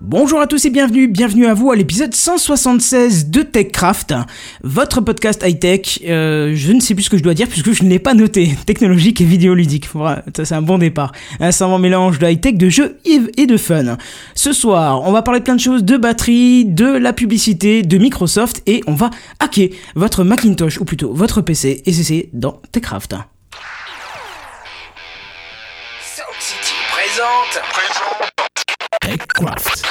Bonjour à tous et bienvenue, bienvenue à vous à l'épisode 176 de TechCraft, votre podcast high-tech. Euh, je ne sais plus ce que je dois dire puisque je ne l'ai pas noté. Technologique et vidéoludique. Voilà, ça c'est un bon départ. Un savant mélange de high-tech, de jeux et de fun. Ce soir, on va parler de plein de choses, de batterie, de la publicité, de Microsoft et on va hacker votre Macintosh ou plutôt votre PC et c'est dans TechCraft. TechCraft.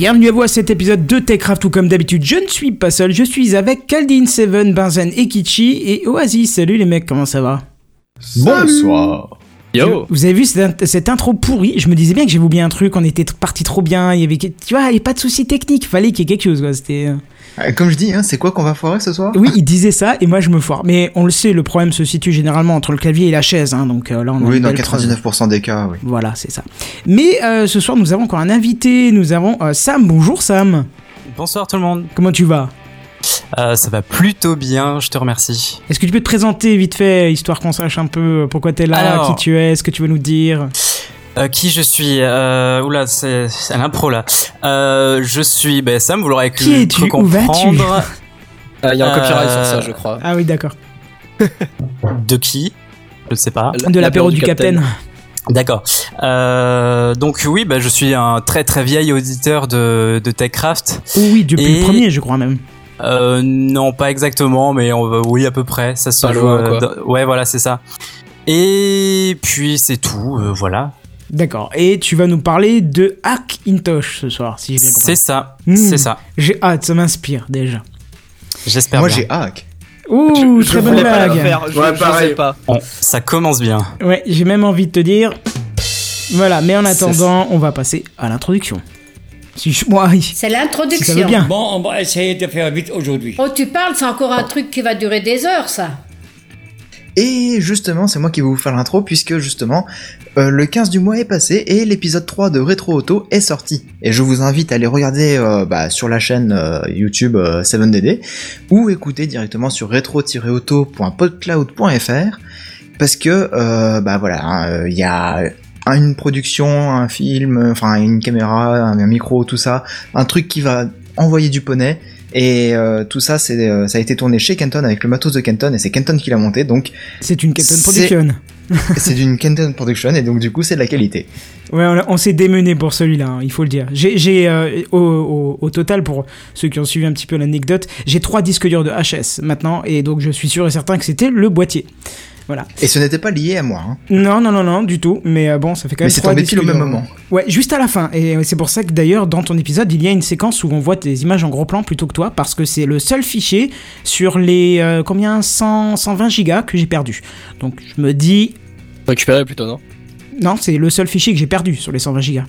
Bienvenue à vous à cet épisode de TechCraft où comme d'habitude je ne suis pas seul, je suis avec Kaldin, Seven, Benzen et Kichi et Oasis. Salut les mecs, comment ça va? Bonsoir. Yo. Vous avez vu cette, cette, intro pourrie? Je me disais bien que j'ai oublié un truc, on était parti trop bien, il y avait, tu vois, il n'y avait pas de soucis techniques, fallait qu'il y ait quelque chose, quoi. C'était. Euh, comme je dis, hein, c'est quoi qu'on va foirer ce soir? Oui, il disait ça et moi je me foire. Mais on le sait, le problème se situe généralement entre le clavier et la chaise. Hein, donc euh, là, on oui, dans 99% des cas, oui. Voilà, c'est ça. Mais euh, ce soir, nous avons encore un invité. Nous avons Sam. Bonjour Sam. Bonsoir tout le monde. Comment tu vas? Euh, ça va plutôt bien, je te remercie. Est-ce que tu peux te présenter vite fait, histoire qu'on sache un peu pourquoi tu es là, Alors, qui tu es, ce que tu veux nous dire? Euh, qui je suis euh, Oula, c'est à l'impro là. Euh, je suis ben, Sam, vous l'aurez Qui es-tu cru comprendre. Il y a un copyright sur ça, je crois. Ah oui, d'accord. de qui Je ne sais pas. De l'apéro du Capitaine. D'accord. Euh, donc oui, bah, je suis un très très vieil auditeur de, de TechCraft. Oh oui, depuis Et- le premier, je crois même. Euh, non, pas exactement, mais on oui à peu près. Ça se Pas joue, loin, quoi. dans- ouais, voilà, c'est ça. Et puis c'est tout, euh, voilà. D'accord. Et tu vas nous parler de Hackintosh ce soir, si j'ai bien compris. C'est ça, Hmm. c'est ça. J'ai hâte, ça m'inspire déjà. J'espère Moi j'ai hack. Ouh, très bonne voulais pas le blague. faire, je, Ouais, je pareil. sais pas. Bon, ça commence bien. Ouais, j'ai même envie de te dire. Voilà, mais en attendant, on va passer à l'introduction. Si je... moi, oui. C'est Si l'introduction. bien. Bon, on va essayer de faire vite aujourd'hui. Oh, tu parles, c'est encore un truc qui va durer des heures, ça. Et justement, c'est moi qui vais vous faire l'intro puisque justement, euh, le 15 du mois est passé et l'épisode 3 de Retro Auto est sorti. Et je vous invite à aller regarder euh, bah, sur la chaîne euh, YouTube euh, 7DD ou écouter directement sur retro-auto.podcloud.fr parce que bah voilà, hein, il y a une production, un film, enfin une caméra, un micro, tout ça, un truc qui va envoyer du poney. Et euh, tout ça, c'est, euh, ça a été tourné chez Kenton avec le matos de Kenton et c'est Kenton qui l'a monté, donc C'est une Kenton Production. c'est d'une Kenton Production et donc du coup c'est de la qualité. Ouais, on, on s'est démené pour celui-là, hein, il faut le dire. J'ai, j'ai, euh, au, au- au total, pour ceux qui ont suivi un petit peu l'anecdote, j'ai trois disques durs de HS maintenant, et donc je suis sûr et certain que c'était le boîtier. Voilà. Et ce n'était pas lié à moi. Hein. Non, non, non, non, du tout. Mais euh, bon, ça fait quand Mais même c'est trois tombé pile au même moment. Ouais, juste à la fin. Et c'est pour ça que d'ailleurs, dans ton épisode, il y a une séquence où on voit tes images en gros plan plutôt que toi, parce que c'est le seul fichier sur les euh, combien? 100, 120 gigas que j'ai perdu. Donc je me dis, Récupérer plutôt, non? Non, c'est le seul fichier que j'ai perdu sur les 120 gigas.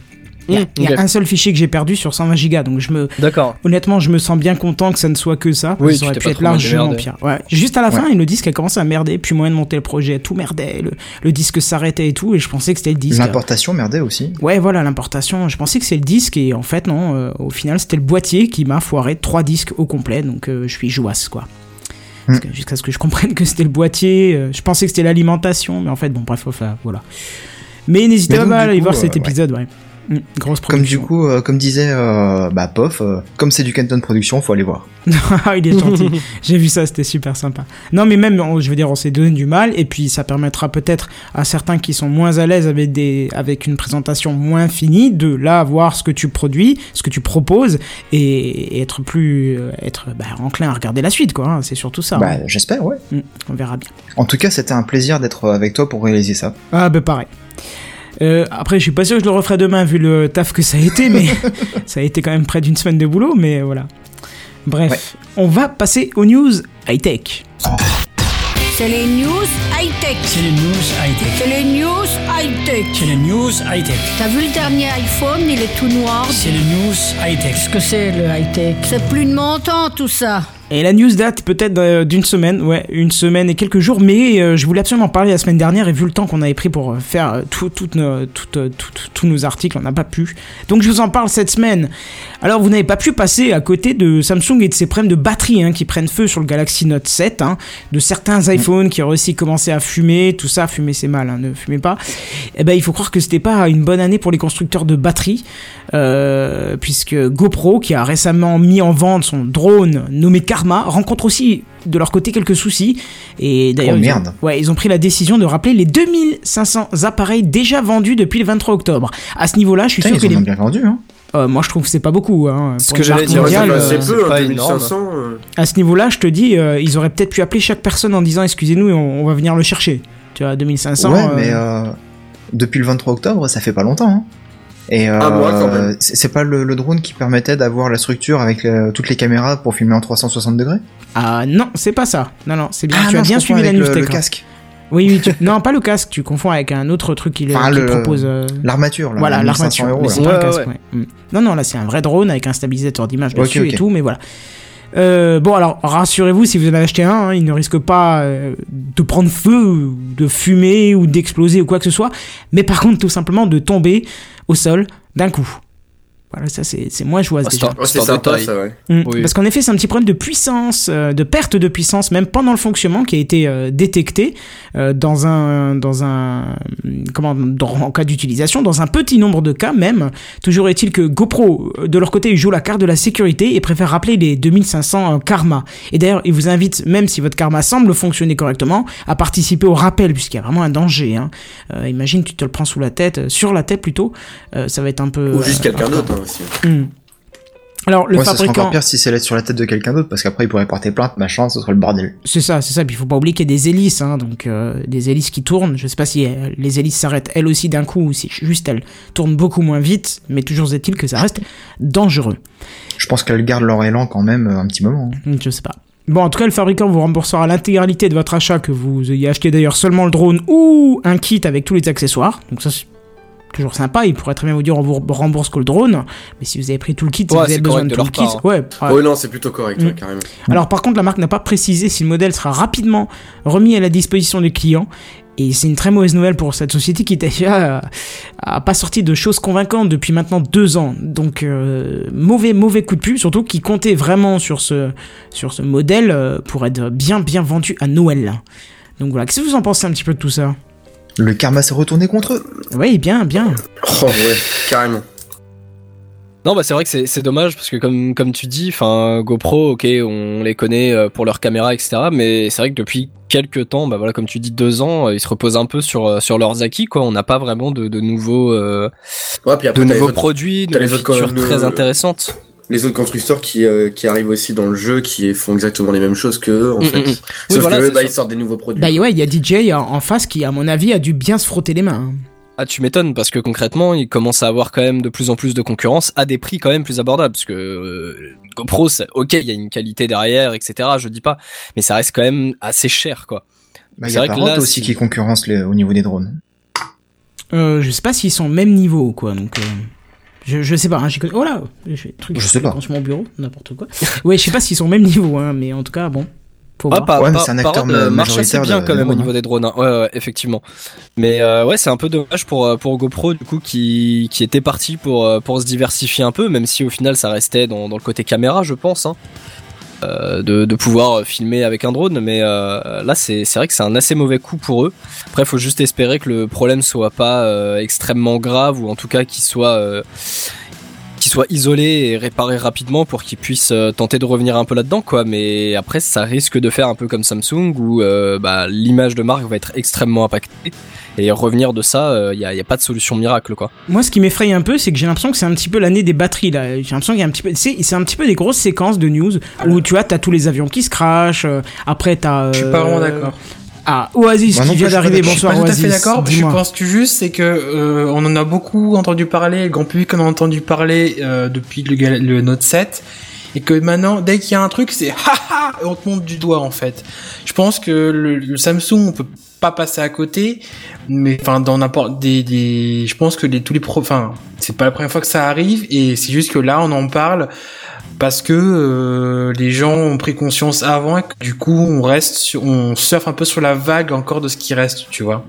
Il y a, Mmh, y a un seul fichier que j'ai perdu sur 120 gigas, donc je me, D'accord. honnêtement, je me sens bien content que ça ne soit que ça. Oui, ça aurait pu être largement pire. Ouais. Juste à la fin, Ouais. le disque a commencé à merder, puis moyen de monter le projet, tout merdait, le, le disque s'arrêtait et tout, et je pensais que c'était le disque. L'importation merdait aussi. Ouais, voilà, l'importation. Je pensais que c'est le disque et en fait, non. euh, au final, c'était le boîtier qui m'a foiré trois disques au complet. Donc, euh, je suis jouasse, quoi. Que- Jusqu'à ce que je comprenne que c'était le boîtier. euh, je pensais que c'était l'alimentation, mais en fait, bon, bref, enfin, voilà. Mais n'hésitez pas à aller voir cet ouais. épisode, ouais. Mm, grosse Comme du coup, euh, comme disait euh, bah, Pof, euh, comme c'est du Canton Production, faut aller voir. Ah, il est gentil. J'ai vu ça, c'était super sympa. Non, mais même, on- je veux dire, on s'est donné du mal, et puis ça permettra peut-être à certains qui sont moins à l'aise avec, des, avec une présentation moins finie de là voir ce que tu produis, ce que tu proposes, et, et être plus. euh, être bah, enclin à regarder la suite, quoi. hein, C'est surtout ça. Bah, hein. j'espère, ouais. Mm, on verra bien. En tout cas, c'était un plaisir d'être avec toi pour réaliser ça. Ah, bah pareil. Euh, après, je suis pas sûr que je le referai demain vu le taf que ça a été, mais ça a été quand même près d'une semaine de boulot, mais voilà. Bref, on va passer aux news high-tech. C'est les news high-tech. C'est les news high-tech. C'est les news high-tech. C'est les news high-tech. T'as vu le dernier iPhone, il est tout noir. C'est les news high-tech. Qu'est-ce que c'est le high-tech? C'est plus de mon temps tout ça. Et la news date peut-être euh, d'une semaine, ouais, une semaine et quelques jours, mais euh, je voulais absolument en parler la semaine dernière et vu le temps qu'on avait pris pour euh, faire euh, tout- tout- tout- tous nos articles, on n'a pas pu. Donc je vous en parle cette semaine. Alors vous n'avez pas pu passer à côté de Samsung et de ses problèmes de batterie hein, qui prennent feu sur le Galaxy Note 7, hein, de certains iPhones qui ont aussi commencé à fumer, tout ça, fumer c'est mal, hein, ne fumez pas. Eh ben il faut croire que c'était pas une bonne année pour les constructeurs de batteries, euh, puisque GoPro, qui a récemment mis en vente son drone nommé Karma, rencontre aussi de leur côté quelques soucis. Et d'ailleurs, Oh, ils ont- merde. ouais, ils ont pris la décision de rappeler les 2500 appareils déjà vendus depuis le 23 octobre. À ce niveau-là, je suis Putain, sûr ils que en les... ont bien vendu, hein. Euh, moi je trouve que c'est pas beaucoup. Hein, Ce que j'allais dire, euh, c'est C'est peu, pas hein, énorme. 2500. euh. à ce niveau-là, je te dis, euh, ils auraient peut-être pu appeler chaque personne en disant excusez-nous, et on, on va venir le chercher. Tu vois, 2500. ouais, euh, mais euh, depuis le 23 octobre, ça fait pas longtemps. Hein. Et euh, quand même. c'est pas le, le drone qui permettait d'avoir la structure avec euh, toutes les caméras pour filmer en 360 degrés? Ah non, c'est pas ça. Non, non, c'est bien. Ah tu non, as bien suivi la news le, le hein. casque, Oui, oui. tu- non, pas le casque. Tu confonds avec un autre truc qu'il Enfin, le- propose. euh, l'armature. là, Voilà, 1500 l'armature. Ouais, casque, ouais. ouais. Mm. Non, non, là c'est un vrai drone avec un stabilisateur d'image dessus et tout, mais voilà. Euh, bon, alors rassurez-vous, si vous en avez acheté un, hein, il ne risque pas euh, de prendre feu, de fumer ou d'exploser ou quoi que ce soit, mais par contre tout simplement de tomber au sol d'un coup. Voilà, ça c'est c'est moins joyeux Ah, déjà. sympa ça, ouais. Mm. Oui. Parce qu'en effet, c'est un petit problème de puissance, euh, de perte de puissance, même pendant le fonctionnement, qui a été euh, détecté euh, dans un, dans un, comment, dans- en cas d'utilisation, dans un petit nombre de cas même. Toujours est-il que GoPro, euh, de leur côté, ils jouent la carte de la sécurité et préfèrent rappeler les 2500 euh, karma. Et d'ailleurs, ils vous invitent, même si votre karma semble fonctionner correctement, à participer au rappel, puisqu'il y a vraiment un danger. Hein. Euh, imagine, tu te le prends sous la tête, euh, sur la tête plutôt, euh, ça va être un peu. Ou juste euh, quelqu'un d'autre hein, aussi. Hmm. Alors, le Ouais, ça fabricant. encore pire si c'est sur la tête de quelqu'un d'autre, parce qu'après il pourrait porter plainte, machin, ce serait le bordel. C'est ça, c'est ça. Puis il faut pas oublier qu'il y a des hélices, hein, donc euh, des hélices qui tournent. Je sais pas si euh, les hélices s'arrêtent elles aussi d'un coup ou si juste elles tournent beaucoup moins vite, mais toujours est-il que ça reste dangereux. Je pense qu'elles gardent leur élan quand même euh, un petit moment. hein. Hmm, Je sais pas. Bon, en tout cas, le fabricant vous remboursera l'intégralité de votre achat, que vous ayez acheté d'ailleurs seulement le drone ou un kit avec tous les accessoires. Donc ça, c'est toujours sympa. Il pourrait très bien vous dire on vous rembourse que le drone, mais si vous avez pris tout le kit, si vous avez besoin de tout le kit, part, ouais. ouais. Ouais, non, c'est plutôt correct, Mm. carrément. Alors par contre, la marque n'a pas précisé si le modèle sera rapidement remis à la disposition des clients. Et c'est une très mauvaise nouvelle pour cette société qui déjà euh, a pas sorti de choses convaincantes depuis maintenant deux ans. Donc euh, mauvais mauvais coup de pub, surtout qui comptait vraiment sur ce sur ce modèle euh, pour être bien bien vendu à Noël. Donc voilà, qu'est-ce que vous en pensez un petit peu de tout ça? Le karma s'est retourné contre eux. Oui, bien bien. Oh, ouais, carrément. Non, bah c'est vrai que c'est c'est dommage parce que comme comme tu dis, enfin GoPro, ok, on les connaît euh, pour leurs caméras, etc. Mais c'est vrai que depuis quelques temps, bah voilà, comme tu dis, deux ans, euh, ils se reposent un peu sur euh, sur leurs acquis, quoi. On n'a pas vraiment de, de nouveaux euh, Ouais, puis de après, nouveaux produits, de nouvelles features très euh, intéressantes. Les autres constructeurs qui, euh, qui arrivent aussi dans le jeu, qui font exactement les mêmes choses que eux, en Mm, fait. mm, mm. Oui, Sauf voilà, que eux, c'est bah, ça. ils sortent des nouveaux produits. Bah ouais, il y a DJ en en face qui, à mon avis, a dû bien se frotter les mains. hein. Ah, tu m'étonnes parce que concrètement, ils commencent à avoir quand même de plus en plus de concurrence à des prix quand même plus abordables. Parce que euh, GoPro, c'est- ok, il y a une qualité derrière, etc. Je dis pas, mais ça reste quand même assez cher, quoi. Bah, il C'est y a vrai que là, aussi si- qui concurrence les- au niveau des drones. Euh, je sais pas s'ils sont au même niveau, quoi. Donc, euh, je, je sais pas. Hein, j'y connais- Oh là, j'ai trucs Je sais pas. sur mon bureau, n'importe quoi. ouais, je sais pas s'ils sont au même niveau, hein, mais en tout cas, bon. Faut Ah, voir. pas, Ouais, mais c'est un acteur euh, ma- marche assez bien de- quand même au niveau des drones. hein. Ouais, ouais, effectivement. Mais euh, ouais, c'est un peu dommage pour euh, pour GoPro du coup qui qui était parti pour euh, pour se diversifier un peu, même si au final ça restait dans dans le côté caméra, je pense. Hein. Euh, de, pouvoir filmer avec un drone. Mais euh, là, c'est vrai que c'est un assez mauvais coup pour eux. Après, faut juste espérer que le problème soit pas euh, extrêmement grave ou en tout cas qu'il soit euh, soit isolé et réparé rapidement pour qu'ils puissent euh, tenter de revenir un peu là-dedans quoi mais après ça risque de faire un peu comme Samsung où euh, bah, l'image de marque va être extrêmement impactée et revenir de ça il n'y a, y a pas de solution miracle quoi Moi, ce qui m'effraie un peu, c'est que j'ai l'impression que c'est un petit peu l'année des batteries là. J'ai l'impression qu'il y a un petit peu, c'est c'est un petit peu des grosses séquences de news où tu vois, t'as tous les avions qui se crashent. euh, après, t'as. Je suis euh, pas vraiment d'accord. Ah, Oasis non qui vient je suis pas d'arriver. d'accord. Je suis Bonsoir pas tout à fait Oasis. d'accord. Je pense que juste, c'est que euh, on en a beaucoup entendu parler, le grand public en a entendu parler euh, depuis le, le Note 7, et que maintenant, dès qu'il y a un truc, c'est haha, et on te monte du doigt en fait. Je pense que le, le Samsung, on peut pas passer à côté, mais enfin dans n'importe des, des, je pense que les, tous les pro, enfin c'est pas la première fois que ça arrive, et c'est juste que là on en parle parce que euh, les gens ont pris conscience avant et que du coup on reste sur, on surfe un peu sur la vague encore de ce qui reste, tu vois.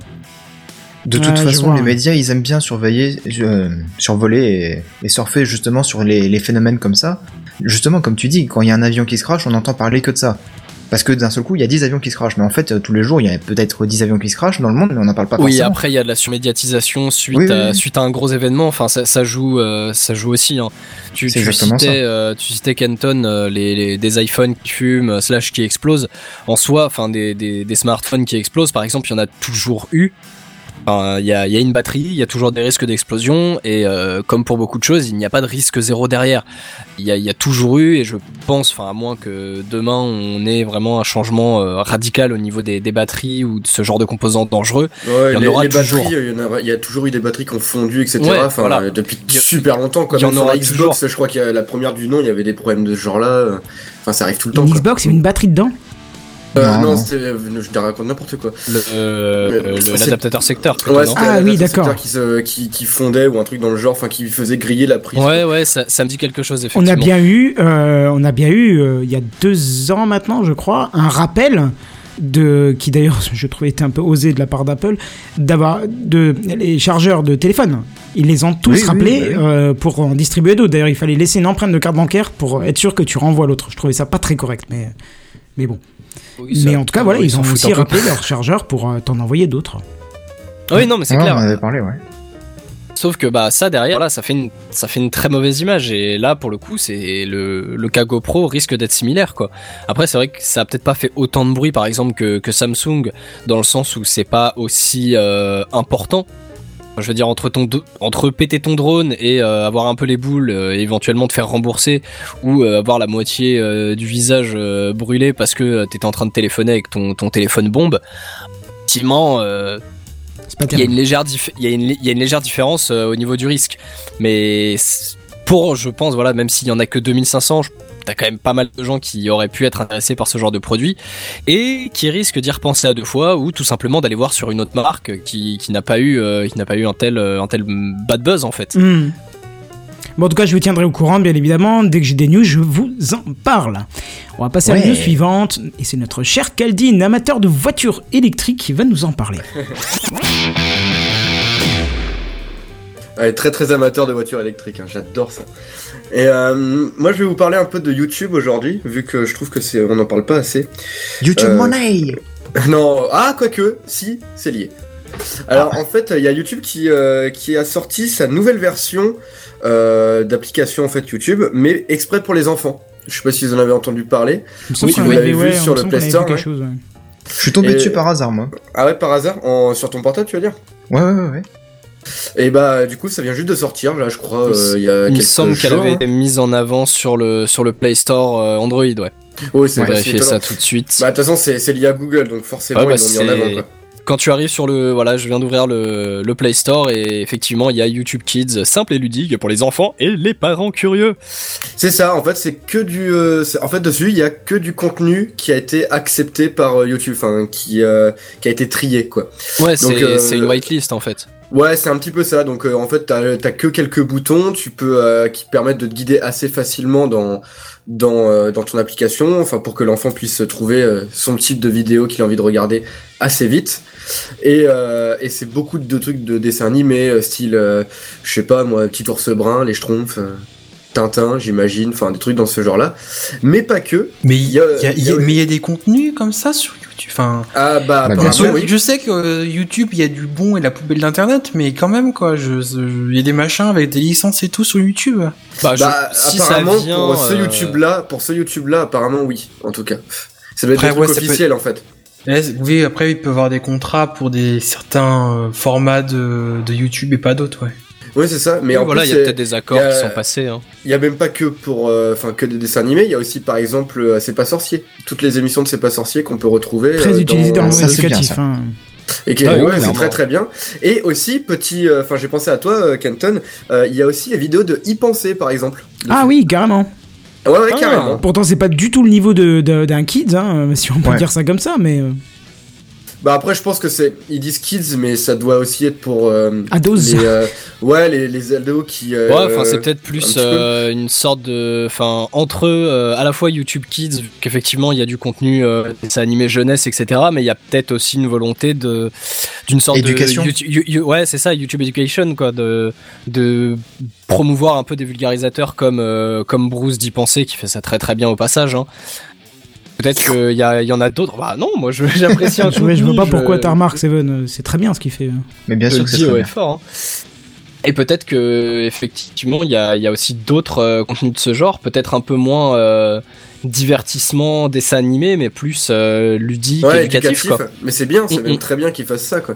De toute façon, les médias, ils aiment bien surveiller, euh, survoler et, et surfer justement sur les, les phénomènes comme ça. Justement, comme tu dis, quand il y a un avion qui se crache, on entend parler que de ça. Parce que d'un seul coup, il y a 10 avions qui se crachent. Mais en fait, euh, tous les jours, il y a peut-être 10 avions qui se crachent dans le monde, mais on n'en parle pas Oui, forcément. après il y a de la surmédiatisation suite Oui, oui, à oui. suite à un gros événement. Enfin, ça, ça joue, euh, ça joue aussi. Hein. Tu, citais, euh, tu citais Kenton, euh, les, les- des iPhones qui fument, slash qui explosent. En soi, enfin des, des, des smartphones qui explosent, par exemple, il y en a toujours eu. Enfin, Il y, a, il y a une batterie, il y a toujours des risques d'explosion, et euh, comme pour beaucoup de choses, il n'y a pas de risque zéro derrière. Il y a, il y a toujours eu, et je pense, enfin à moins que demain on ait vraiment un changement euh, radical au niveau des, des batteries ou de ce genre de composants dangereux, Ouais, Il y en les, aura les toujours. il y, a, il y a toujours eu des batteries qui ont fondu, etc. Ouais, enfin, voilà. euh, depuis a- super longtemps. Quoi. il y en Même sur aura la Xbox, je crois qu'il y a la première du nom, il y avait des problèmes de ce genre-là. euh. Enfin, ça arrive tout le temps. Une Quoi. Xbox, il y a une batterie dedans. Euh, Non, euh, je te raconte n'importe quoi. le, euh, l'adaptateur secteur. plutôt, Ouais, non c'était Ah oui, secteur d'accord. Qui, qui, qui fondait ou un truc dans le genre, enfin qui faisait griller la prise. ouais, ouais, ça, ça me dit quelque chose On effectivement. a bien eu, euh, on a bien eu, euh, il y a deux ans maintenant, je crois, un rappel de qui d'ailleurs je trouvais était un peu osé de la part d'Apple d'avoir de les chargeurs de téléphone. Ils les ont tous Oui, rappelés oui. euh, pour en distribuer d'autres. D'ailleurs, il fallait laisser une empreinte de carte bancaire pour être sûr que tu renvoies l'autre. Je trouvais ça pas très correct, mais mais bon. Oui, ça- mais en tout cas, voilà, ils ont aussi rappelé leurs chargeurs pour euh, t'en envoyer d'autres. Oui, non, mais c'est Ouais, clair. on en avait parlé, ouais. Sauf que bah ça derrière là, ça fait une ça fait une très mauvaise image et là pour le coup c'est le le cas GoPro risque d'être similaire quoi. Après c'est vrai que ça a peut-être pas fait autant de bruit par exemple que que Samsung dans le sens où c'est pas aussi euh, important. Je veux dire entre ton entre péter ton drone et euh, avoir un peu les boules euh, et éventuellement te faire rembourser ou euh, avoir la moitié du visage brûlé parce que t'étais en train de téléphoner avec ton ton téléphone bombe. Effectivement, il y a une légère, il y a une, li- il y a une légère différence au niveau du risque. Mais pour, je pense, voilà, même s'il y en a que 2500, je- t'as quand même pas mal de gens qui auraient pu être intéressés par ce genre de produit et qui risquent d'y repenser à deux fois ou tout simplement d'aller voir sur une autre marque qui, qui n'a pas eu, euh, qui n'a pas eu un tel, euh, un tel bad buzz en fait. Hmm. Bon, en tout cas, je vous tiendrai au courant, bien évidemment. Dès que j'ai des news, je vous en parle. On va passer à la news suivante. Et c'est notre cher Caldine, amateur de voitures électriques, qui va nous en parler. Ouais, très très amateur de voitures électriques, hein, j'adore ça. Et euh, moi je vais vous parler un peu de YouTube aujourd'hui, vu que je trouve que c'est on n'en parle pas assez. YouTube Euh, Money non, ah quoique, si, c'est lié. Alors en fait, il y a YouTube qui, euh, qui a sorti sa nouvelle version euh, d'application en fait YouTube, mais exprès pour les enfants. Je sais pas si vous en avez entendu parler. Oui, vous l'avez vu ouais, sur le Play Store, vu quelque ouais. chose, ouais. Je suis tombé Et- dessus par hasard, moi. Ah ouais, par hasard, en, sur ton portable, tu veux dire? Ouais, ouais, ouais. Et bah du coup, ça vient juste de sortir, là, je crois, euh, il y a Il me semble qu'elle avait été mise en avant sur le, sur le Play Store euh, Android, ouais. Oui, c'est vérifier ça tout de suite. Bah de toute façon, c'est lié à Google, donc forcément Ouais, bah, ils l'ont mis en avant. Quoi. quand tu arrives sur le voilà je viens d'ouvrir le, le Play Store et effectivement il y a YouTube Kids simple et ludique pour les enfants et les parents curieux C'est ça, en fait, c'est que du. euh, en fait, dessus, il y a que du contenu qui a été accepté par YouTube, enfin, qui, euh, qui a été trié, quoi. ouais c'est une whitelist en fait Ouais, c'est un petit peu ça. Donc, euh, en fait, t'as t'as que quelques boutons, tu peux euh, qui te permettent de te guider assez facilement dans dans euh, dans ton application, enfin, pour que l'enfant puisse trouver euh, son type de vidéo qu'il a envie de regarder assez vite. Et, euh, et c'est beaucoup de trucs de dessins animés, euh, style, euh, je sais pas moi, petit ours brun, les schtroumpfs. Tintin, j'imagine, enfin des trucs dans ce genre-là, mais pas que. Mais il y, y y y a des contenus comme ça sur YouTube. Enfin, Ah bah, Bah, bien apparemment, sûr. oui. je sais que euh, YouTube, il y a du bon et la poubelle d'internet, mais quand même quoi, je, il y a des machins avec des licences et tout sur YouTube. Bah, je- Bah, si ça apparemment, vient, pour ce euh, YouTube-là, pour ce YouTube-là, apparemment, oui, en tout cas. Ça doit être Après, des trucs ouais, ça peut- officiels, en fait. Oui, après il peut avoir des contrats pour des certains euh, formats de, de YouTube et pas d'autres, ouais. Oui, c'est ça. Mais oui, en voilà, il y a c'est- peut-être des accords a- qui sont passés. Hein. Il y a même pas que pour, euh, enfin, que des dessins animés. Il y a aussi, par exemple, euh, C'est pas sorcier. Toutes les émissions de C'est pas sorcier qu'on peut retrouver. Très euh, utilisé dans le c'est éducatif. hein. Et qui, Ah oui, ouais, c'est clairement. très très bien. Et aussi, petit, euh, enfin, j'ai pensé à toi, euh, Kenton. euh, Il y a aussi les vidéos de y penser, par exemple. Ah oui, carrément. Ouais, ouais, Ah. carrément. Pourtant, c'est pas du tout le niveau de- de- d'un kids, hein, si on peut Ouais. dire ça comme ça, mais euh, Bah après, je pense que c'est, ils disent kids, mais ça doit aussi être pour euh, Ados. les, euh, ouais, les, les ados qui. euh, Ouais, enfin c'est peut-être plus euh, une sorte de, enfin entre eux, euh, à la fois YouTube Kids, qu'effectivement il y a du contenu, euh, c'est animé jeunesse, etc. Mais il y a peut-être aussi une volonté de d'une sorte Éducation. de you- ouais, c'est ça, YouTube Education, quoi, de de promouvoir un peu des vulgarisateurs comme euh, comme Bruce d'y penser qui fait ça très très bien au passage. Hein. Peut-être qu'il y, a- il y en a d'autres. Bah non, moi j'apprécie un je, je vois pas pourquoi tu t'as remarqué, Seven. euh, C'est très bien ce qu'il fait. Mais bien je sûr que c'est bien. fort. hein. Et peut-être que effectivement il y a, il y a aussi d'autres euh, contenus de ce genre, peut-être un peu moins euh, divertissement, dessin animé, mais plus euh, ludique, Ouais, éducatif, éducatif. quoi. Mais c'est bien, c'est Mm, même mm. très bien qu'ils fassent ça, quoi.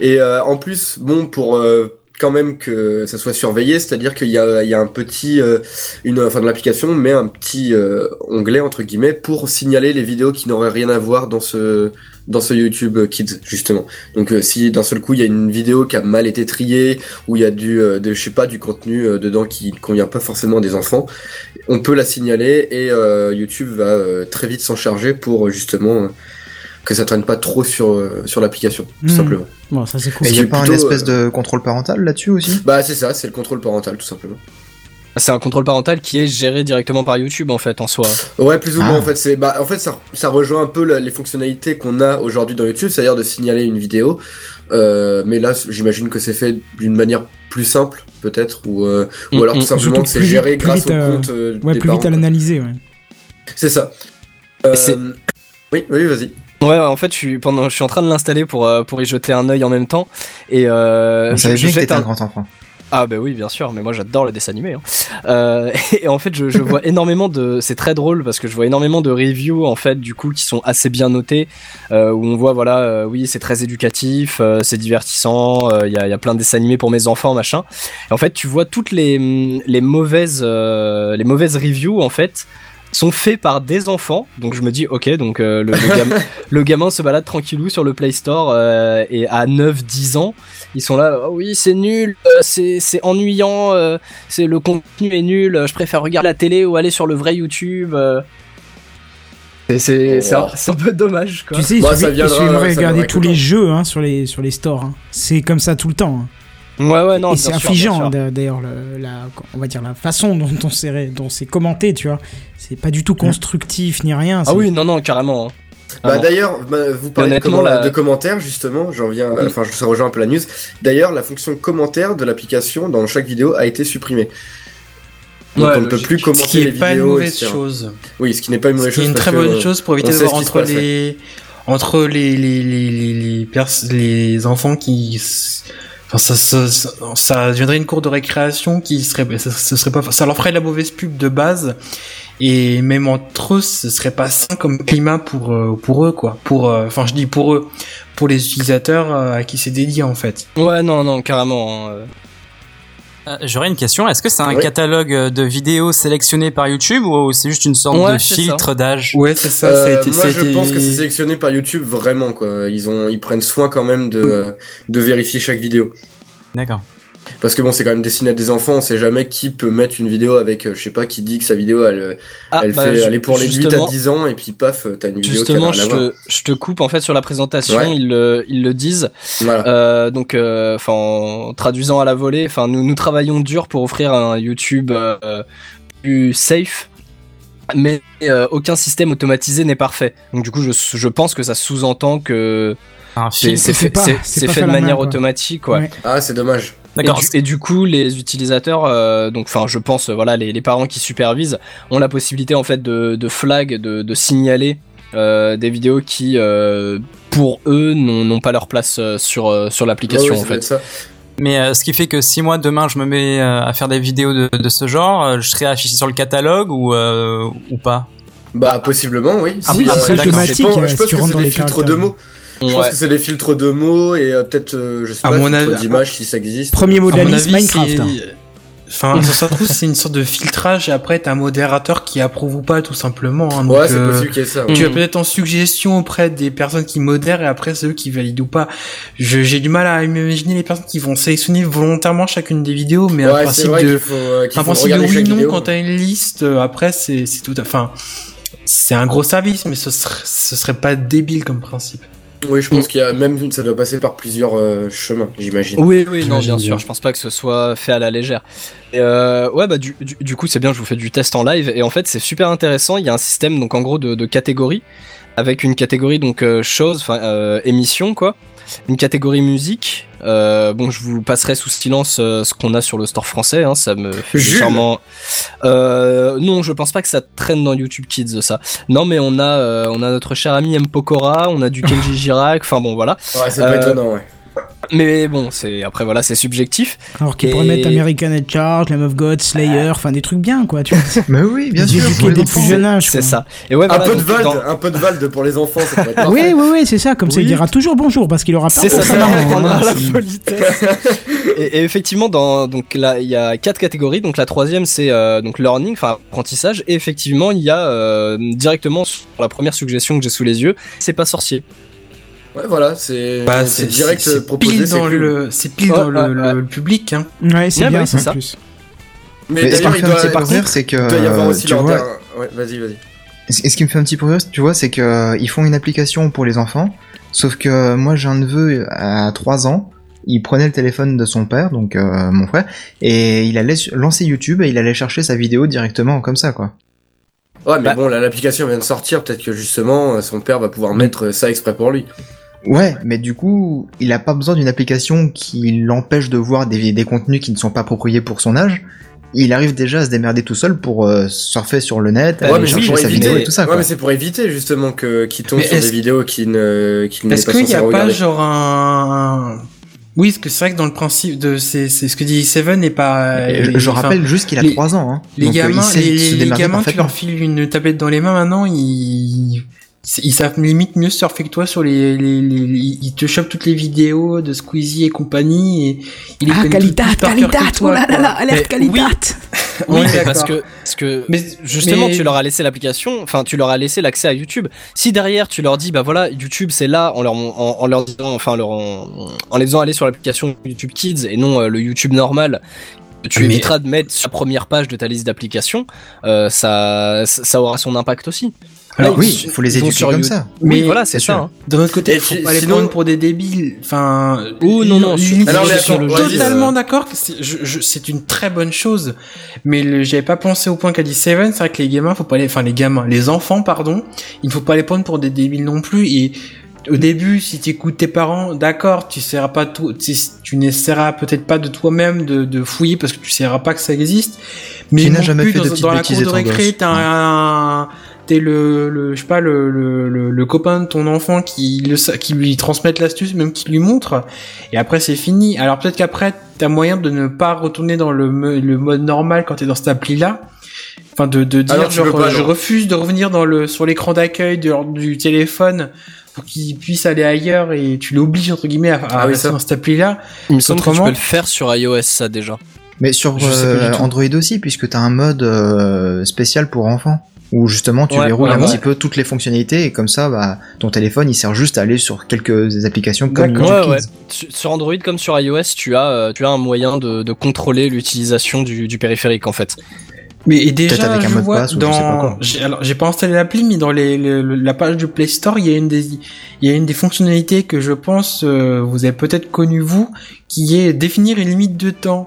Et euh, en plus, bon, pour euh, quand même que ça soit surveillé, c'est-à-dire qu'il y a, un petit, euh, une, enfin de l'application, mais un petit euh, onglet entre guillemets pour signaler les vidéos qui n'auraient rien à voir dans ce dans ce YouTube Kids justement. Donc euh, si d'un seul coup il y a une vidéo qui a mal été triée ou il y a du, je sais pas, du contenu dedans qui ne convient pas forcément des enfants, on peut la signaler et YouTube va très vite s'en charger pour justement que ça traîne pas trop sur euh, sur l'application tout Hmm. simplement. Bon, ça c'est cool. Et il y a pas une espèce euh, de contrôle parental là-dessus aussi? Bah c'est ça, c'est le contrôle parental tout simplement. C'est un contrôle parental qui est géré directement par YouTube en fait en soi. Ouais, plus ou Ah. moins en fait, c'est bah en fait ça ça rejoint un peu la- les fonctionnalités qu'on a aujourd'hui dans YouTube, c'est-à-dire de signaler une vidéo. Euh, mais là, j'imagine que c'est fait d'une manière plus simple peut-être ou euh, ou Mm, alors mm. tout simplement que c'est géré plus grâce vite, au compte euh, Ouais, des plus parents. vite à l'analyser. Ouais. C'est ça. Euh, c'est- Oui, oui, vas-y. Ouais, en fait, je suis pendant, je suis en train de l'installer pour euh, pour y jeter un œil en même temps et euh, On savait je- je bien que un un- grand enfant. Ah bah oui, bien sûr, mais moi j'adore le dessin animé. Hein. Euh, et en fait, je, je vois énormément de... C'est très drôle parce que je vois énormément de reviews, en fait, du coup, qui sont assez bien notés, euh, où on voit, voilà, euh, oui, c'est très éducatif, c'est divertissant, il y, a, y a plein de dessins animés pour mes enfants, machin. Et en fait, tu vois toutes les, les, mauvaises, les mauvaises reviews, en fait, sont faits par des enfants. Donc je me dis, ok, donc euh, le, le, gam- le gamin se balade tranquillou sur le Play Store euh, et à 9-10 ans, ils sont là, oh oui, c'est nul, euh, c'est c'est ennuyant, euh, c'est le contenu est nul, euh, je préfère regarder la télé ou aller sur le vrai YouTube. euh. C'est c'est un, c'est un peu dommage, quoi. Tu sais, il Bah, suffit, il de regarder tous les jeux hein, sur, les, sur les stores. hein. C'est comme ça tout le temps. hein. Ouais, ouais, non, Et c'est affligeant, d'ailleurs, le- la, on va dire la façon dont on s'est dont c'est commenté, tu vois. C'est pas du tout constructif ni rien. Ah c'est- oui, non, non, carrément. hein. Bah Ah d'ailleurs, bah, vous parlez de, honnêtement, comment- la- de commentaires justement, j'en viens, Mm. enfin je ça rejoint un peu la news. D'ailleurs, la fonction commentaire de l'application dans chaque vidéo a été supprimée. Donc Ouais, on ne peut plus Ce commenter qui est les pas une vidéos, mauvaise etc. chose. Oui, ce qui n'est pas une Ce mauvaise qui est chose. une parce très bonne chose pour éviter de voir ce qui entre passe, ouais. les entre les les les les les, pers- les enfants qui s- ça, deviendrait une cour de récréation qui serait ça, pas ça leur ferait de la mauvaise pub de base. Et même entre eux ce serait pas sain comme climat pour euh, pour eux quoi. Pour euh, enfin je dis pour eux pour les utilisateurs euh, à qui c'est dédié en fait. Ouais, non, non, carrément. hein, euh. J'aurais une question. Est-ce que c'est un Oui. catalogue de vidéos sélectionnées par YouTube ou c'est juste une sorte Ouais, de filtre d'âge? Ouais c'est ça ça a Euh, été moi, ça a je pense que c'est sélectionné par YouTube vraiment quoi. Ils ont, ils prennent soin quand même de, de vérifier chaque vidéo. D'accord. Parce que bon, c'est quand même destiné à des enfants. On sait jamais qui peut mettre une vidéo avec, euh, je sais pas, qui dit que sa vidéo, elle, euh, Ah, elle bah, fait, elle est pour les 8 à justement- 10 ans et puis paf, t'as une vidéo Justement, qui a je à te, je te coupe en fait sur la présentation, Ouais. ils, le, ils le disent. Voilà. Euh, donc, euh, enfin, en traduisant à la volée, enfin, nous, nous travaillons dur pour offrir un YouTube euh, plus safe, mais euh, aucun système automatisé n'est parfait. Donc, du coup, je, je pense que ça sous-entend que c'est fait, de manière main, automatique, ouais. Ouais. Ah, c'est dommage. D'accord. Et, du- et du coup, les utilisateurs, euh, donc, enfin, je pense, euh, voilà, les, les parents qui supervisent ont la possibilité en fait de, de flag, de, de signaler euh, des vidéos qui, euh, pour eux, n'ont n'ont pas leur place euh, sur euh, sur l'application Ouais, ouais, en fait. ça. Mais euh, ce qui fait que si moi demain je me mets euh, à faire des vidéos de, de ce genre, euh, je serai affiché sur le catalogue ou euh, ou pas? Bah possiblement oui. Ah Si, oui, c'est je pense- euh, Je si pense tu que rentres c'est dans des les filtres de mots. Je pense Ouais. que c'est des filtres de mots et euh, peut-être euh, je sais À pas mon filtres avis- d'images si ça existe. Premier mot de la liste, Minecraft. c'est- hein. Enfin, ça se trouve, c'est une sorte de filtrage et après t'as un modérateur qui approuve ou pas tout simplement. hein. Donc, Ouais, c'est euh, possible qu'il y ait ça. Tu ouais. as peut-être en suggestion auprès des personnes qui modèrent et après c'est eux qui valident ou pas. J'ai du mal à imaginer les personnes qui vont sélectionner volontairement chacune des vidéos, mais un Ouais, c'est principe de, faut, euh, un principe de oui non vidéo. quand t'as une liste. euh, Après c'est c'est tout. à- Enfin, c'est un gros service, mais ce serait ce serait pas débile comme principe. Oui, je pense qu'il y a même ça doit passer par plusieurs euh, chemins, j'imagine. Oui, oui, non, bien sûr. Je pense pas que ce soit fait à la légère. Et euh, ouais, bah du, du, du coup, c'est bien. Je vous fais du test en live et en fait, c'est super intéressant. Il y a un système donc en gros de, de catégories avec une catégorie donc euh, choses, enfin euh, émission quoi, une catégorie musique. Euh, bon, je vous passerai sous silence euh, ce qu'on a sur le store français. Hein, ça me fait légèrement. Euh, non, je pense pas que ça traîne dans YouTube Kids ça. Non, mais on a euh, on a notre cher ami M Pokora, on a du Kenji Girac. Enfin bon, voilà. Ouais, c'est pas étonnant, ouais. Mais bon, c'est après voilà, c'est subjectif. Alors qu'ils Et- pourraient mettre American Head Charge, Lamb of God, Slayer, enfin des trucs bien quoi, tu vois. Mais oui, bien sûr. Pour les des enfants. plus jeunes âge. C'est ça. Et ouais, Un voilà, peu de Vald, dans- un peu de Vald pour les enfants, ça pourrait être Oui, oui, oui, c'est ça. Comme ça, il dira toujours bonjour parce qu'il aura peur C'est ça, ça hein. à la politesse. et, et effectivement, dans donc là, il y a quatre catégories. Donc la troisième, c'est euh, donc learning, enfin apprentissage. Et effectivement, il y a euh, directement sur la première suggestion que j'ai sous les yeux, c'est pas sorcier. Ouais, voilà, c'est Bah, c'est direct c'est euh, proposé. pile c'est dans cool. le c'est pile dans le, public. Hein. Ouais, c'est bien c'est ça. plus. Mais Mais ce qui d'ailleurs, me il fait un doit, petit peu par rire, contre, c'est que. il doit y avoir euh, aussi tu vois, der- Ouais, vas-y, vas-y. Et ce qui me fait un petit peu rire, tu vois, c'est que euh, ils font une application pour les enfants. Sauf que euh, moi, j'ai un neveu à 3 ans. Il prenait le téléphone de son père, donc euh, mon frère, et il allait lancer YouTube et il allait chercher sa vidéo directement comme ça, quoi. Ouais, mais Bah- bon, là, l'application vient de sortir, peut-être que justement, euh, son père va pouvoir mettre euh, ça exprès pour lui. Ouais, mais du coup, il a pas besoin d'une application qui l'empêche de voir des, des contenus qui ne sont pas appropriés pour son âge. Il arrive déjà à se démerder tout seul pour euh, surfer sur le net, Ouais, aller chercher pour sa vidéo éviter. et tout ça. ouais, quoi. mais c'est pour éviter justement que qu'il tombe Mais sur est-ce- des vidéos qui ne qu'il n'est Est-ce pas qu'il n'y censé a pas genre un oui, parce que c'est vrai que dans le principe de c'est c'est ce que dit Seven n'est pas. Et je, les- je enfin, rappelle juste qu'il a les- 3 ans. Hein. les Donc, euh, gamins, les, les gamins, tu leur files une tablette dans les mains maintenant, ils ils savent limite mieux surfer que toi sur les, les, les- ils te chopent toutes les vidéos de Squeezie et compagnie et ils les Ah, qualité, qualité, oh là là là, alerte qualité. Oui, Oui, parce que, parce que Mais justement, mais- tu leur as laissé l'application, enfin, tu leur as laissé l'accès à YouTube. Si derrière, tu leur dis, bah voilà, YouTube, c'est là, en leur, en, en leur disant, enfin, leur, en, en les faisant aller sur l'application YouTube Kids et non euh, le YouTube normal, tu Mais- éviteras de mettre sur la première page de ta liste d'applications, euh, ça ça aura son impact aussi. Alors, oui, il faut les éduquer comme ça. Oui, Mais- voilà, c'est ça. sûr. hein. D'un autre côté, faut pas les sinon- prendre pour des débiles. Enfin, Oh, non, non, l'unique- Alors, mais je suis totalement euh, d'accord c'est je- je- une très bonne chose. Mais j'avais pas pensé au point qu'a dit Seven. C'est vrai que les gamins, faut pas les, enfin les gamins, les enfants, pardon, il ne faut pas les prendre pour des débiles non plus. Et au début, si tu écoutes tes parents, d'accord, tu seras pas tout, tu, tu n'essaieras peut-être pas de toi-même de, de fouiller parce que tu sauras pas que ça existe. Mais Tu n'as jamais plus fait de dans, dans la cour de récré, t'as un, t'es le, le, je sais pas, le, le, le, le copain de ton enfant qui le, qui lui transmette l'astuce, même qui lui montre. Et après, c'est fini. Alors peut-être qu'après, t'as moyen de ne pas retourner dans le, le mode normal quand t'es dans cette appli-là. Enfin, de, de dire, genre, pas, je refuse de revenir dans le, sur l'écran d'accueil du, du téléphone pour qu'il puisse aller ailleurs et tu l'obliges, entre guillemets, à, à Ah oui, rester ça. dans cette appli-là. Il me semble que tu peux le faire sur iOS, ça déjà. Mais sur euh. Android aussi, puisque t'as un mode euh, spécial pour enfants, où justement tu Ouais, verrouilles ouais, un ouais. petit peu toutes les fonctionnalités, et comme ça, bah, ton téléphone il sert juste à aller sur quelques applications comme. Sur Android comme sur iOS, tu as, euh, tu as un moyen de, de contrôler l'utilisation du, du périphérique en fait. Mais et déjà, Peut-être avec un je mot de vois passe dans, quoi. j'ai, alors j'ai pas installé l'appli, mais dans les, le- le- la page du Play Store, il y a une des, il y a une des fonctionnalités que je pense euh, vous avez peut-être connu vous, qui est définir une limite de temps.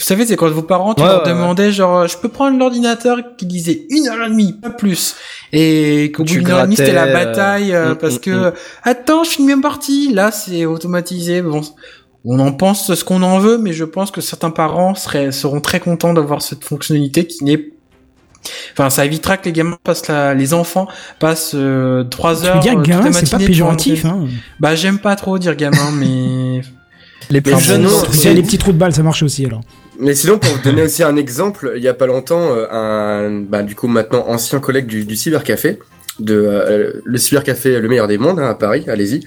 Vous savez, c'est quand vos parents, tu Ouais, leur ouais, ouais. demandais genre, je peux prendre l'ordinateur qui disait une heure et demie, pas plus, et qu'au bout Tu d'une heure et demie c'était la euh, bataille euh, mm, parce mm, que attends, je suis une même partie. Là, c'est automatisé. Bon, On en pense ce qu'on en veut, mais je pense que certains parents seraient, seront très contents d'avoir cette fonctionnalité qui n'est Enfin, ça évitera que les gamins passent la... les enfants passent euh, trois Tu heures. veux dire euh, gamin, c'est pas péjoratif, hein. Bah, j'aime pas trop dire gamin, mais Les Mais jeunes. a les petits trous de balles, ça marche aussi alors. Mais sinon, pour vous donner aussi un exemple, il y a pas longtemps, euh, un, bah, du coup, maintenant ancien collègue du, du cybercafé, de euh, le cybercafé le meilleur des mondes hein, à Paris, allez-y.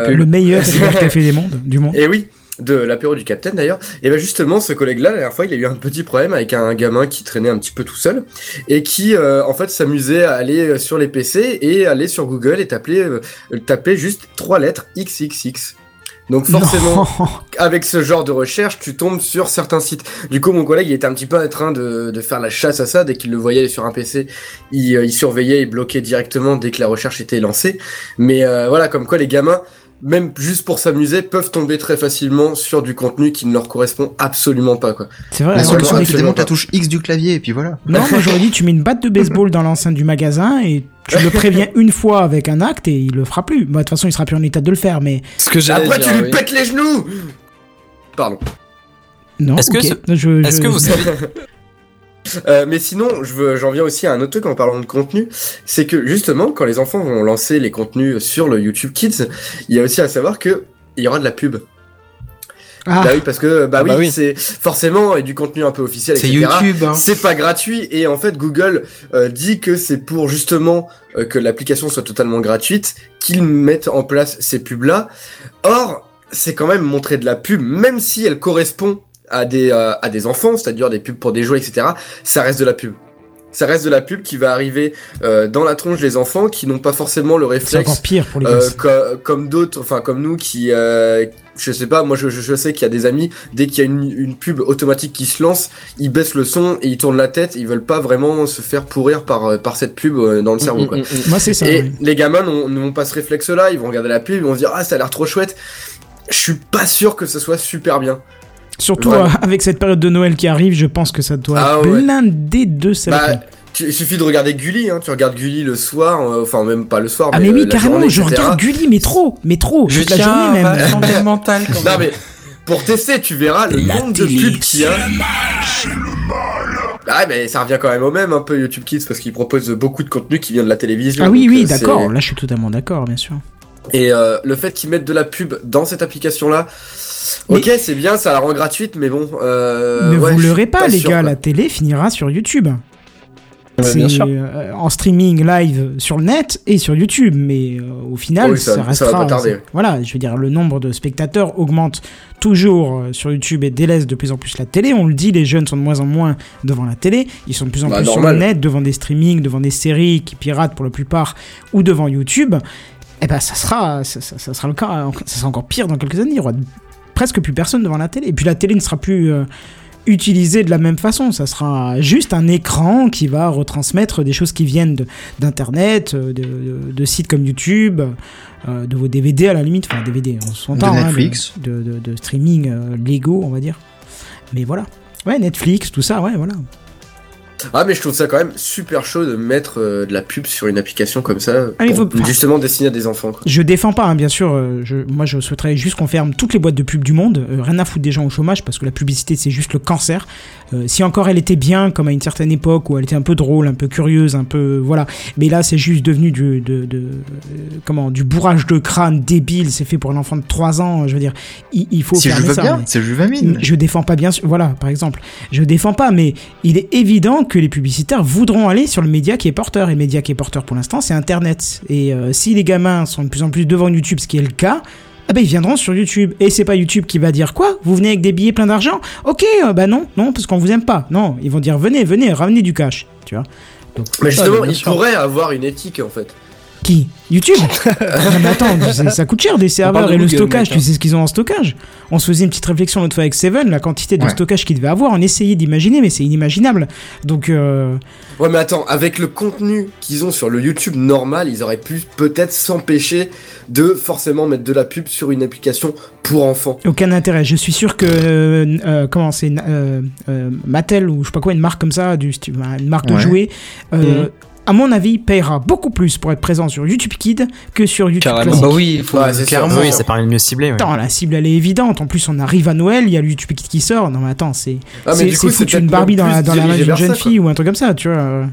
pub. Le meilleur cybercafé des mondes, du monde. Et oui, de l'apéro du Capitaine d'ailleurs. Et ben justement, ce collègue-là, la dernière fois, il a eu un petit problème avec un gamin qui traînait un petit peu tout seul et qui, euh, en fait, s'amusait à aller sur les PC et aller sur Google et taper, euh, taper juste trois lettres XXX. Donc forcément, Non. avec ce genre de recherche, tu tombes sur certains sites. Du coup, mon collègue, il était un petit peu en train de, de faire la chasse à ça. Dès qu'il le voyait sur un PC, il, euh, il surveillait et bloquait directement dès que la recherche était lancée. Mais euh, voilà, comme quoi les gamins, même juste pour s'amuser, peuvent tomber très facilement sur du contenu qui ne leur correspond absolument pas. Quoi. C'est vrai. La alors, solution, ouais, tu absolument démontes pas. la touche X du clavier et puis voilà. Non, moi j'aurais dit tu mets une batte de baseball dans l'enceinte du magasin et tu le préviens une fois avec un acte et il le fera plus. Moi de toute façon il sera plus en état de le faire, mais Ce que Après, dire, tu lui oui. pètes les genoux Pardon. non. Est-ce que ce- Je- Est-ce je- que vous savez Euh, mais sinon, je veux, j'en viens aussi à un autre truc en parlant de contenu, c'est que justement, quand les enfants vont lancer les contenus sur le YouTube Kids, il y a aussi à savoir que il y aura de la pub. Ah, Bah oui, parce que bah Ah oui, bah oui. c'est forcément et du contenu un peu officiel, c'est. YouTube. Hein. C'est pas gratuit et en fait Google euh, dit que c'est pour justement euh, que l'application soit totalement gratuite qu'ils mettent en place ces pubs là. Or, c'est quand même montrer de la pub, même si elle correspond à des euh, à des enfants, c'est-à-dire des pubs pour des jouets, etc. Ça reste de la pub. Ça reste de la pub qui va arriver euh, dans la tronche des enfants qui n'ont pas forcément le c'est réflexe encore pire pour les euh, co- comme d'autres, enfin comme nous qui, euh, je sais pas, moi je, sais qu'il y a des amis, dès qu'il y a une, une pub automatique qui se lance, ils baissent le son et ils tournent la tête, ils veulent pas vraiment se faire pourrir par, par cette pub dans le cerveau. Mm, Quoi. mm, mm. Moi c'est ça. Et oui. les gamins n'ont pas ce réflexe-là, ils vont regarder la pub, ils vont se dire ah ça a l'air trop chouette. Je suis pas sûr que ce soit super bien. Surtout euh, avec cette période de Noël qui arrive, je pense que ça doit Ah être ouais. blindé de Bah, saloperies. tu- il suffit de regarder Gulli, hein. tu regardes Gulli le soir, euh, enfin même pas le soir, Ah mais, mais oui, euh, la carrément, journée, je etc. regarde Gulli, mais trop, mais trop, Je toute la journée à même. santé mentale quand Non même. mais pour tester, tu verras le nombre de pubs qu'il y a. Ah mais ça revient quand même au même un peu YouTube Kids parce qu'ils proposent beaucoup de contenu qui vient de la télévision. Ah oui, oui, euh, c'est- d'accord, là je suis totalement d'accord, bien sûr. Et euh, le fait qu'ils mettent de la pub dans cette application là, Mais- ok c'est bien, ça la rend gratuite, mais bon. Euh, ne ouais, vous leurrez pas, les sûr, gars, quoi. la télé finira sur YouTube. Ouais, C'est bien sûr. euh, en streaming live sur le net et sur YouTube, mais euh, au final, Oui, ça- ça, ça va restera. pas tarder. c'est- Voilà, je veux dire, le nombre de spectateurs augmente toujours sur YouTube et délaisse de plus en plus la télé. On le dit, les jeunes sont de moins en moins devant la télé, ils sont de plus en Bah, plus sur le net, devant des streamings, devant des séries qui piratent pour la plupart, ou devant YouTube. Eh ben, ça sera, ça, ça- ça sera le cas, ça sera encore pire dans quelques années. Il y aura presque plus personne devant la télé. Et puis la télé ne sera plus euh, utilisée de la même façon. Ça sera juste un écran qui va retransmettre des choses qui viennent d'internet, euh, de, de- de sites comme YouTube, euh, de vos DVD à la limite, enfin DVD, on s'entend, De hein, Netflix. de, de- de streaming euh, légaux, on va dire. Mais voilà. Ouais, Netflix, tout ça, ouais, voilà. Ah mais je trouve ça quand même super chaud de mettre euh, de la pub sur une application comme ça, Ah, pour faut- justement destinée à des enfants. Quoi. Je défends pas, hein, bien sûr. euh, je, moi, je souhaiterais juste qu'on ferme toutes les boîtes de pub du monde. euh, rien à foutre des gens au chômage parce que la publicité, c'est juste le cancer. Euh, si encore elle était bien, comme à une certaine époque où elle était un peu drôle, un peu curieuse, un peu voilà. Mais là, c'est juste devenu du de, de- euh, comment du bourrage de crâne débile. C'est fait pour un enfant de 3 ans. Je veux dire, il, il faut Si je fermer veux ça. bien, mais- c'est Juvamine. je défends pas bien sûr, voilà, par exemple. Je défends pas, mais il est évident que les publicitaires voudront aller sur le média qui est porteur. Et le média qui est porteur pour l'instant, c'est Internet. Et euh, si les gamins sont de plus en plus devant YouTube, ce qui est le cas, ah ben ils viendront sur YouTube. Et c'est pas YouTube qui va dire quoi? Vous venez avec des billets pleins d'argent? Ok, euh, bah non, non, parce qu'on vous aime pas. Non, ils vont dire venez, venez, ramenez du cash. Tu vois? Donc, Mais justement, bien il sûr. pourrait avoir une éthique en fait. Qui YouTube Non mais attends, ça, ça coûte cher des serveurs de et le Google, stockage, mec, tu sais ce qu'ils ont en stockage On se faisait une petite réflexion l'autre fois avec Seven, la quantité de Ouais. stockage qu'ils devaient avoir, on essayait d'imaginer, mais c'est inimaginable. Donc, euh, Ouais mais attends, avec le contenu qu'ils ont sur le YouTube normal, ils auraient pu peut-être s'empêcher de forcément mettre de la pub sur une application pour enfants. aucun intérêt. Je suis sûr que, euh, euh, comment c'est, euh, euh, Mattel ou je sais pas quoi, une marque comme ça, du, stu- une marque de jouets, euh, Mhm. À mon avis, payera beaucoup plus pour être présent sur YouTube Kid que sur YouTube Carrément. classique. Bah oui, faut Ouais, clairement. Oui, ça permet de mieux cibler. ouais. Attends, la cible elle est évidente. En plus, on arrive à Noël, il y a le YouTube Kid qui sort. Non mais attends, c'est Ah, mais c'est du coup, c'est c'est foutu une Barbie dans la, dans la main d'une jeune ça, fille ou un truc comme ça, tu vois.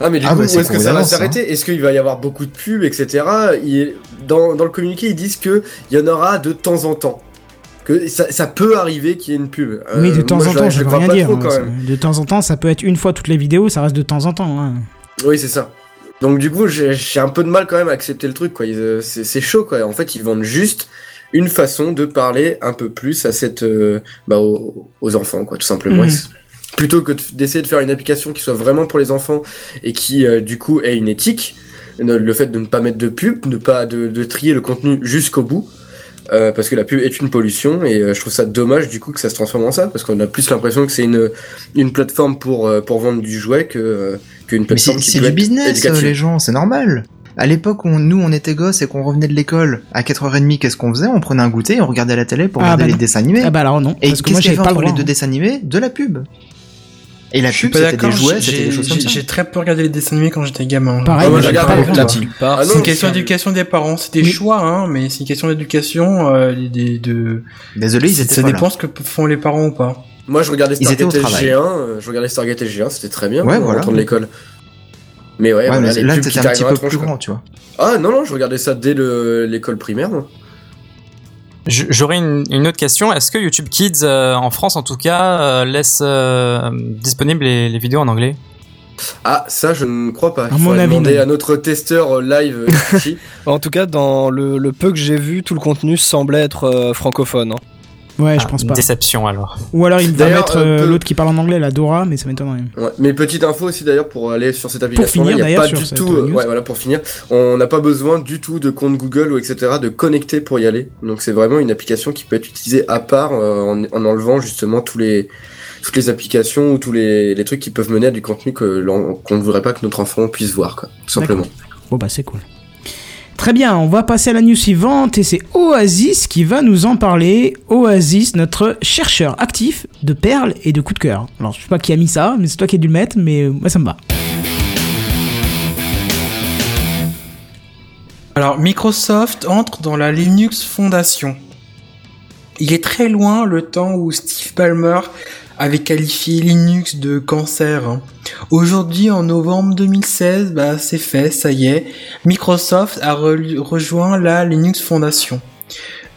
Ah mais du Ah, coup, bah, où est-ce que ça va s'arrêter Est-ce qu'il va y avoir beaucoup de pubs, etc. Il- Dans, dans le communiqué, ils disent que il y en aura de temps en temps. Que ça, ça peut arriver qu'il y ait une pub. Euh, oui, de temps moi, en temps, je le veux rien dire. trop, quand hein, même. De temps en temps, ça peut être une fois toutes les vidéos, ça reste de temps en temps. hein. Oui, c'est ça. Donc du coup, j'ai un peu de mal quand même à accepter le truc. quoi. Euh, C'est chaud, quoi. En fait, ils vendent juste une façon de parler un peu plus à cette, euh, bah, aux, aux enfants, quoi, tout simplement. Mhm. Plutôt que de- d'essayer de faire une application qui soit vraiment pour les enfants et qui, euh, du coup, ait une éthique, le fait de ne pas mettre de pub, ne pas de, de trier le contenu jusqu'au bout, euh, parce que la pub est une pollution et euh, je trouve ça dommage du coup que ça se transforme en ça, parce qu'on a plus l'impression que c'est une une plateforme pour euh, pour vendre du jouet que euh, qu'une Mais plateforme c'est qui c'est du business, éducative. les gens, c'est normal. À l'époque où nous on était gosses et qu'on revenait de l'école à 4h30, qu'est-ce qu'on faisait? On prenait un goûter et on regardait la télé pour Ah, regarder bah les dessins animés. Ah bah alors non, et parce que qu'est-ce moi qu'il y avait entre droit. les deux hein. dessins animés? De la pub. Et la pub, c'était des jouets, j'ai- c'était des choses comme j'ai- ça. J'ai très peu regardé les dessins animés quand j'étais gamin. Pareil, Ah, moi, j'ai pas. Ah C'est une question d'éducation des parents. C'est des Oui. choix, hein, mais c'est une question d'éducation. Euh, des- de... Désolé, ils étaient Ça pas dépend là. ce que font les parents ou pas. Moi, je regardais Stargate travail. SG1, euh, je regardais Stargate SG1, c'était très bien Ouais, en voilà. de l'école. Mais ouais, Ouais, voilà, mais les là, qui un petit peu tronche, plus quoi. grand, tu vois. Ah non, non, je regardais ça dès le- l'école primaire. moi. J'aurais une, une autre question. Est-ce que YouTube Kids, euh, en France en tout cas, euh, laisse euh, disponibles les, les vidéos en anglais? Ah, ça, je ne crois pas. À Il avis, demander non. à notre testeur euh, live ici. En tout cas, dans le, le peu que j'ai vu, tout le contenu semblait être euh, francophone. hein. Ouais, je Ah, pense pas. Déception alors. Ou alors il va mettre euh, euh, l'autre qui parle en anglais, la Dora, mais ça m'étonnerait. Ouais. Mais petite info aussi d'ailleurs pour aller sur cette application finir, n'y a d'ailleurs, pas sur du cette tout euh, news. ouais voilà pour finir on n'a pas besoin du tout de compte Google ou etc de connecter pour y aller donc c'est vraiment une application qui peut être utilisée à part euh, en, en enlevant justement tous les toutes les applications ou tous les, les trucs qui peuvent mener à du contenu que l'on- qu'on ne voudrait pas que notre enfant puisse voir quoi tout simplement Bon bah c'est cool. Très bien, on va passer à la news suivante et c'est Oasis qui va nous en parler. Oasis, notre chercheur actif de perles et de coups de cœur. Alors je sais pas qui a mis ça, mais c'est toi qui as dû le mettre, mais euh, ça me va. Alors, Microsoft entre dans la Linux Foundation. Il est très loin le temps où Steve Ballmer avait qualifié Linux de cancer. Aujourd'hui, en novembre 2016, bah, c'est fait, ça y est. Microsoft a re- rejoint la Linux Foundation.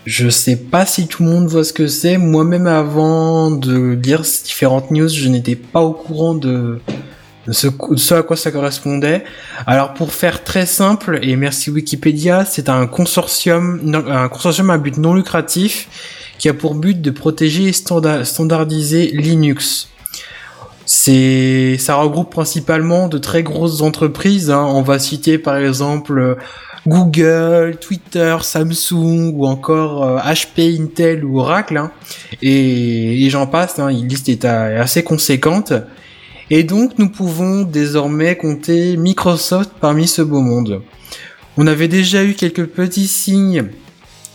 Je sais pas si tout le monde voit ce que c'est. Moi-même, avant de lire ces différentes news, je n'étais pas au courant de, ce, ce à quoi ça correspondait. Alors pour faire très simple, et merci Wikipédia, c'est un consortium, un consortium à but non lucratif qui a pour but de protéger et standa- standardiser Linux. C'est, ça regroupe principalement de très grosses entreprises. hein. On va citer par exemple euh, Google, Twitter, Samsung ou encore euh, HP, Intel ou Oracle. hein. Et, et j'en passe. Hein. Une liste est euh, assez conséquente. Et donc nous pouvons désormais compter Microsoft parmi ce beau monde. On avait déjà eu quelques petits signes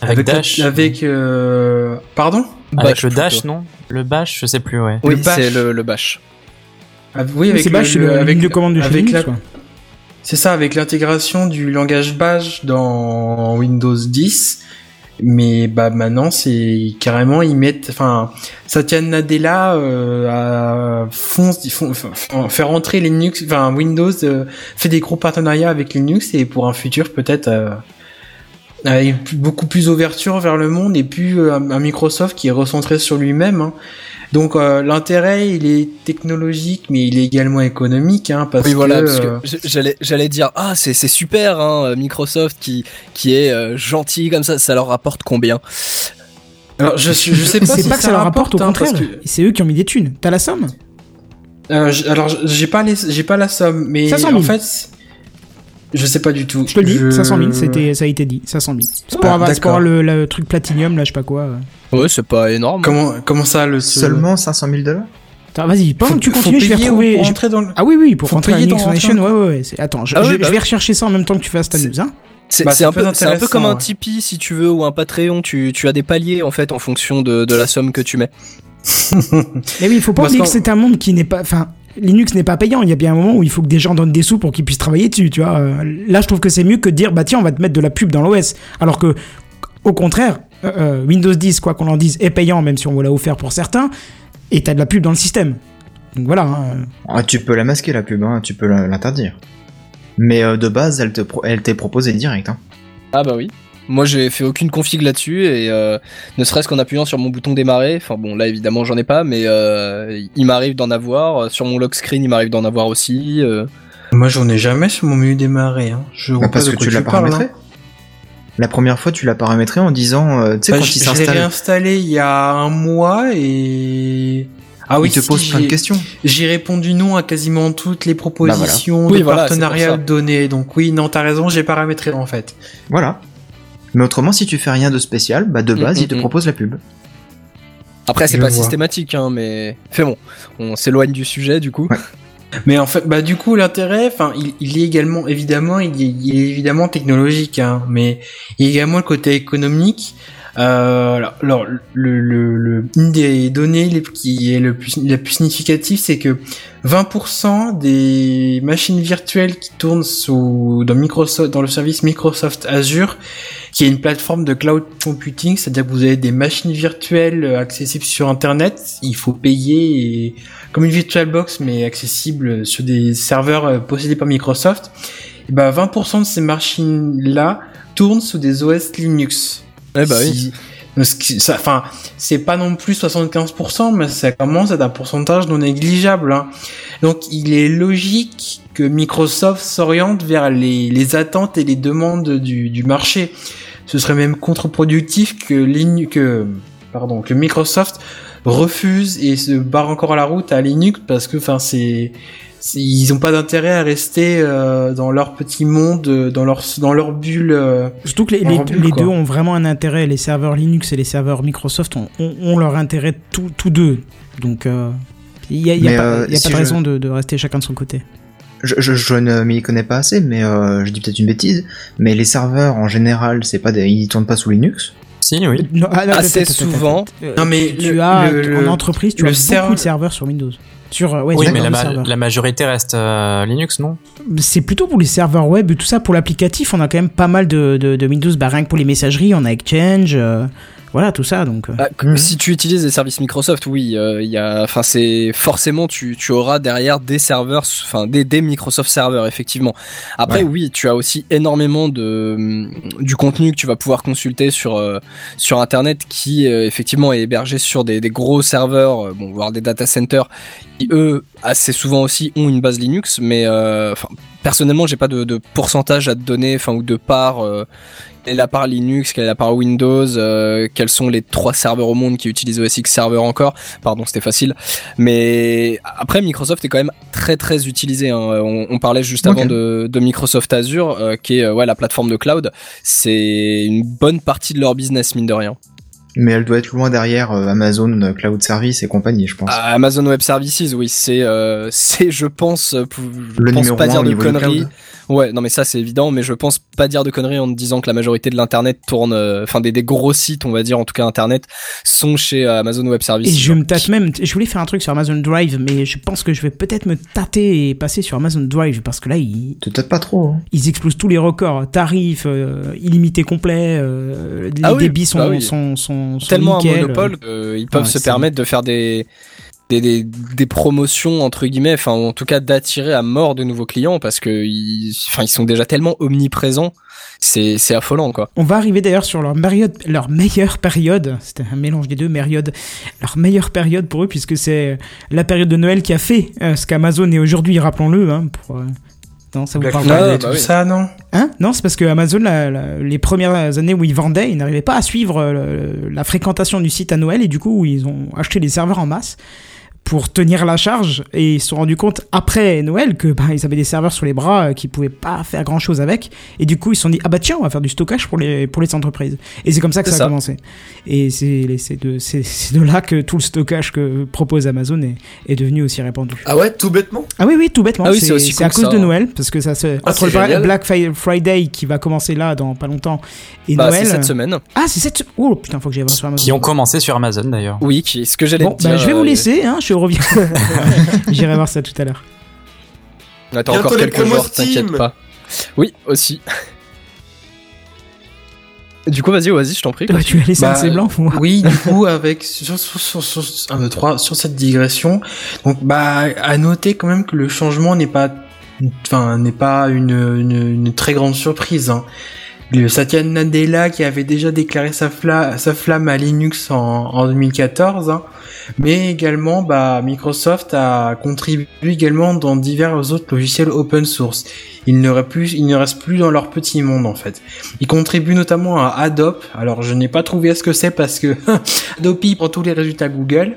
Avec, la- Dash. avec euh, pardon Avec Bash le plutôt. Dash, non Le Bash, je sais plus, ouais. Oui, Le c'est le, le bash. Ah, Oui, avec c'est Bash, le, le, le- avec de commande de chez avec Linux, la- quoi. C'est ça, avec l'intégration du langage Bash dans Windows 10. Mais bah maintenant c'est carrément ils mettent, enfin Satya Nadella euh, font, enfin, faire rentrer Linux, enfin Windows euh, fait des gros partenariats avec Linux et pour un futur peut-être euh, avec beaucoup plus d'ouverture vers le monde et plus euh, un Microsoft qui est recentré sur lui-même. hein. Donc euh, l'intérêt il est technologique mais il est également économique hein, parce Oui, voilà, que parce euh, que j- j'allais, j'allais dire, ah, c'est, c'est super, hein, Microsoft qui, qui est euh, gentil comme ça, ça leur rapporte combien? Alors, je, sais pas C'est si pas que ça leur rapporte, au hein, contraire. que- C'est eux qui ont mis des thunes. T'as la somme? Euh, alors, j'ai pas les, j'ai pas la somme, mais 500 000. en fait, je sais pas du tout. Je te le dis, 500 000, c'était, ça a été dit. 500 000. C'est pour, Ah, avoir- c'est pour d'accord. le, le truc Platinum, là, je sais pas quoi. Ouais, c'est pas énorme. Comment, comment ça le Seulement 500 000 dollars? Attends, vas-y, pendant Faut- que tu continues, je vais retrouver. pour je- entrer dans le- Ah oui, oui, pour Faut rentrer Linux dans Foundation, ouais, ouais, ouais. c'est- Attends, je, Ah oui, je- bah je vais oui. rechercher ça en même temps que tu fasses ta C'est- news, hein. C'est, Bah, c'est un peu, c'est un peu intéressant, comme un. Tipeee si tu veux ou un Patreon. Tu, tu as des paliers en fait en fonction de, de la somme que tu mets. Mais oui, il faut pas oublier que c'est un monde qui n'est pas. Enfin, Linux n'est pas payant. Il y a bien un moment où il faut que des gens donnent des sous pour qu'ils puissent travailler dessus, tu vois. Euh, Là, je trouve que c'est mieux que de dire, bah tiens, on va te mettre de la pub dans l'OS. Alors que, au contraire, euh, euh, Windows 10, quoi qu'on en dise, est payant, même si on vous l'a offert pour certains, et t'as de la pub dans le système. Donc voilà. hein. Ah, tu peux la masquer la pub, hein, tu peux l'interdire. Mais euh, de base, elle te pro- t'est proposée direct. Hein. Ah bah oui. Moi j'ai fait aucune config là-dessus et euh, ne serait-ce qu'en appuyant sur mon bouton démarrer, enfin bon là évidemment j'en ai pas mais euh, il m'arrive d'en avoir, Euh, sur mon lock screen il m'arrive d'en avoir aussi. euh. Moi, j'en ai jamais sur mon menu démarré. Hein. Je Bah, pas parce que tu l'as parles, paramétré. hein. La première fois, tu l'as paramétré en disant, euh, tu sais, Bah, quand je il je l'ai s'installe, réinstallé il y a un mois et... Ah oui, il te si, pose plein de j'ai- questions. J'ai répondu non à quasiment toutes les propositions Oui, de voilà, partenariat données. Donc oui, non, t'as raison, j'ai paramétré en fait. Voilà. Mais autrement, si tu fais rien de spécial, bah de Mm, base, mm, il te mm. propose la pub. Après c'est pas vois. systématique hein mais fait bon, on s'éloigne du sujet du coup. Ouais. Mais en fait, bah du coup, l'intérêt, enfin, il, il est également, évidemment, il est, il est évidemment technologique, hein, mais il y a également le côté économique. Euh, alors, alors, le, le, le- une des données qui est le plus, la plus significative, c'est que 20% des machines virtuelles qui tournent sous, dans Microsoft, dans le service Microsoft Azure, qui est une plateforme de cloud computing, c'est-à-dire que vous avez des machines virtuelles euh, accessibles sur Internet, il faut payer et comme une VirtualBox mais accessible sur des serveurs euh, possédés par Microsoft, et ben 20% de ces machines-là tournent sous des OS Linux. Eh bah oui. Si- Enfin, c'est pas non plus 75%, mais ça commence à être un pourcentage non négligeable. hein. Donc, il est logique que Microsoft s'oriente vers les, les attentes et les demandes du, du marché. Ce serait même contre-productif que, que, que Microsoft refuse et se barre encore à la route à Linux parce que, enfin, c'est- ils ont pas d'intérêt à rester euh, dans leur petit monde, euh, dans leur dans leur bulle. euh, Surtout que les, En les- bulle, les quoi. deux ont vraiment un intérêt. Les serveurs Linux et les serveurs Microsoft ont, ont- ont leur intérêt tous tous deux. Donc, euh, il n'y a, il y a pas, euh, il y a si pas de je- raison de, de rester chacun de son côté. Je, je, je ne m'y connais pas assez, mais euh, je dis peut-être une bêtise. Mais les serveurs, en général, c'est pas des... ils tournent pas sous Linux. Si, oui. Non, ah, non, Assez attends, attends, attends, souvent. attends. Euh, Non, mais tu le- as le- en entreprise, tu as beaucoup serveur- de serveurs sur Windows. Sur, euh, ouais, Oui, mais la, ma- majorité reste euh, Linux, non? C'est plutôt pour les serveurs web et tout ça. Pour l'applicatif, on a quand même pas mal de, de, de Windows. Bah, rien que pour les messageries, on a Exchange. euh, voilà, tout ça. Donc, euh. Bah, que- Si tu utilises des services Microsoft, oui, euh, il y a, enfin c'est forcément tu, tu auras derrière des serveurs, enfin des, des Microsoft serveurs effectivement. Après Ouais. oui, tu as aussi énormément de hum, du contenu que tu vas pouvoir consulter sur euh, sur internet qui euh, effectivement est hébergé sur des, des gros serveurs, euh, bon voire des data centers qui eux assez souvent aussi ont une base Linux, mais euh, personnellement j'ai pas de, de pourcentage à te donner, enfin ou de part. Euh, quelle est la part Linux, quelle est la part Windows, euh, quels sont les trois serveurs au monde qui utilisent OS X Server encore? Pardon, c'était facile. Mais après, Microsoft est quand même très très utilisé. hein. On, on parlait juste avant de, de Microsoft Azure, euh, qui est euh, ouais, la plateforme de cloud. C'est une bonne partie de leur business, mine de rien. Mais elle doit être loin derrière euh, Amazon euh, Cloud Service et compagnie, je pense. Ah, Amazon Web Services, oui, c'est, euh, c'est, je pense, euh, je Le pense numéro pas dire de conneries. Ouais, non mais ça c'est évident, mais je pense pas dire de conneries en te disant que la majorité de l'internet tourne, euh, enfin des, des gros sites, on va dire en tout cas internet, sont chez euh, Amazon Web Services. Et je me tâte même, je voulais faire un truc sur Amazon Drive, mais je pense que je vais peut-être me tâter et passer sur Amazon Drive parce que là, ils, Te tâte pas trop. hein. ils explosent tous les records. Tarifs, euh, illimité complet, euh, les Ah oui, débits sont, bah oui. sont, sont, sont tellement nickel. un monopole qu'ils peuvent se permettre de faire des des, des, des promotions entre guillemets, enfin en tout cas d'attirer à mort de nouveaux clients parce que ils, enfin ils sont déjà tellement omniprésents, c'est c'est affolant quoi. On va arriver d'ailleurs sur leur, période, leur meilleure période. C'était un mélange des deux périodes. Leur meilleure période pour eux, puisque c'est la période de Noël qui a fait euh, ce qu'Amazon est aujourd'hui, rappelons-le. Hein, pour, euh, Non, ça vous Black parle Friday, pas bah tout oui. ça, non? Hein? Non, c'est parce que Amazon, la- la- les premières années où ils vendaient, ils n'arrivaient pas à suivre euh, la fréquentation du site à Noël et du coup, ils ont acheté des serveurs en masse pour tenir la charge et ils se sont rendus compte après Noël que bah, ils avaient des serveurs sur les bras euh, qui pouvaient pas faire grand chose avec et du coup ils se sont dit ah bah tiens on va faire du stockage pour les pour les entreprises et c'est comme ça que ça, a commencé et c'est c'est de c'est c'est de là que tout le stockage que propose Amazon est, est devenu aussi répandu Ah ouais, tout bêtement? Ah oui, oui, tout bêtement. Ah oui, c'est à cause ça, de hein. Noël, parce que ça se. Ah, entre le. Black Friday qui va commencer là dans pas longtemps et Bah, Noël. c'est cette semaine. Ah, c'est cette. Oh putain, faut que j'aille voir sur Amazon. Qui ont commencé sur Amazon d'ailleurs. Oui, qui, ce que j'allais Bon, bah, je vais vous euh, laisser. Hein, je revient. J'irai voir ça tout à l'heure. Attends Bientôt encore quelques jours, t'inquiète pas. Oui, aussi. Du coup, vas-y, vas-y, je t'en prie. Toi, tu as laissé un Bah, c'est blanc moi. Oui, du coup, avec sur, sur, sur, sur, un, deux, trois, sur cette digression, donc bah à noter quand même que le changement n'est pas, enfin n'est pas une, une, une très grande surprise. Hein. Le Satya Nadella qui avait déjà déclaré sa, fla- sa flamme à Linux en, en 2014, hein. mais également bah Microsoft a contribué également dans divers autres logiciels open source. Ils ne, plus, ils ne restent plus dans leur petit monde en fait. Ils contribuent notamment à Adobe. Alors je n'ai pas trouvé ce que c'est parce que Adobe prend tous les résultats Google.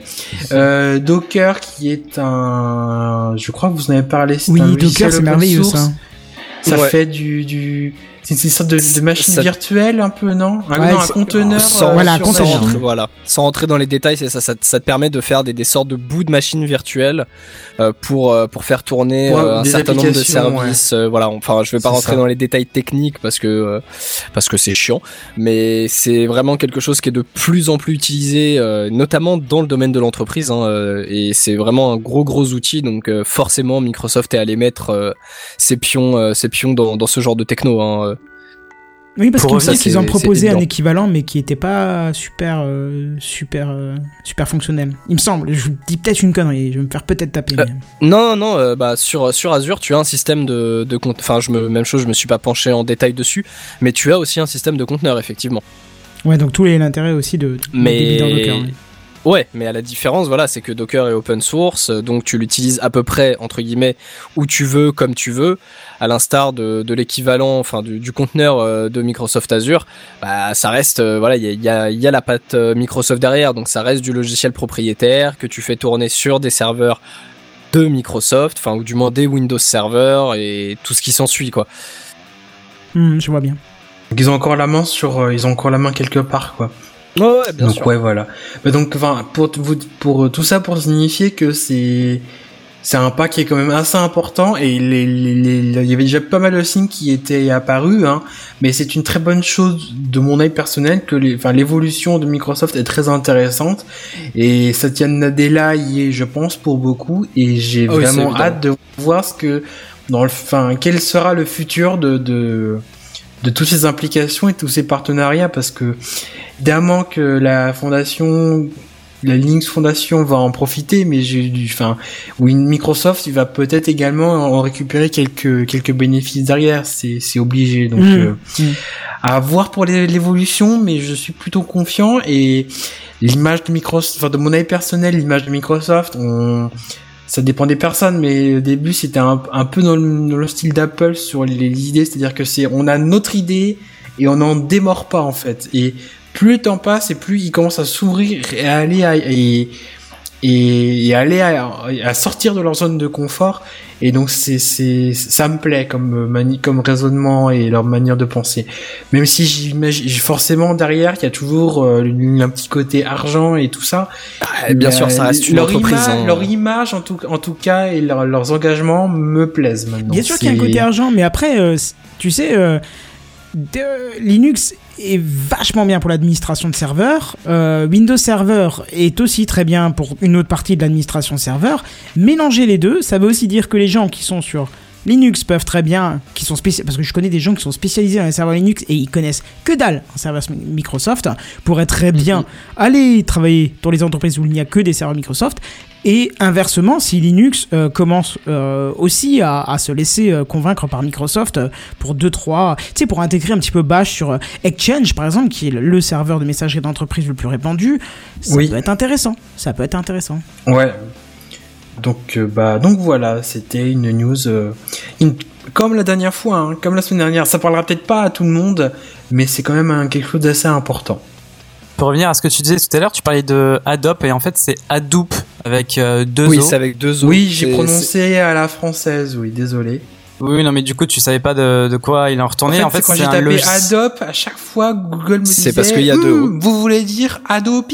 Euh, Docker qui est un, je crois que vous en avez parlé. c'est Oui, un Docker, logiciel c'est open merveilleux source. ça. Ça Ouais. fait du, du... c'est une sorte de, de machine Ça- virtuelle un peu non Ouais, non, un conteneur. sans, euh, voilà, conteneur. sans voilà, sans rentrer dans les détails, c'est ça, ça, ça te permet de faire des, des sortes de bouts de machines virtuelles euh, pour euh, pour faire tourner euh, un certain nombre de services. euh, voilà, enfin, je vais pas rentrer ça. dans les détails techniques parce que euh, parce que c'est chiant, mais c'est vraiment quelque chose qui est de plus en plus utilisé, euh, notamment dans le domaine de l'entreprise, hein, euh, et c'est vraiment un gros gros outil. Donc euh, forcément, Microsoft est allé mettre euh, ses pions euh, ses pions dans, dans ce genre de techno. Hein. Oui, parce qu'ils ont proposé un équivalent, mais qui était pas super, euh, super, euh, super fonctionnel. Il me semble. Je vous dis peut-être une connerie. Je vais me faire peut-être taper. Euh, Non, non, euh, bah sur sur Azure, tu as un système de de compte. Enfin, je me même chose, je me suis pas penché en détail dessus, mais tu as aussi un système de conteneur effectivement. Ouais, donc tout l'intérêt aussi de. de Mais- dans Docker. Ouais, mais à la différence, voilà, c'est que Docker est open source, euh, donc tu l'utilises à peu près entre guillemets où tu veux, comme tu veux, à l'instar de, de l'équivalent, enfin du, du conteneur euh, de Microsoft Azure. Bah, ça reste, euh, voilà, il y a, il y, a, il y a la patte Microsoft derrière, donc ça reste du logiciel propriétaire que tu fais tourner sur des serveurs de Microsoft, enfin ou du moins des Windows Server et tout ce qui s'ensuit, quoi. Hmm, je vois bien. Donc ils ont encore la main sur, euh, ils ont encore la main quelque part quoi. Ouais, ouais, bien donc sûr. ouais voilà. Donc enfin pour vous pour euh, tout ça pour signifier que c'est c'est un pas qui est quand même assez important et les, les, les- il y avait déjà pas mal de signes qui étaient apparus hein, mais c'est une très bonne chose de mon œil personnel que l'évolution de Microsoft est très intéressante et Satya Nadella y est je pense pour beaucoup et j'ai Ah vraiment hâte de voir ce que dans le enfin quel sera le futur de de de toutes ces implications et tous ces partenariats parce que évidemment que la fondation la Linux Foundation va en profiter mais j'ai du enfin oui Microsoft il va peut-être également en récupérer quelques quelques bénéfices derrière. C'est c'est obligé. Donc Mhm. euh, à voir pour l'é- l'évolution mais je suis plutôt confiant. Et l'image de Microsoft enfin de mon avis personnel l'image de Microsoft on ça dépend des personnes, mais au début c'était un, peu dans le, style d'Apple sur les, idées, c'est-à-dire que c'est on a notre idée et on n'en démord pas en fait. Et plus le temps passe et plus ils commencent à s'ouvrir et à aller à, et, et aller à, à sortir de leur zone de confort. Et donc c'est c'est ça me plaît comme mani comme raisonnement et leur manière de penser. Même si j'imagine forcément derrière il y a toujours euh, un petit côté argent et tout ça. Ah, bien sûr, ça reste une leur entreprise. Image, hein. Leur image, en tout, en tout cas, et leur- leurs engagements me plaisent maintenant. Bien sûr qu'il y a un côté argent, mais après, euh, tu sais, euh, Linux est vachement bien pour l'administration de serveurs. euh, Windows Server est aussi très bien pour une autre partie de l'administration serveur. Mélanger les deux, ça veut aussi dire que les gens qui sont sur Linux peuvent très bien, qui sont parce que je connais des gens qui sont spécialisés dans les serveurs Linux et ils connaissent que dalle en serveurs Microsoft, pourraient très bien aller travailler dans les entreprises où il n'y a que des serveurs Microsoft. Et inversement, si Linux euh, commence euh, aussi à, à se laisser euh, convaincre par Microsoft pour 2-3, tu sais, pour intégrer un petit peu Bash sur Exchange par exemple, qui est le, le serveur de messagerie d'entreprise le plus répandu, ça Oui. peut être intéressant. Ça peut être intéressant. Ouais. Donc, euh, bah, donc voilà, c'était une news euh, une- comme la dernière fois, hein, comme la semaine dernière. Ça parlera peut-être pas à tout le monde, mais c'est quand même un- quelque chose d'assez important. Pour revenir à ce que tu disais tout à l'heure, tu parlais de Adobe et en fait c'est Hadoop avec euh, deux Oui, O. c'est avec deux O. Oui, j'ai prononcé à la française, oui, désolé. Oui, non mais du coup tu savais pas de, de quoi il en En retournait. fait, En fait, c'est quand j'ai tapé logiciel. Adobe, à chaque fois, Google me disait C'est parce qu'il y a deux Hum, Vous voulez dire Adobe?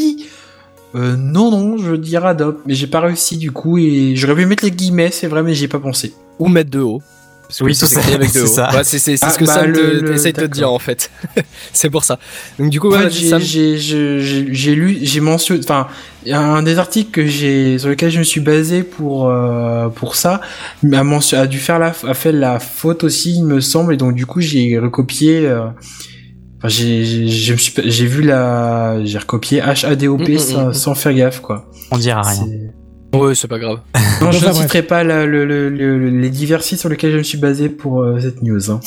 Euh, Non, non, je veux dire Adobe. Mais j'ai pas réussi du coup et j'aurais pu mettre les guillemets, c'est vrai, mais j'y ai pas pensé. Ou mettre. Parce que Oui, c'est ça. Ouais, c'est c'est- c'est Ah, ce que bah, Sam le- te- le- essaye de te dire en fait. c'est pour ça. Donc du coup, ouais, j'ai- Sam. j'ai je- j'ai j'ai lu, j'ai mentionné, enfin, il y a un des articles que j'ai sur lequel je me suis basé pour euh, pour ça a, mention- a dû faire la a fait la faute aussi, il me semble, et donc du coup j'ai recopié. euh, Enfin, j'ai vu la j'ai recopié HADOP Mm, mm, sans, mm. sans faire gaffe quoi. On dira rien. Ouais, c'est pas grave. Non, je ne citerai pas la- le- le- le- les divers sites sur lesquels je me suis basé pour euh, cette news. hein.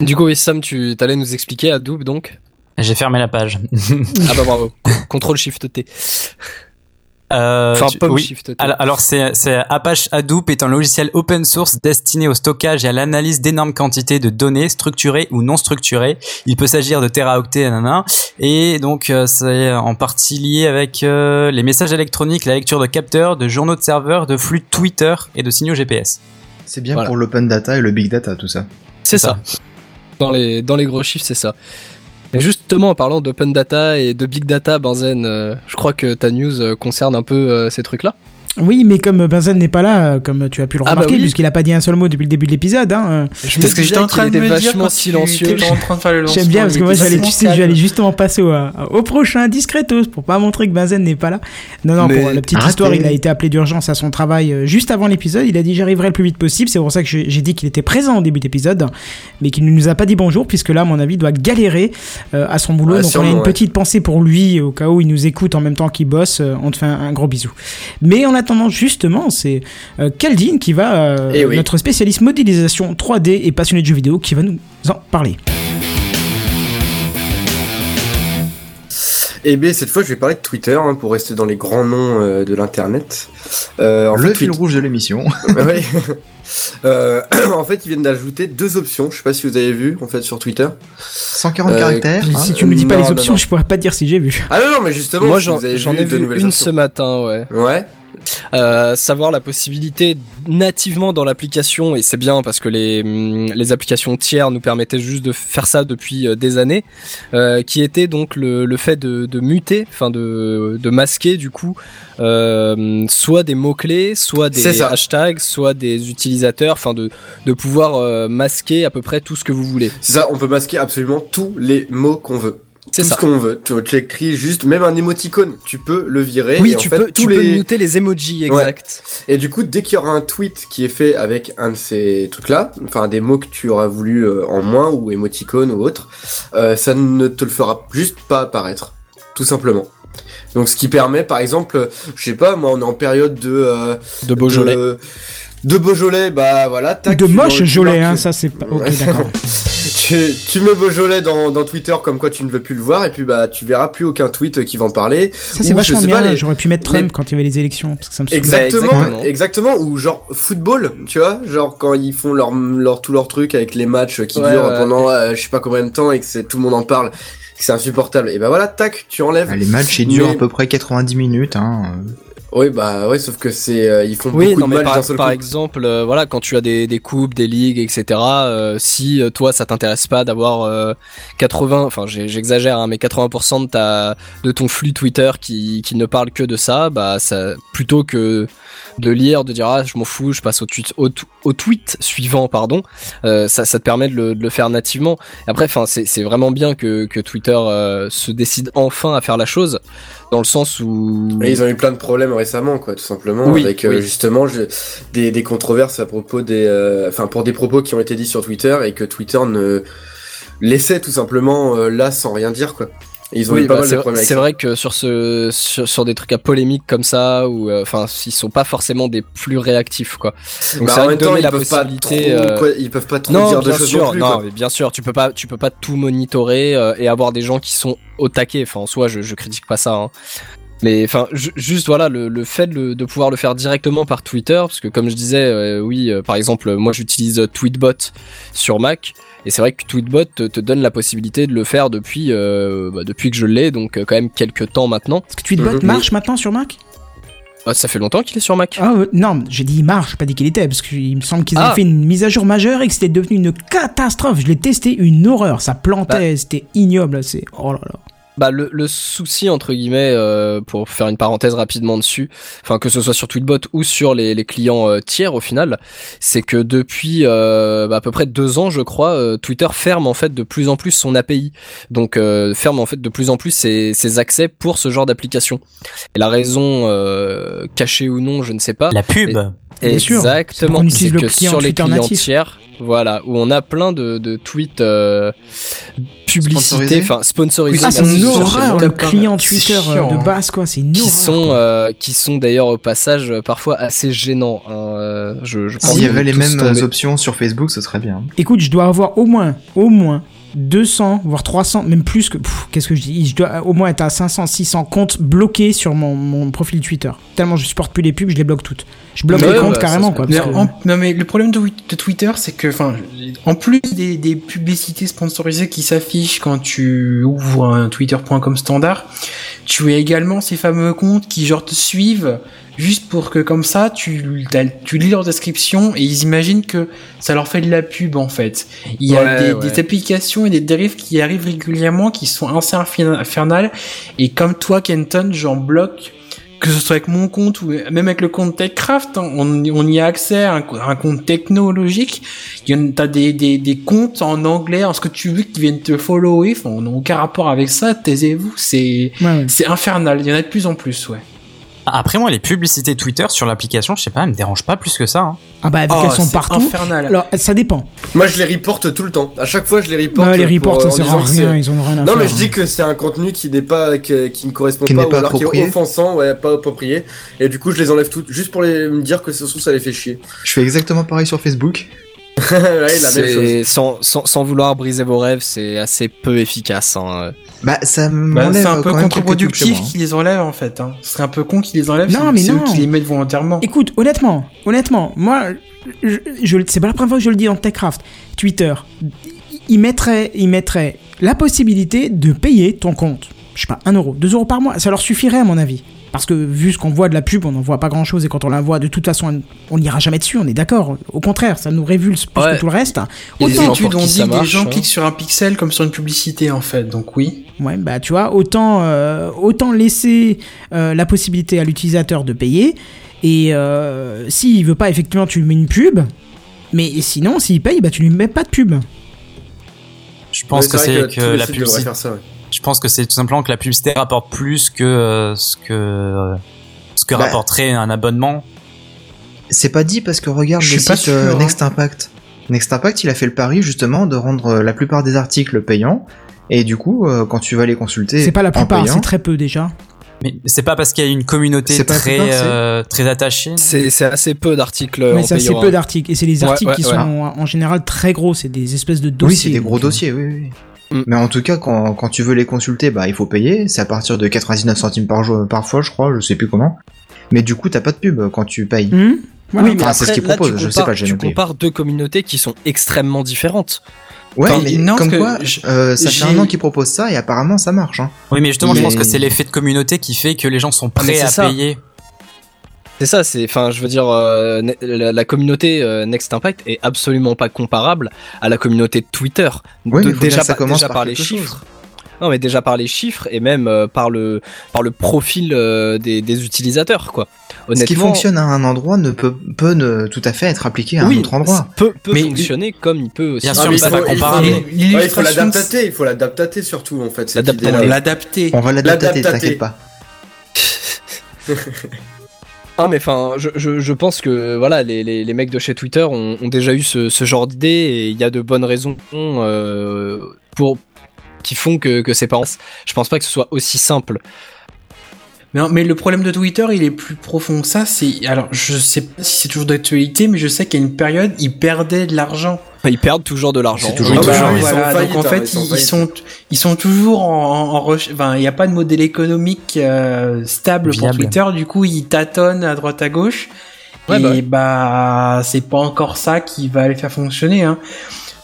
Du coup, oui, Sam, tu allais nous expliquer à Double donc? J'ai fermé la page. Ah bah bravo. Contrôle Shift T. Euh, Enfin, tu- Pomme oui. Alors, alors c'est, c'est Apache Hadoop est un logiciel open source destiné au stockage et à l'analyse d'énormes quantités de données structurées ou non structurées. Il peut s'agir de teraoctets, nanana. Et donc euh, c'est en partie lié avec euh, les messages électroniques, la lecture de capteurs, de journaux de serveurs, de flux Twitter et de signaux GPS. C'est bien Voilà. pour l'open data et le big data, tout ça. C'est ça. Dans les, dans les gros chiffres, c'est ça. Justement, en parlant d'open data et de big data, Benzen, euh, je crois que ta news euh, concerne un peu euh, ces trucs-là. Oui, mais comme Benzen n'est pas là, euh, comme tu as pu le Ah bah remarquer, oui. puisqu'il a pas dit un seul mot depuis le début de l'épisode, hein, euh, Je Parce que j'étais en train de me dire vachement tu silencieux. en train de faire le lancement. J'aime bien parce que moi j'allais, tu sais, j'allais justement passer au, au prochain discretos pour pas montrer que Benzen n'est pas là. Non, non, Mais pour la petite arrêtez. histoire, il a été appelé d'urgence à son travail euh, juste avant l'épisode. Il a dit j'arriverai le plus vite possible. C'est pour ça que j'ai dit qu'il était présent au début d'épisode, mais qu'il ne nous a pas dit bonjour puisque là, à mon avis, il doit galérer euh, à son boulot. Ouais, Donc on a une ouais. petite pensée pour lui au cas où il nous écoute en même temps qu'il bosse. Euh, on te fait un, un gros bisou. Mais en attendant, justement, c'est euh, Kaldin qui va, euh, Eh oui. notre spécialiste modélisation 3D et passionné de jeux vidéo, qui va nous en parler. Et bien cette fois je vais parler de Twitter hein, pour rester dans les grands noms euh, de l'internet. Euh, en le fait, fil Twitter- rouge de l'émission. Ouais. Euh, en fait, ils viennent d'ajouter deux options. Je sais pas si vous avez vu en fait sur Twitter. 140 Euh, caractères. Hein. si tu me dis pas non, les non, options, non. je pourrais pas te dire si j'ai vu. Ah non non, mais justement, Moi, j'en vu ai vu une options. ce matin, ouais. Ouais. Euh, savoir la possibilité nativement dans l'application et c'est bien parce que les hum, les applications tiers nous permettaient juste de faire ça depuis euh, des années euh, qui était donc le, le fait de, de muter enfin de, de masquer du coup euh, soit des mots clés soit des hashtags soit des utilisateurs enfin de de pouvoir masquer à peu près tout ce que vous voulez C'est ça, on peut masquer absolument tous les mots qu'on veut. C'est Tout ça ce qu'on veut. Tu, tu écris juste, même un émoticône, tu peux le virer. oui et en tu fait, peux tous tu peux les... muter les emojis exact Et du coup, dès qu'il y aura un tweet qui est fait avec un de ces trucs-là, enfin des mots que tu auras voulu euh, en moins ou émoticône ou autre, euh, ça ne te le fera juste pas apparaître, tout simplement. Donc, ce qui permet, par exemple, je sais pas, moi, on est en période de euh, de Beaujolais de, de Beaujolais, bah voilà. tac, de moche Jolet, hein, ça c'est pas. Ok, d'accord. tu, tu mets Beaujolais dans, dans Twitter comme quoi tu ne veux plus le voir et puis bah tu verras plus aucun tweet qui va en parler. Ça c'est vachement je sais bien. J'aurais pu mettre Trump les- quand il y avait les élections parce que ça me. Exactement, exactement. exactement, ou genre football, tu vois, genre quand ils font leur, leur tout leur truc avec les matchs qui Ouais, durent ouais. pendant euh, je sais pas combien de temps et que c'est tout le monde en parle, que c'est insupportable. Et bah voilà, tac, tu enlèves. Ah, les matchs, ils durent Mais- à peu près 90 minutes. Hein. Oui, bah ouais, sauf que c'est euh, ils font Oui, beaucoup non, de mais matchs par, seul exemple, euh, voilà, quand tu as des, des coupes, des ligues, etc. euh, si euh, toi ça t'intéresse pas d'avoir euh, 80, enfin j'ai- j'exagère, hein, mais 80% de ta de ton flux Twitter qui, qui ne parle que de ça, bah ça plutôt que de lire, de dire ah je m'en fous, je passe au tweet au, tweet suivant, pardon, euh, ça, ça te permet de le, de le faire nativement. Et après, enfin c'est c'est vraiment bien que que Twitter euh, se décide enfin à faire la chose, dans le sens où Et ils ont eu plein de problèmes récemment, quoi, tout simplement, Oui, avec euh, justement je- des, des controverses à propos des, euh, enfin pour des propos qui ont été dits sur Twitter et que Twitter ne laissait tout simplement euh, là sans rien dire, quoi. Ils ont Oui, eu pas bah, mal c'est de problèmes c'est vrai que sur ce sur, sur des trucs à polémique comme ça ou euh, enfin ils sont pas forcément des plus réactifs quoi. Donc Bah, en même temps, ils la peuvent pas trop, euh, quoi, ils peuvent pas trop non, dire de bien choses sûr, non plus, non, mais bien sûr, tu peux pas, tu peux pas tout monitorer euh, et avoir des gens qui sont au taquet. Enfin, en soi, je, je critique pas ça. Hein. Mais enfin, ju- juste voilà, le, le fait de, pouvoir le faire directement par Twitter, parce que comme je disais, euh, oui, euh, par exemple, moi j'utilise euh, Tweetbot sur Mac, et c'est vrai que Tweetbot te, te donne la possibilité de le faire depuis, euh, bah, depuis que je l'ai, donc euh, quand même quelques temps maintenant. Est-ce que Tweetbot Mhm. marche maintenant sur Mac? Ah, ça fait longtemps qu'il est sur Mac. Ah euh, non, j'ai dit il marche, j'ai pas dit qu'il était parce qu'il me semble qu'ils Ah. ont fait une mise à jour majeure et que c'était devenu une catastrophe. Je l'ai testé, une horreur, ça plantait, Bah. c'était ignoble, c'est oh là là. Bah le, le souci entre guillemets euh, pour faire une parenthèse rapidement dessus, enfin que ce soit sur Tweetbot ou sur les, les clients euh, tiers au final, c'est que depuis euh, bah, à peu près deux ans je crois, euh, Twitter ferme en fait de plus en plus son API, donc euh, ferme en fait de plus en plus ses, ses accès pour ce genre d'application. Et la raison euh, cachée ou non, je ne sais pas. La pub. Bien sûr. Exactement. utilise le que client sur les clients natif. tiers, voilà, où on a plein de, de tweets euh, publicités, Sponsorisés enfin sponsorisés, Ah, c'est une horreur, le client Twitter euh, chiant, de hein. base, quoi. C'est une qui horreur. sont euh, qui sont d'ailleurs au passage parfois assez gênants. hein, je, je pense S'il y avait les mêmes options sur Facebook, ce serait bien. Écoute, je dois avoir au moins, au moins 200, voire 300, même plus que. Qu'est-ce que je dis? Je dois au moins être à 500, 600 comptes bloqués sur mon, mon profil Twitter. Tellement je supporte plus les pubs, je les bloque toutes. Je bloque Ouais, les comptes bah, carrément, quoi. Mais parce que- en- non mais le problème de, de Twitter, c'est que, enfin, en plus des, des publicités sponsorisées qui s'affichent quand tu ouvres un Twitter.com standard, tu as également ces fameux comptes qui genre te suivent juste pour que comme ça tu tu lis leur description et ils imaginent que ça leur fait de la pub en fait. Il y a Ouais, des, ouais. des applications et des dérives qui arrivent régulièrement qui sont assez infernales et comme toi Kenton, j'en bloque que ce soit avec mon compte ou même avec le compte TechCraft, hein, on, on y a accès à un, co- un compte technologique. Il y en t'as des, des, des comptes en anglais, en ce que tu veux, qui viennent te follower. Enfin, on n'a aucun rapport avec ça. Taisez-vous, c'est Ouais, ouais. c'est infernal. Il y en a de plus en plus, ouais. Après moi, les publicités Twitter sur l'application, je sais pas, elles me dérangent pas plus que ça. hein. Ah bah, vu Oh, qu'elles sont c'est partout. infernal. Alors, ça dépend. Moi, je les reporte tout le temps. À chaque fois, je les reporte. Ouais, les reports, ça sert à rien, ils ont rien à Non, faire. mais je dis hein. que c'est un contenu qui n'est pas, qui ne correspond Qui pas, n'est ou pas alors qui est approprié. offensant, ouais, pas approprié. Et du coup, je les enlève toutes, juste pour les, me dire que ce ça les fait chier. Je fais exactement pareil sur Facebook. ouais, la même chose. C'est- sans, sans, sans vouloir briser vos rêves, c'est assez peu efficace. Hein. Bah, ça Bah, c'est un peu contre-productif qu'ils les enlèvent en fait. Hein. Ce serait un peu con qu'ils les enlèvent. Non, mais c'est eux non. qui les mettent volontairement. Écoute, honnêtement, honnêtement, moi, je, je- c'est pas la première fois que je le dis dans TechCraft. Twitter, il mettrait, il mettrait la possibilité de payer ton compte. Je sais pas, 1 euro, 2 euros par mois, ça leur suffirait à mon avis. Parce que vu ce qu'on voit de la pub, on n'en voit pas grand chose et quand on la voit, de toute façon, on n'ira jamais dessus, on est d'accord. Au contraire, ça nous révulse plus Ouais. que tout le reste. Il y a des Les gens études pour ont qui dit que des marche, gens hein. cliquent sur un pixel comme sur une publicité en fait. Donc oui. Ouais, bah tu vois, autant, euh, autant laisser euh, la possibilité à l'utilisateur de payer. Et euh, s'il veut pas, effectivement, tu lui mets une pub. Mais sinon, s'il paye, bah tu lui mets pas de pub. Je pense Ouais, que c'est que les la publicité. faire ça, ouais. Je pense que c'est tout simplement que la publicité rapporte plus que euh, ce que euh, ce que Bah. rapporterait un abonnement. C'est pas dit parce que regarde Je le site euh, sûr, hein. Next Impact. Next Impact, il a fait le pari justement de rendre la plupart des articles payants. Et du coup, euh, quand tu vas les consulter, C'est pas la plupart, c'est très peu déjà. Mais c'est pas parce qu'il y a une communauté très plupart, euh, très attachée. C'est c'est assez peu d'articles Mais c'est payant, peu hein. d'articles. Et c'est des Ouais, articles ouais, qui ouais. sont en, en général très gros. C'est des espèces de dossiers. Oui, c'est des gros donc, dossiers, oui, oui. Mm. Mais en tout cas, quand, quand tu veux les consulter, bah, il faut payer. C'est à partir de 99 centimes par jour, parfois, je crois, je sais plus comment. Mais du coup, t'as pas de pub quand tu payes. Voilà. Oui, mais Enfin, c'est ce qu'ils là, proposent, tu je sais pas, j'ai Tu compares deux communautés qui sont extrêmement différentes. Ouais, mais non, comme quoi, je- euh, ça fait un an qu'ils proposent ça et apparemment ça marche. Hein. Oui, mais justement, je pense que c'est l'effet de communauté qui fait que les gens sont Ah, prêts à ça. payer. C'est ça, c'est, enfin, je veux dire, euh, la, la communauté euh, Next Impact est absolument pas comparable à la communauté de Twitter. Oui, De- déjà, ça par- commence déjà par par les chiffres. Non, mais déjà par les chiffres et même euh, par le par le profil euh, des, des utilisateurs, quoi. Ce qui Honnêtement, fonctionne à un endroit ne peut, peut ne tout à fait être appliqué à oui, un autre endroit. peut, peut Mais- fonctionner comme il peut aussi. Bien Ah, sûr, mais ça faut- va il faut- comparer. Ouais, il faut l'adapter, il faut l'adapter surtout en fait. L'adapter. On l'adapter. On va l'adapter, L'adaptater. t'inquiète pas. Ah mais enfin, je, je, je pense que voilà, les, les, les mecs de chez Twitter ont, déjà eu ce, ce genre d'idée et il y a de bonnes raisons euh, pour qui font que, que c'est pas. Je pense pas que ce soit aussi simple. Mais, non, mais le problème de Twitter, il est plus profond que ça. C'est alors, je sais pas si c'est toujours d'actualité, mais je sais qu'à une période, ils perdaient de l'argent. Ils perdent toujours de l'argent. C'est toujours Ah bah voilà. faillite, donc en hein, fait, ils sont en ils, sont ils sont toujours en, en, Enfin, il n'y a pas de modèle économique euh, stable pour. Twitter. Du coup, ils tâtonnent à droite à gauche. Ouais, et bah bah, c'est pas encore ça qui va les faire fonctionner. Hein.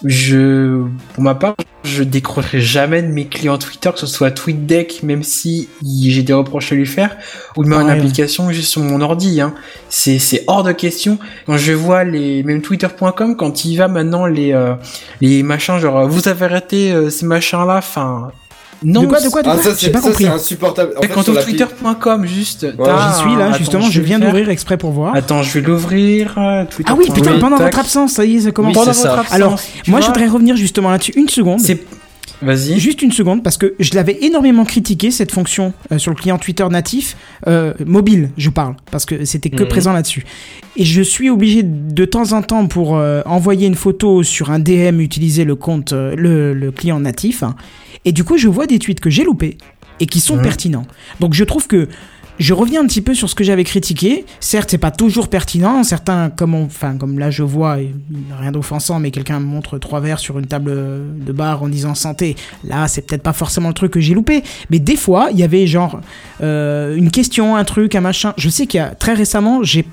Je, pour ma part, je décrocherai jamais de mes clients Twitter, que ce soit TweetDeck, même si j'ai des reproches à lui faire, ou de une application juste sur mon ordi. Hein. C'est, c'est hors de question. Quand je vois les, même Twitter.com, quand il va maintenant les, euh, les machins, genre, vous avez raté euh, ces machins-là, enfin, Non, de quoi, de quoi, de Ah, quoi ça, J'ai pas ça, compris. c'est insupportable. En fait, quand on twitter.com juste. Ouais, J'y suis là, Attends, justement, je viens d'ouvrir exprès pour voir. Attends, je vais l'ouvrir. euh, Ah oui, putain, pendant Tac. votre absence, ça y est, ça commence. Oui, Pendant c'est votre ça. absence. Alors, tu Moi, je voudrais revenir justement là-dessus une seconde. C'est. Vas-y. Juste une seconde, parce que je l'avais énormément critiqué, cette fonction euh, sur le client Twitter natif, euh, mobile, je parle, parce que c'était que Mhm. présent là-dessus. Et je suis obligé de temps en temps, pour euh, envoyer une photo sur un DM, utiliser le compte, le, le client natif. hein. et du coup, je vois des tweets que j'ai loupés et qui sont Mhm. pertinents. Donc je trouve que je reviens un petit peu sur ce que j'avais critiqué. Certes, c'est pas toujours pertinent. Certains, comme on- enfin, comme là je vois, rien d'offensant, mais quelqu'un montre trois verres sur une table de bar en disant santé. Là, c'est peut-être pas forcément le truc que j'ai loupé. Mais des fois, il y avait genre euh, une question, un truc, un machin. Je sais qu'il y a très récemment, j'ai-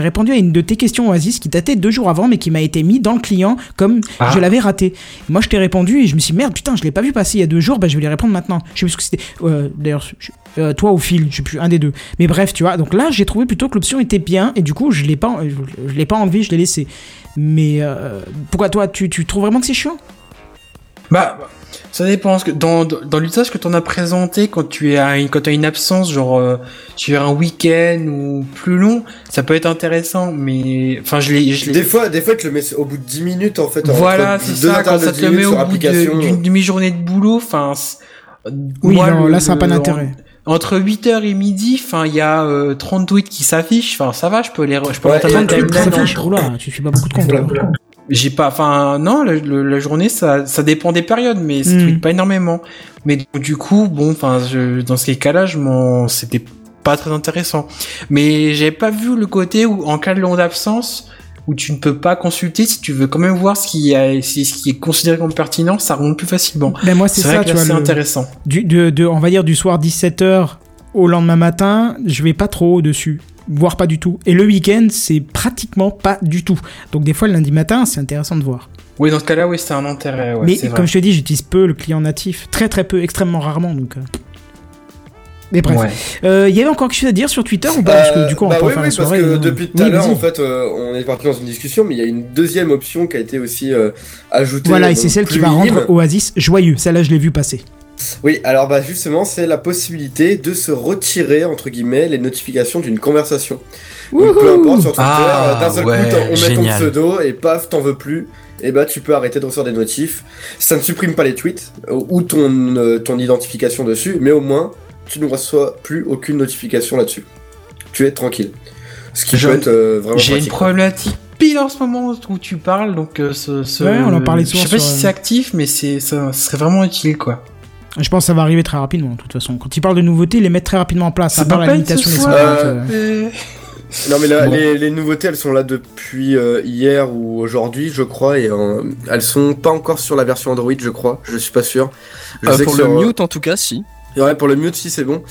répondu à une de tes questions Oasis qui datait deux jours avant, mais qui m'a été mis dans le client comme Ah. je l'avais raté. Moi, je t'ai répondu et je me suis dit, merde, putain, je l'ai pas vu passer il y a deux jours. Bah, je vais lui répondre maintenant. Je sais plus ce que c'était. Euh, D'ailleurs, euh, toi ou Phil, je sais plus, un des deux. Mais bref, tu vois. Donc là, j'ai trouvé plutôt que l'option était bien et du coup, je l'ai pas, je, je l'ai pas enlevé, je l'ai laissé. Mais euh, pourquoi toi, tu, tu trouves vraiment que c'est chiant? Bah, ça dépend. Que dans, dans, dans l'usage que t'en as présenté, quand tu es à une, quand t'as une absence, genre, euh, tu as un week-end ou plus long, ça peut être intéressant, mais, enfin, je l'ai, je l'ai. Des fois, des fois, tu le mets au bout de 10 minutes, en fait. Voilà, c'est ça, quand ça te 10 le met au bout d'une demi-journée de boulot, enfin, Oui, moi, non, le- là, ça n'a pas le- d'intérêt. Entre 8h et midi, enfin, il y a euh, 30 tweets qui s'affichent, enfin, ça va, je peux les, je peux Ouais, timeline en-. Oula, tu suis pas beaucoup de comptes. Toi. J'ai pas, enfin, non, le- le- la journée, ça, ça dépend des périodes, mais ça tweet pas énormément. Mais donc, du coup, bon, enfin, dans ces cas-là, je m'en, c'était pas très intéressant. Mais j'avais pas vu le côté où, en cas de longue absence, où tu ne peux pas consulter, si tu veux quand même voir ce qui, a, si- ce qui est considéré comme pertinent, ça remonte plus facilement. Ben moi, c'est ça, que tu vois. c'est intéressant. du, de, de, on va dire du soir 17h au lendemain matin, je vais pas trop au-dessus. Voire pas du tout. Et le week-end, c'est pratiquement pas du tout. Donc des fois, le lundi matin, c'est intéressant de voir. Oui, dans ce cas-là, oui, c'est un intérêt, ouais, Mais vrai. comme je te dis, j'utilise peu le client natif. Très très peu, extrêmement rarement. Donc, euh. Mais bref. Ouais. Euh, Il y avait encore quelque chose à dire sur Twitter ou pas? Parce que du coup, on bah peut oui, faire oui, la parce soirée. que euh. depuis tout Oui, à l'heure, en fait, euh, on est parti dans une discussion, mais il y a une deuxième option qui a été aussi euh, ajoutée. Voilà, et c'est celle qui va minime. rendre Oasis joyeux. Celle-là, je l'ai vu passer. Oui, alors bah justement, c'est la possibilité de se retirer entre guillemets les notifications d'une conversation. Donc peu importe sur Twitter, Ah, euh, d'un seul ouais, coup, on met ton pseudo et paf, t'en veux plus. Et bah tu peux arrêter de recevoir des notifs. Ça ne supprime pas les tweets euh, ou ton euh, ton identification dessus, mais au moins tu ne reçois plus aucune notification là-dessus. Tu es tranquille. Ce qui Je- peut être euh, vraiment J'ai une problématique pile en ce moment où tu parles, donc euh, ce, ce- Ouais, on en parlait Je souvent sais pas sur, si euh, c'est actif, mais c'est ça, ce serait vraiment utile, quoi. Je pense que ça va arriver très rapidement, de toute façon. Quand ils parlent de nouveautés, ils les mettent très rapidement en place. À Ça part la limitation des soir. 50. Euh, euh. Non mais là, Bon. les, les nouveautés elles sont là depuis euh, hier ou aujourd'hui je crois et euh, elles sont pas encore sur la version Android je crois, je suis pas sûr. Je Euh, sais pour que le sur- mute en tout cas si. Ouais pour le mute si c'est bon.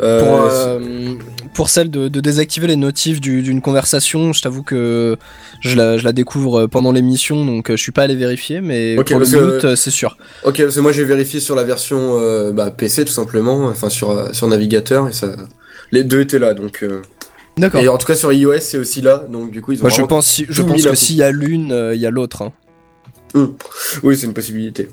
Euh, Pour, euh, pour celle de, de désactiver les notifs du- d'une conversation, je t'avoue que je la, je la découvre pendant l'émission, donc euh, je suis pas allé vérifier, mais pour le mute, euh, c'est sûr. Ok parce que moi j'ai vérifié sur la version bah, PC tout simplement, enfin sur, sur navigateur et ça... Les deux étaient là donc... euh, D'accord. Et en tout cas sur iOS c'est aussi là donc du coup ils ont... Moi, je pense, si- je pense que s'il y a l'une, il y a l'autre. hein. Hum. Oui, c'est une possibilité.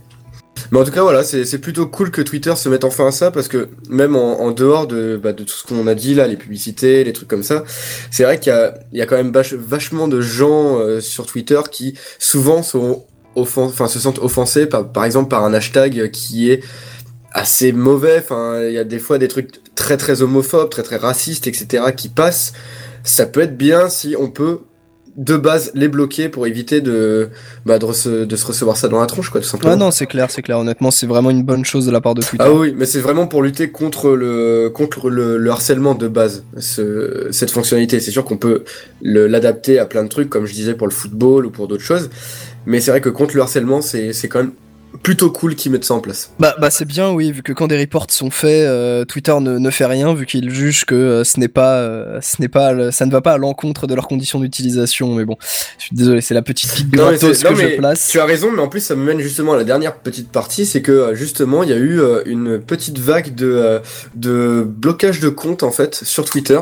Mais en tout cas, voilà, c'est plutôt cool que Twitter se mette enfin à ça parce que même en, en dehors de, bah, de tout ce qu'on a dit là, les publicités, les trucs comme ça, c'est vrai qu'il y a, il y a quand même vach- vachement de gens euh, sur Twitter qui souvent sont enfin, se sentent offensés par, par exemple par un hashtag qui est assez mauvais. Enfin, il y a des fois des trucs très très homophobes, très très racistes, etc. qui passent. Ça peut être bien si on peut de base les bloquer pour éviter de, bah, de, rece- de se recevoir ça dans la tronche, quoi, tout simplement. Ah non, c'est clair, c'est clair. Honnêtement, c'est vraiment une bonne chose de la part de Twitter. Ah oui, mais c'est vraiment pour lutter contre le contre le, le harcèlement de base, ce, cette fonctionnalité. C'est sûr qu'on peut l'adapter à plein de trucs, comme je disais pour le football ou pour d'autres choses, mais c'est vrai que contre le harcèlement, c'est c'est quand même plutôt cool qu'ils mettent ça en place. Bah, bah c'est bien, oui, vu que quand des reports sont faits, euh, Twitter ne, ne fait rien, vu qu'il juge que euh, ce n'est pas, euh, ce n'est pas, le- ça ne va pas à l'encontre de leurs conditions d'utilisation. Mais bon, je suis désolé, c'est la petite pique Non, gratos non, que je place. Tu as raison, mais en plus ça me mène justement à la dernière petite partie, c'est que justement il y a eu une petite vague de, euh, de blocage de comptes en fait sur Twitter.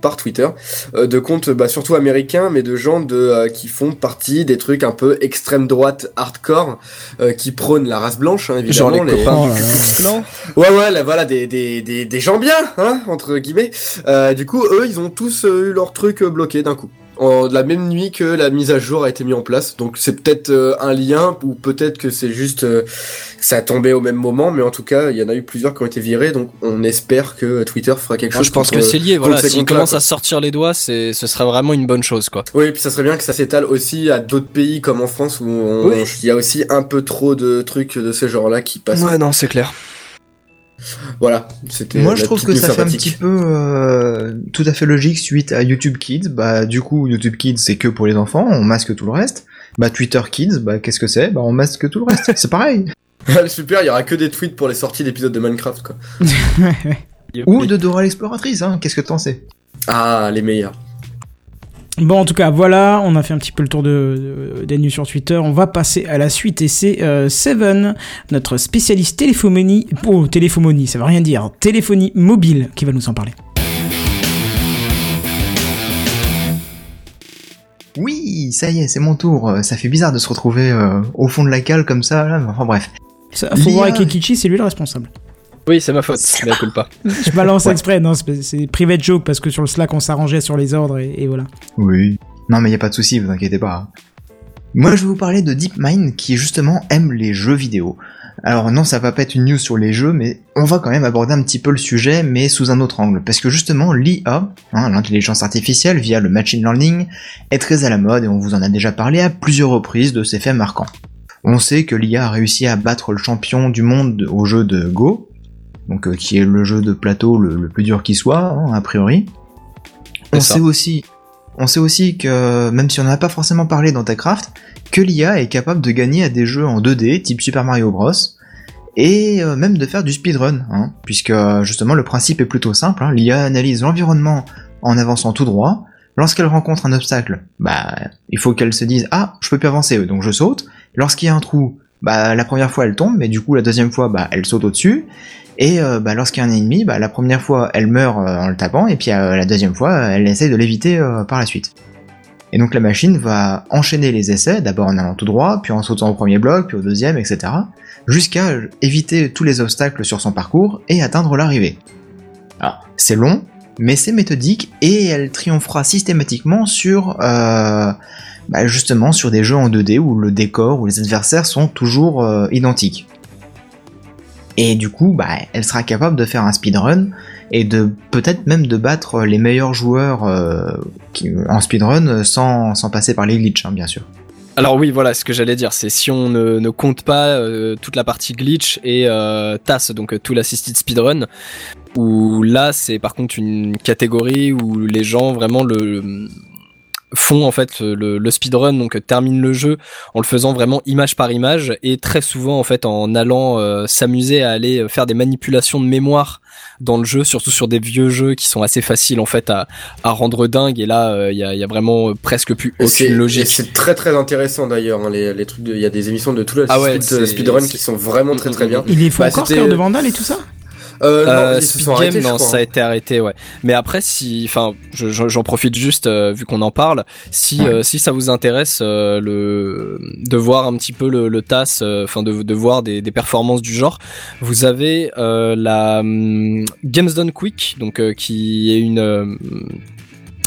Par Twitter euh, de comptes bah, surtout américains, mais de gens de euh, qui font partie des trucs un peu extrême droite hardcore, euh, qui prônent la race blanche, hein, évidemment. Genre les les- copains du. Ouais, ouais, là, voilà, des, des, des, des gens bien, hein, entre guillemets. Euh, du coup, eux, ils ont tous euh, eu leur truc euh, bloqué d'un coup. En, la même nuit que la mise à jour a été mise en place. Donc, c'est peut-être euh, un lien, ou peut-être que c'est juste, euh, ça a tombé au même moment, mais en tout cas, il y en a eu plusieurs qui ont été virés, donc on espère que Twitter fera quelque chose. je pense contre- que c'est lié. Voilà, s'ils commencent à sortir les doigts, c'est, ce serait vraiment une bonne chose, quoi. Oui, et puis ça serait bien que ça s'étale aussi à d'autres pays comme en France où Oui. il y a aussi un peu trop de trucs de ce genre-là qui passent. non, c'est clair. Voilà, c'était. Moi, je trouve que ça fait un petit peu euh, tout à fait logique suite à YouTube Kids. Bah, du coup, YouTube Kids, c'est que pour les enfants, on masque tout le reste. Bah, Twitter Kids, bah, qu'est-ce que c'est? Bah, on masque tout le reste. c'est pareil. Super, il y aura que des tweets pour les sorties d'épisodes de Minecraft, quoi. Ou de Dora l'exploratrice, hein. Qu'est-ce que t'en sais? Ah, les meilleurs. Bon, en tout cas, voilà, on a fait un petit peu le tour de, de- des news sur Twitter. On va passer à la suite et c'est euh, Seven, notre spécialiste téléphonie. Oh, téléphonie, ça veut rien dire. Téléphonie mobile qui va nous en parler. Oui, ça y est, c'est mon tour. Euh, Ça fait bizarre de se retrouver euh, au fond de la cale comme ça. Là. Enfin bref. Ça, faut voir avec Ekichi, c'est lui le responsable. Oui, c'est ma faute. Mais elle coule pas. Je balance Ouais. exprès, non, c'est c'est private joke parce que sur le Slack on s'arrangeait sur les ordres et, et voilà. Oui. Non, mais y a pas de souci, vous inquiétez pas. Moi, je vais vous parler de DeepMind qui justement aime les jeux vidéo. Alors non, ça va pas être une news sur les jeux, mais on va quand même aborder un petit peu le sujet, mais sous un autre angle. Parce que justement, l'IA, hein, l'intelligence artificielle via le machine learning, est très à la mode et on vous en a déjà parlé à plusieurs reprises de ces faits marquants. On sait que l'IA a réussi à battre le champion du monde au jeu de Go, donc euh, qui est le jeu de plateau le, le plus dur qui soit, hein, a priori. On ça. sait aussi, on sait aussi que même si on n'en a pas forcément parlé dans TechCraft, que l'IA est capable de gagner à des jeux en 2D type Super Mario Bros. Et euh, même de faire du speedrun, hein, puisque euh, justement le principe est plutôt simple. hein. L'IA analyse l'environnement en avançant tout droit. Lorsqu'elle rencontre un obstacle, bah il faut qu'elle se dise ah je peux plus avancer donc je saute. Lorsqu'il y a un trou, bah la première fois elle tombe, mais du coup la deuxième fois bah elle saute au-dessus. Et euh, bah, lorsqu'il y a un ennemi, bah, la première fois elle meurt euh, en le tapant, et puis euh, la deuxième fois elle essaie de l'éviter par la suite. Et donc la machine va enchaîner les essais, d'abord en allant tout droit, puis en sautant au premier bloc, puis au deuxième, etc. Jusqu'à éviter tous les obstacles sur son parcours et atteindre l'arrivée. Alors, c'est long, mais c'est méthodique, et elle triomphera systématiquement sur... bah, justement sur des jeux en 2D où le décor ou les adversaires sont toujours identiques. Et du coup, bah, elle sera capable de faire un speedrun et de peut-être même de battre les meilleurs joueurs euh, en speedrun sans, sans passer par les glitches, hein, bien sûr. Alors oui, voilà ce que j'allais dire, c'est si on ne, ne compte pas euh, toute la partie glitch et euh, TAS, donc euh, tout l'assisted speedrun, où là c'est par contre une catégorie où les gens vraiment le font en fait le, le speedrun, donc euh, terminent le jeu en le faisant vraiment image par image et très souvent en fait en allant euh, s'amuser à aller euh, faire des manipulations de mémoire dans le jeu, surtout sur des vieux jeux qui sont assez faciles en fait à, à rendre dingue et là euh, il y, a, y a vraiment euh, presque plus aucune logique. C'est très très intéressant d'ailleurs. hein, les, les trucs, de- il y a des émissions de tout le Ah ouais, speedrun qui sont vraiment très très bien. Il est faut Bah, encore Cœur de Vandal et tout ça? Euh, non, Euh, Speed Game, arrêtés, non, ça a hein. été arrêté, ouais. Mais après, si, enfin, je- je- j'en profite juste euh, vu qu'on en parle. Si, euh, si ça vous intéresse, euh, le, de voir un petit peu le, le TAS, euh, enfin, de, de voir des, des performances du genre, vous avez euh, la hum, Games Done Quick, donc euh, qui est une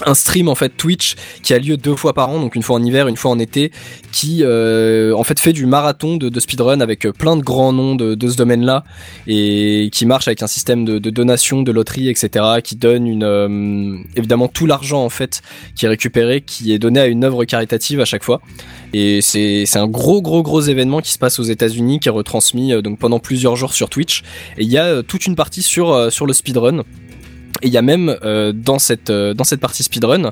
un stream en fait Twitch qui a lieu deux fois par an, donc une fois en hiver, une fois en été, qui euh, en fait fait du marathon de, speedrun avec euh, plein de grands noms de, ce domaine-là et qui marche avec un système de, de donation, de loterie, etc. qui donne une euh, évidemment tout l'argent en fait qui est récupéré, qui est donné à une œuvre caritative à chaque fois. Et c'est un gros gros gros événement qui se passe aux États-Unis, qui est retransmis donc pendant plusieurs jours sur Twitch. Et il y a toute une partie sur le speedrun. Et il y a même euh, dans cette euh, dans cette partie speedrun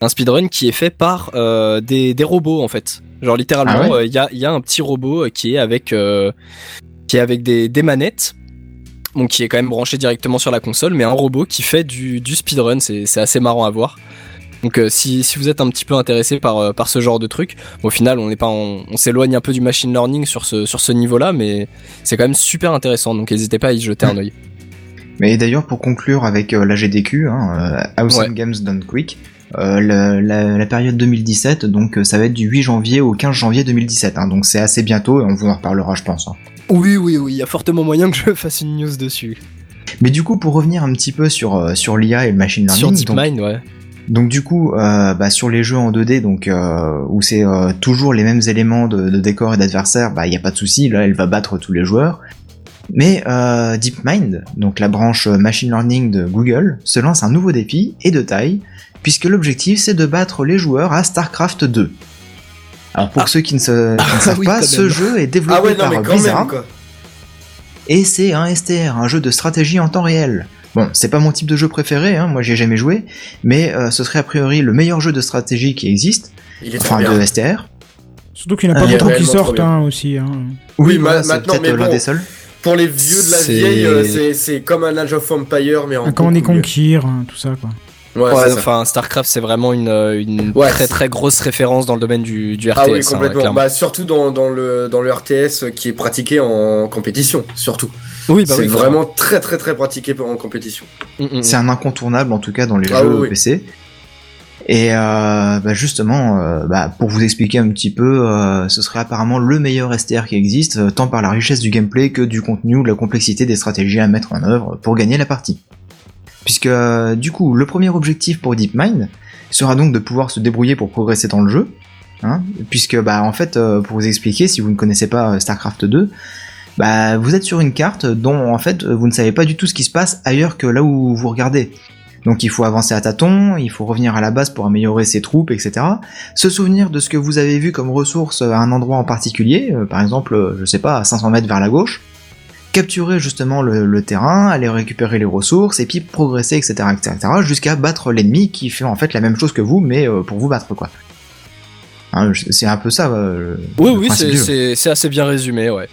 un speedrun qui est fait par euh, des, des robots en fait. Genre littéralement, Ah ouais il y, a, y a un petit robot qui est avec qui est avec des, des manettes. Donc qui est quand même branché directement sur la console, mais un robot qui fait du, du speedrun, c'est c'est assez marrant à voir. Donc si, si vous êtes un petit peu intéressé par, par ce genre de truc, bon, au final on n'est pas on s'éloigne un peu du machine learning sur ce, sur ce niveau-là, mais c'est quand même super intéressant, donc n'hésitez pas à y jeter un œil. Mais d'ailleurs, pour conclure avec euh, la GDQ, hein, euh, Awesome Ouais. Games Done Quick, euh, la, la période 2017, donc ça va être du 8 janvier au 15 janvier 2017. hein, donc c'est assez bientôt et on vous en reparlera, je pense. hein. Oui, oui, oui, il y a fortement moyen que je fasse une news dessus. Mais du coup, pour revenir un petit peu sur, sur l'IA et le machine learning, Sur donc, DeepMind, ouais. donc du coup, euh, bah, sur les jeux en 2D, donc euh, où c'est euh, toujours les mêmes éléments de, de décor et d'adversaire, bah il y a pas de souci, là elle va battre tous les joueurs. Mais euh, DeepMind, donc la branche euh, machine learning de Google, se lance un nouveau défi et de taille, puisque l'objectif c'est de battre les joueurs à StarCraft 2. Alors pour ceux qui ne, se, qui ne savent oui, pas, ce même. jeu est développé Ah ouais, non, par mais quand Blizzard même, quoi. et c'est un STR, un jeu de stratégie en temps réel. Bon, c'est pas mon type de jeu préféré, hein, moi j'y ai jamais joué, mais euh, ce serait a priori le meilleur jeu de stratégie qui existe, Il est enfin de STR. Surtout qu'il n'y en a Ah, pas beaucoup qui sortent hein, aussi. Hein. Oui, voilà, ma- c'est maintenant, peut-être mais l'un bon. des seuls. Pour les vieux de la vieille, euh, c'est- comme un Age of Empire, mais en. Ah, Quand on est conquire, hein, tout ça quoi. Ouais, Ouais, enfin, StarCraft, c'est vraiment une, euh, une Ouais, très très grosse référence dans le domaine du, du RTS. Ah oui, hein, complètement. bah, surtout dans, dans, le, dans le RTS qui est pratiqué en compétition, surtout. oui, bah c'est oui, vraiment très très très pratiqué en compétition. Mm, mm, mm. C'est un incontournable en tout cas dans les Ah jeux oui. PC. Et euh, bah, justement, euh, bah, pour vous expliquer un petit peu, euh, ce serait apparemment le meilleur STR qui existe, euh, tant par la richesse du gameplay que du contenu ou la complexité des stratégies à mettre en œuvre pour gagner la partie. Puisque du coup, le premier objectif pour DeepMind sera donc de pouvoir se débrouiller pour progresser dans le jeu, hein, puisque bah en fait, pour vous expliquer, si vous ne connaissez pas StarCraft 2, bah vous êtes sur une carte dont en fait vous ne savez pas du tout ce qui se passe ailleurs que là où vous regardez. Donc il faut avancer à tâtons, il faut revenir à la base pour améliorer ses troupes, etc. Se souvenir de ce que vous avez vu comme ressources à un endroit en particulier, euh, par exemple, euh, je sais pas, à 500 mètres vers la gauche. Capturer justement le, le terrain, aller récupérer les ressources, et puis progresser, etc., etc., jusqu'à battre l'ennemi qui fait en fait la même chose que vous, mais euh, pour vous battre, quoi. Hein, c'est un peu ça. le- Oui, le oui, c'est assez bien résumé, ouais.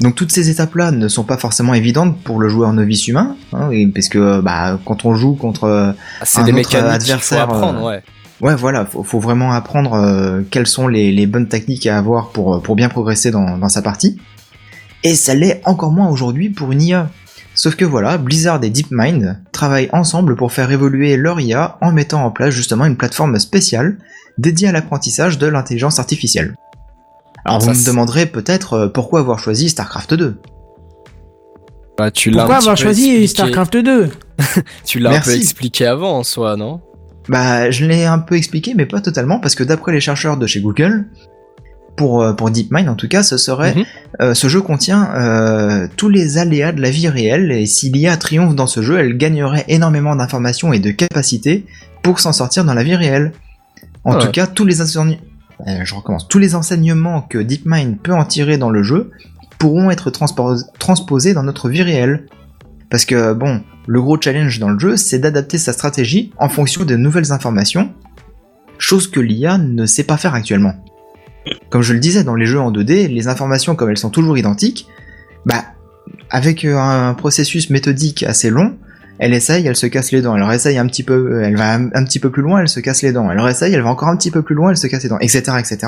Donc toutes ces étapes-là ne sont pas forcément évidentes pour le joueur novice humain, hein, et- parce que bah, quand on joue contre euh, Ah, C'est Un des autre mécaniques qu'il faut adversaire, apprendre, euh, ouais. Ouais, voilà, faut, faut vraiment apprendre euh, quelles sont les, les bonnes techniques à avoir pour, pour bien progresser dans, dans sa partie. Et ça l'est encore moins aujourd'hui pour une IA. Sauf que voilà, Blizzard et DeepMind travaillent ensemble pour faire évoluer leur IA en mettant en place justement une plateforme spéciale dédiée à l'apprentissage de l'intelligence artificielle. Alors Ça, vous me demanderez peut-être euh, pourquoi avoir choisi StarCraft 2. Bah, tu l'as Pourquoi avoir choisi expliqué- StarCraft 2 Tu l'as un peu expliqué avant en soi, non? Bah, je l'ai un peu expliqué, mais pas totalement, parce que d'après les chercheurs de chez Google, pour, euh, pour DeepMind en tout cas, ce serait, Mhm. euh, ce jeu contient euh, tous les aléas de la vie réelle, et si l'IA triomphe dans ce jeu, elle gagnerait énormément d'informations et de capacités pour s'en sortir dans la vie réelle. En Ah tout cas, tous les enseignements, je recommence, tous les enseignements que DeepMind peut en tirer dans le jeu pourront être transpo- transposés dans notre vie réelle. Parce que, bon, le gros challenge dans le jeu, c'est d'adapter sa stratégie en fonction de nouvelles informations, chose que l'IA ne sait pas faire actuellement. Comme je le disais, dans les jeux en 2D, les informations, comme elles sont toujours identiques, bah, avec euh, un processus méthodique assez long, elle essaye, elle se casse les dents, elle réessaye un petit peu, elle va un, un petit peu plus loin, elle se casse les dents, elle réessaye, elle va encore un petit peu plus loin, elle se casse les dents, etc., etc.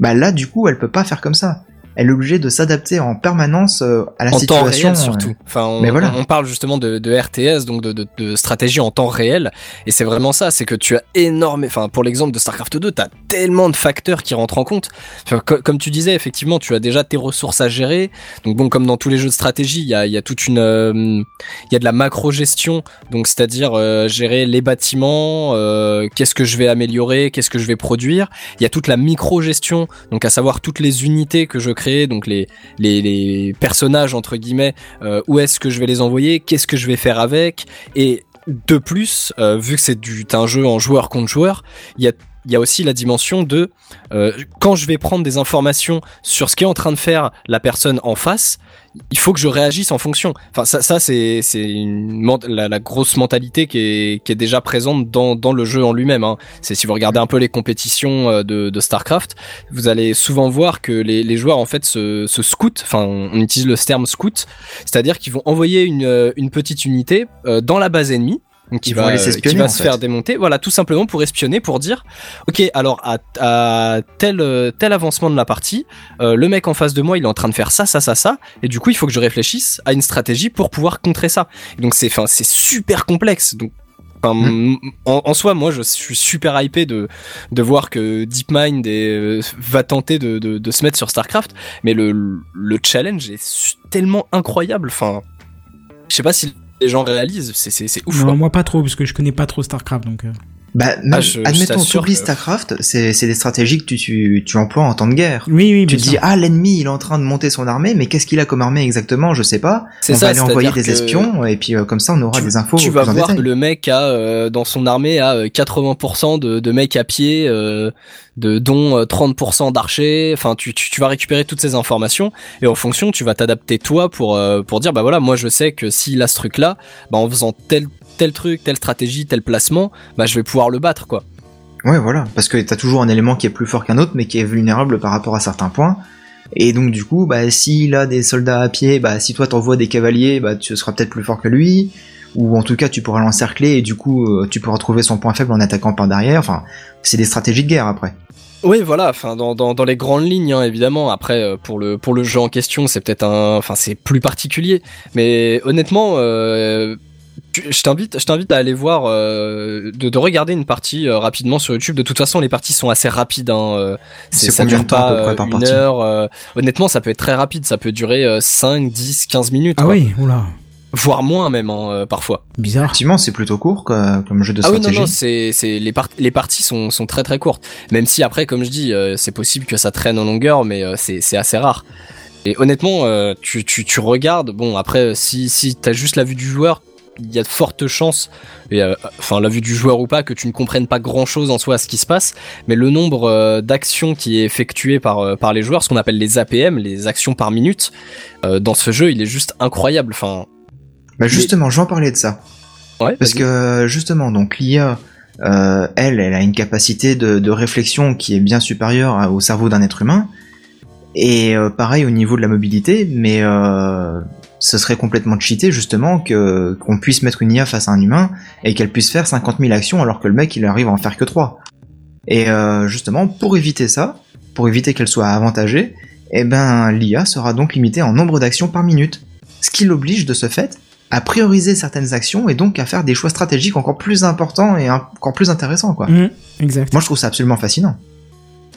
Bah là, du coup, elle peut pas faire comme ça. Elle est obligée de s'adapter en permanence euh, à la en temps situation. réel surtout. Enfin, on, Mais voilà. on parle justement de, de RTS, donc de, de, de stratégie en temps réel, et c'est vraiment ça, c'est que tu as énormément, enfin pour l'exemple de Starcraft 2, tu as tellement de facteurs qui rentrent en compte. Enfin, co- comme tu disais, effectivement, tu as déjà tes ressources à gérer. Donc bon, comme dans tous les jeux de stratégie, il y a, il y a toute une, euh, il y a de la macro-gestion, donc c'est-à-dire euh, gérer les bâtiments, euh, qu'est-ce que je vais améliorer, qu'est-ce que je vais produire. Il y a toute la micro-gestion, donc à savoir toutes les unités que je crée, donc les personnages entre guillemets, euh, où est-ce que je vais les envoyer, qu'est-ce que je vais faire avec, et de plus, euh, vu que c'est un jeu en joueur contre joueur, il y a il y a aussi la dimension de euh, quand je vais prendre des informations sur ce qu'est en train de faire la personne en face, il faut que je réagisse en fonction. Enfin, ça, ça c'est la, la grosse mentalité qui est, qui est déjà présente dans, dans le jeu en lui-même. Hein. C'est si vous regardez un peu les compétitions euh, de, de Starcraft, vous allez souvent voir que les, les joueurs en fait se, se scoutent. Enfin, on utilise le terme scout, c'est-à-dire qu'ils vont envoyer une, euh, une petite unité euh, dans la base ennemie qui Ils vont va, les euh, espionner, qui va se fait. faire démonter. Voilà, tout simplement pour espionner, pour dire, ok, alors à, à tel euh, tel avancement de la partie, euh, le mec en face de moi, il est en train de faire ça, ça, ça, ça, et du coup, il faut que je réfléchisse à une stratégie pour pouvoir contrer ça. Et donc c'est, enfin, c'est super complexe. Donc Mm. en, en soi, moi, je suis super hypé de de voir que DeepMind est, euh, va tenter de, de, de se mettre sur Starcraft, mais le le challenge est tellement incroyable. Enfin, je sais pas si les gens réalisent, c'est c'est c'est ouf. Non, quoi. moi pas trop, parce que je connais pas trop StarCraft, donc. Euh. Bah, même, Ah, je- je admettons, t'assure t'oublies que- StarCraft, c'est c'est des stratégies que tu, tu, tu emploies en temps de guerre. Oui, oui, Tu te dis, sûr. ah, l'ennemi, il est en train de monter son armée, mais qu'est-ce qu'il a comme armée exactement? Je sais pas. C'est on ça, va aller envoyer des espions, et puis euh, comme ça, on aura tu- des infos Tu vas voir que le mec a euh, dans son armée a euh, 80% de, de mecs à pied, euh, de dont euh, 30% d'archers. Enfin, tu, tu, tu vas récupérer toutes ces informations et en fonction, tu vas t'adapter toi pour euh, pour dire bah voilà, moi je sais que s'il a ce truc là, bah en faisant tel tel truc, telle stratégie, tel placement, bah je vais pouvoir le battre quoi. Ouais, voilà. Parce que t'as toujours un élément qui est plus fort qu'un autre, mais qui est vulnérable par rapport à certains points. Et donc, du coup, bah, s'il a des soldats à pied, bah, si toi t'envoies des cavaliers, bah, tu seras peut-être plus fort que lui. Ou en tout cas, tu pourras l'encercler et du coup, euh, tu pourras trouver son point faible en attaquant par derrière. Enfin, c'est des stratégies de guerre après. Oui, voilà. Enfin, dans, dans, dans les grandes lignes, hein, évidemment. Après, euh, pour le pour le jeu en question, c'est peut-être un, enfin, c'est plus particulier. Mais honnêtement, euh, je t'invite, je t'invite à aller voir, euh, de, de regarder une partie euh, rapidement sur YouTube. De toute façon, les parties sont assez rapides. Hein, euh, C'est ça dure pas peu près, euh, par une partie heure. euh, honnêtement, ça peut être très rapide. Ça peut durer euh, 5, 10, 15 minutes. Ah quoi. oui, oula, Voire moins même, hein, parfois. bizarre. Effectivement, c'est plutôt court quoi, comme jeu de Ah oui, stratégie. non, non, c'est, c'est, les, par- les parties sont, sont très très courtes. Même si après, comme je dis, euh, c'est possible que ça traîne en longueur, mais euh, c'est, c'est assez rare. Et honnêtement, euh, tu, tu, tu regardes, bon, après, si, si t'as juste la vue du joueur, il y a de fortes chances, et, euh, enfin, la vue du joueur ou pas, que tu ne comprennes pas grand chose en soi à ce qui se passe, mais le nombre euh, d'actions qui est effectué par, euh, par les joueurs, ce qu'on appelle les APM, les actions par minute, dans ce jeu, il est juste incroyable. Enfin, Bah justement, je vais en parler de ça. ouais, Parce que justement, donc l'IA, elle, elle a une capacité de, de réflexion qui est bien supérieure au cerveau d'un être humain. Et euh, pareil au niveau de la mobilité, mais euh, ce serait complètement cheaté justement que qu'on puisse mettre une IA face à un humain et qu'elle puisse faire 50 000 actions alors que le mec il arrive à en faire que 3. Et euh, justement, pour éviter ça, pour éviter qu'elle soit avantagée, eh ben l'IA sera donc limitée en nombre d'actions par minute. Ce qui l'oblige de ce fait à prioriser certaines actions et donc à faire des choix stratégiques encore plus importants et encore plus intéressants quoi. Mmh, exact. Moi je trouve ça absolument fascinant.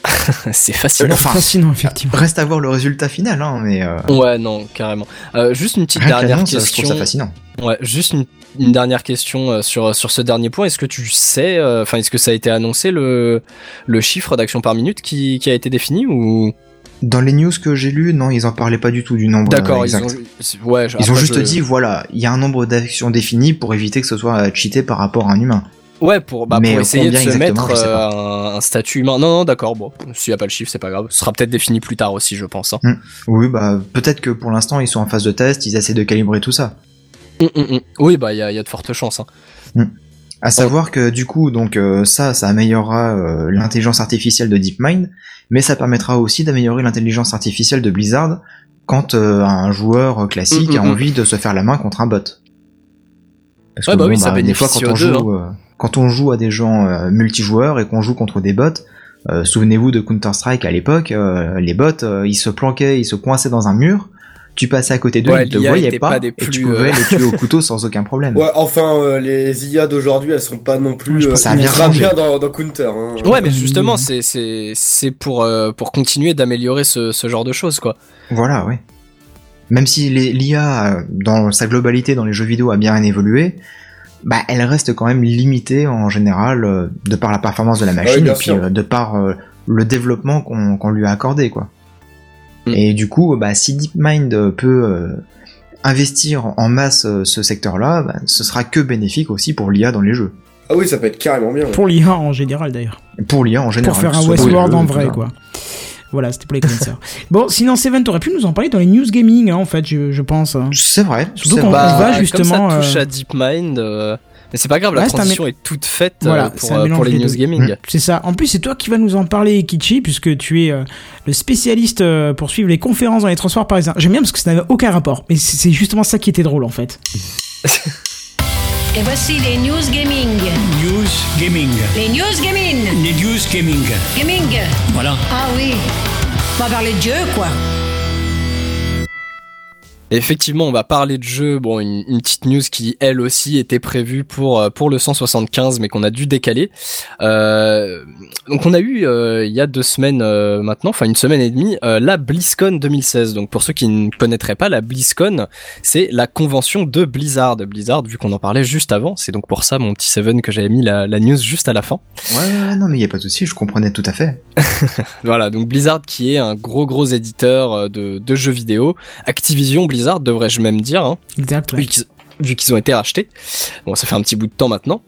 c'est fascinant. enfin, fascinant, effectivement. Reste à voir le résultat final hein, mais euh, Ouais, non, carrément. Euh, juste une petite rien que dernière l'annonce, je question. trouve ça fascinant. Ouais, juste une, une dernière question euh, sur sur ce dernier point. Est-ce que tu sais, euh, enfin, est-ce que ça a été annoncé le le chiffre d'action par minute qui qui a été défini ou? Dans les news que j'ai lues, non, ils en parlaient pas du tout du nombre D'accord, euh, ils exact. ont c'est- ouais, Ils ont après, juste je- dit voilà, il y a un nombre d'actions définies pour éviter que ce soit euh, cheaté par rapport à un humain. Ouais, pour bah pour essayer de se mettre euh, un, statut humain. Non, non, d'accord, bon, s'il y a pas le chiffre, c'est pas grave. Ce sera peut-être défini plus tard aussi, je pense. Hein. Oui, bah peut-être que pour l'instant ils sont en phase de test, ils essaient de calibrer tout ça. Hum, hum. Oui, bah il y a, il y a de fortes chances. Hein. À savoir que du coup, donc euh, ça, ça améliorera euh, l'intelligence artificielle de DeepMind, mais ça permettra aussi d'améliorer l'intelligence artificielle de Blizzard quand un joueur classique Mm, a mm, mm. envie de se faire la main contre un bot. Parce Ouais, bah oui, ça des fois, bénéficie quand on, deux, joue, euh, quand on joue à des gens euh, multijoueurs et qu'on joue contre des bots, euh, souvenez-vous de Counter-Strike à l'époque, euh, les bots, euh, ils se planquaient, ils se coinçaient dans un mur, tu passais à côté d'eux, Ouais, ils te voyaient pas, pas des et tu pouvais euh, les tuer au couteau sans aucun problème. Ouais, enfin, euh, les IA d'aujourd'hui, elles sont pas non Ouais, plus euh, ça bien ultra changé. bien dans, dans Counter. Hein. Ouais, mais justement, c'est c'est c'est pour euh, pour continuer d'améliorer ce ce genre de choses, quoi. Voilà, oui. Même si l'IA, euh, dans sa globalité dans les jeux vidéo, a bien évolué, bah, elle reste quand même limitée en général euh, de par la performance de la machine bien et puis sûr. euh, de par le développement qu'on lui a accordé, quoi. Mm. Et du coup, bah, si DeepMind peut investir en masse ce secteur-là, bah, ce sera que bénéfique aussi pour l'IA dans les jeux. Ah oui, ça peut être carrément bien. ouais. Pour l'IA en général, d'ailleurs. Pour l'IA en général. Pour faire un Westworld en vrai, ça. quoi. Voilà, c'était pour les connaisseurs. bon, sinon, Seven, t'aurais pu nous en parler dans les news gaming, hein, en fait, je, je pense. hein. C'est vrai. Surtout c'est qu'on- vrai. on va comme justement, ça touche euh, à DeepMind, euh, mais c'est pas grave, la Ouais, transition est toute faite euh, Voilà, pour, c'est un euh, pour les news gaming. C'est ça. En plus, c'est toi qui vas nous en parler, Kichi, puisque tu es euh, le spécialiste euh, pour suivre les conférences dans les transports parisiens. J'aime bien parce que ça n'avait aucun rapport. Mais c'est c'est justement ça qui était drôle, en fait. Et voici les news gaming. News Gaming. Les news gaming. Les News Gaming. Gaming. Voilà. Ah oui. On va parler de jeu, quoi. Et effectivement, on va parler de jeu. Bon, une, une petite news qui, elle aussi, était prévue pour euh, pour le 175, mais qu'on a dû décaler. Euh, donc, on a eu euh, il y a deux semaines euh, maintenant, enfin une semaine et demie, la BlizzCon 2016. Donc, pour ceux qui ne connaîtraient pas, la BlizzCon, c'est la convention de Blizzard. Blizzard, vu qu'on en parlait juste avant, c'est donc pour ça mon petit Seven que j'avais mis la, la news juste à la fin. Ouais, non, mais il y a pas de souci, je comprenais tout à fait. Voilà, donc Blizzard qui est un gros gros éditeur de, de jeux vidéo. Activision Blizzard devrais-je même dire, hein, Exact. ouais. vu qu'ils ont été rachetés. Bon, ça fait un petit bout de temps maintenant.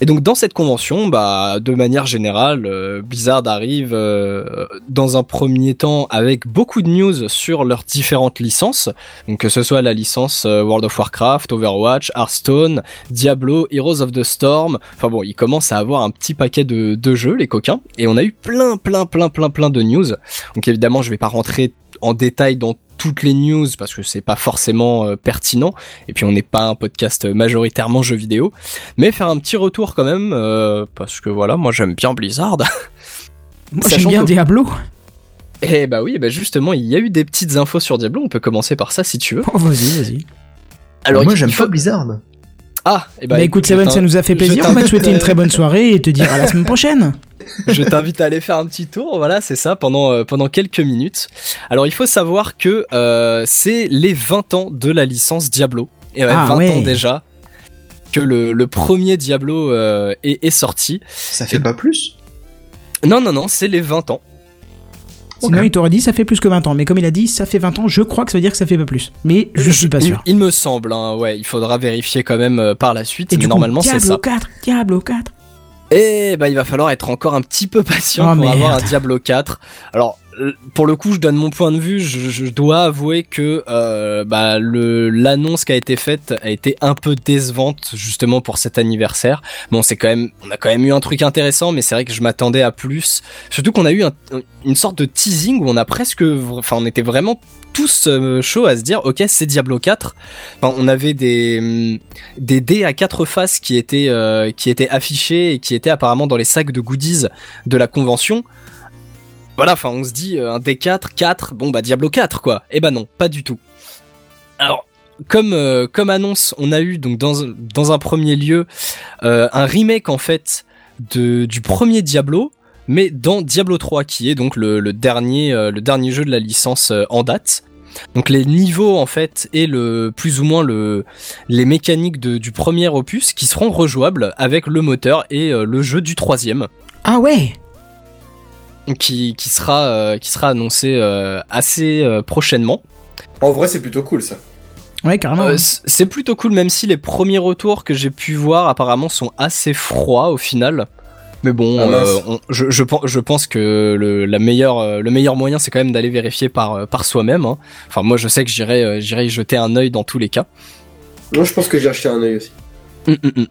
Et donc dans cette convention, bah de manière générale, euh, Blizzard arrive euh, dans un premier temps avec beaucoup de news sur leurs différentes licences. Donc que ce soit la licence euh, World of Warcraft, Overwatch, Hearthstone, Diablo, Heroes of the Storm. Enfin bon, ils commencent à avoir un petit paquet de, de jeux, les coquins. Et on a eu plein, plein, plein, plein, plein de news. Donc évidemment, je vais pas rentrer en détail dans toutes les news parce que c'est pas forcément euh, pertinent et puis on n'est pas un podcast majoritairement jeux vidéo mais faire un petit retour quand même euh, parce que voilà moi j'aime bien Blizzard Moi, Sachant j'aime bien que- Diablo. et bah oui bah justement il y a eu des petites infos sur Diablo on peut commencer par ça si tu veux Oh, vas-y, vas-y. alors moi, j'aime faut- pas Blizzard. Ah et Bah, bah, écoute, je Seven, ça nous a fait plaisir. On va te souhaiter une très bonne soirée et te dire à la semaine prochaine. je t'invite à aller faire un petit tour, voilà, c'est ça, pendant, euh, pendant quelques minutes. Alors, il faut savoir que euh, c'est les 20 ans de la licence Diablo. Et ouais, Ah 20 ouais. ans déjà que le, le premier Diablo euh, est, est sorti. Ça fait pas plus? Non, non, non, c'est les 20 ans. Sinon, il t'aurait dit ça fait plus que 20 ans. Mais comme il a dit ça fait 20 ans, je crois que ça veut dire que ça fait pas plus. Mais je suis pas sûr. il me semble, hein, ouais, il faudra vérifier quand même euh, par la suite. Et mais du normalement, c'est Diablo ça. 4, Diablo 4. Et bah, il va falloir être encore un petit peu patient Oh, pour avoir un Diablo 4. Alors, pour le coup, je donne mon point de vue. Je, dois avouer que euh, bah, l'annonce qui a été faite a été un peu décevante justement pour cet anniversaire. Bon, c'est quand même, on a quand même eu un truc intéressant, mais c'est vrai que je m'attendais à plus. Surtout qu'on a eu un- une sorte de teasing où on a presque, enfin, on était vraiment tous euh, chauds à se dire, ok, c'est Diablo 4. Enfin, on avait des hum, des dés à quatre faces qui étaient euh, qui étaient affichés et qui étaient apparemment dans les sacs de goodies de la convention. Voilà, enfin on se dit euh, un D4, 4, bon bah Diablo 4 quoi. Eh ben non, pas du tout. Alors comme euh, annonce, on a eu donc dans un premier lieu euh, un remake en fait de du premier Diablo mais dans Diablo 3 qui est donc le, dernier le dernier jeu de la licence en date. Donc les niveaux en fait et le plus ou moins le les mécaniques du premier opus qui seront rejouables avec le moteur et le jeu du troisième Ah ouais qui, qui sera euh, qui sera annoncé euh, assez euh, prochainement. En vrai, c'est plutôt cool ça. Ouais, carrément. Euh, c- c'est plutôt cool même si les premiers retours que j'ai pu voir apparemment sont assez froids au final. Mais bon, Ah, euh, on- je, je, pen- je pense que le, la meilleure, le meilleur moyen, c'est quand même d'aller vérifier par, par soi-même. hein. Enfin, moi, je sais que j'irai j'irai y jeter un œil dans tous les cas. Non, je pense que j'ai acheté un œil aussi. Hum, hum, hum.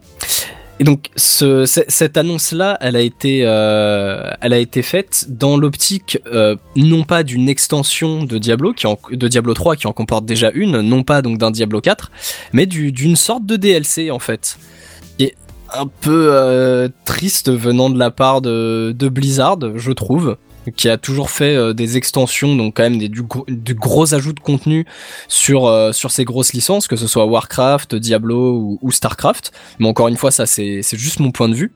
Et donc ce, ce- cette annonce-là, elle a été, euh, elle a été faite dans l'optique euh, non pas d'une extension de Diablo qui de Diablo 3 qui en comporte déjà une, non pas donc d'un Diablo 4, mais du- d'une sorte de DLC en fait. Est un peu euh, triste venant de la part de Blizzard, je trouve qui a toujours fait euh, des extensions, donc quand même des, du, gros, ajout de contenu sur, euh, sur ces grosses licences, que ce soit Warcraft, Diablo ou, Starcraft. Mais encore une fois, ça c'est juste mon point de vue.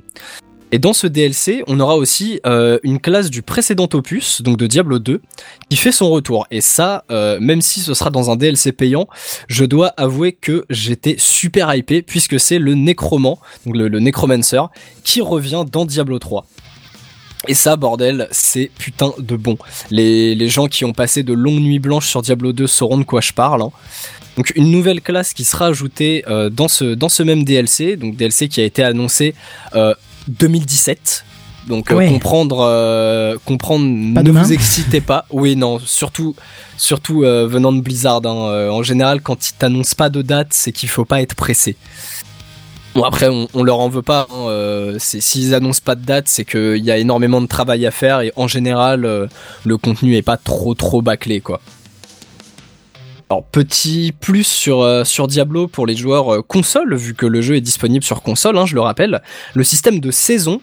Et dans ce DLC, on aura aussi euh, une classe du précédent opus, donc de Diablo 2, qui fait son retour. Et ça, euh, même si ce sera dans un DLC payant, je dois avouer que j'étais super hypé, puisque c'est le Nécromant, le, le Necromancer, qui revient dans Diablo 3. Et ça, bordel, c'est putain de bon. Les, les gens qui ont passé de longues nuits blanches sur Diablo 2 sauront de quoi je parle. hein. Donc une nouvelle classe qui sera ajoutée euh, dans, ce, dans ce même DLC, donc DLC qui a été annoncé euh, 2017. Donc euh, Ouais. comprendre, euh, comprendre, Pas ne demain. vous excitez pas. Oui, non, surtout, surtout venant de Blizzard. hein. En général, quand ils t'annoncent pas de date, c'est qu'il faut pas être pressé. Bon après on, on leur en veut pas. hein, euh, S'ils annoncent pas de date, c'est qu'il y a énormément de travail à faire et en général euh, le contenu est pas trop trop bâclé quoi. Alors petit plus sur euh, Diablo pour les joueurs console vu que le jeu est disponible sur console, hein, je le rappelle. Le système de saison,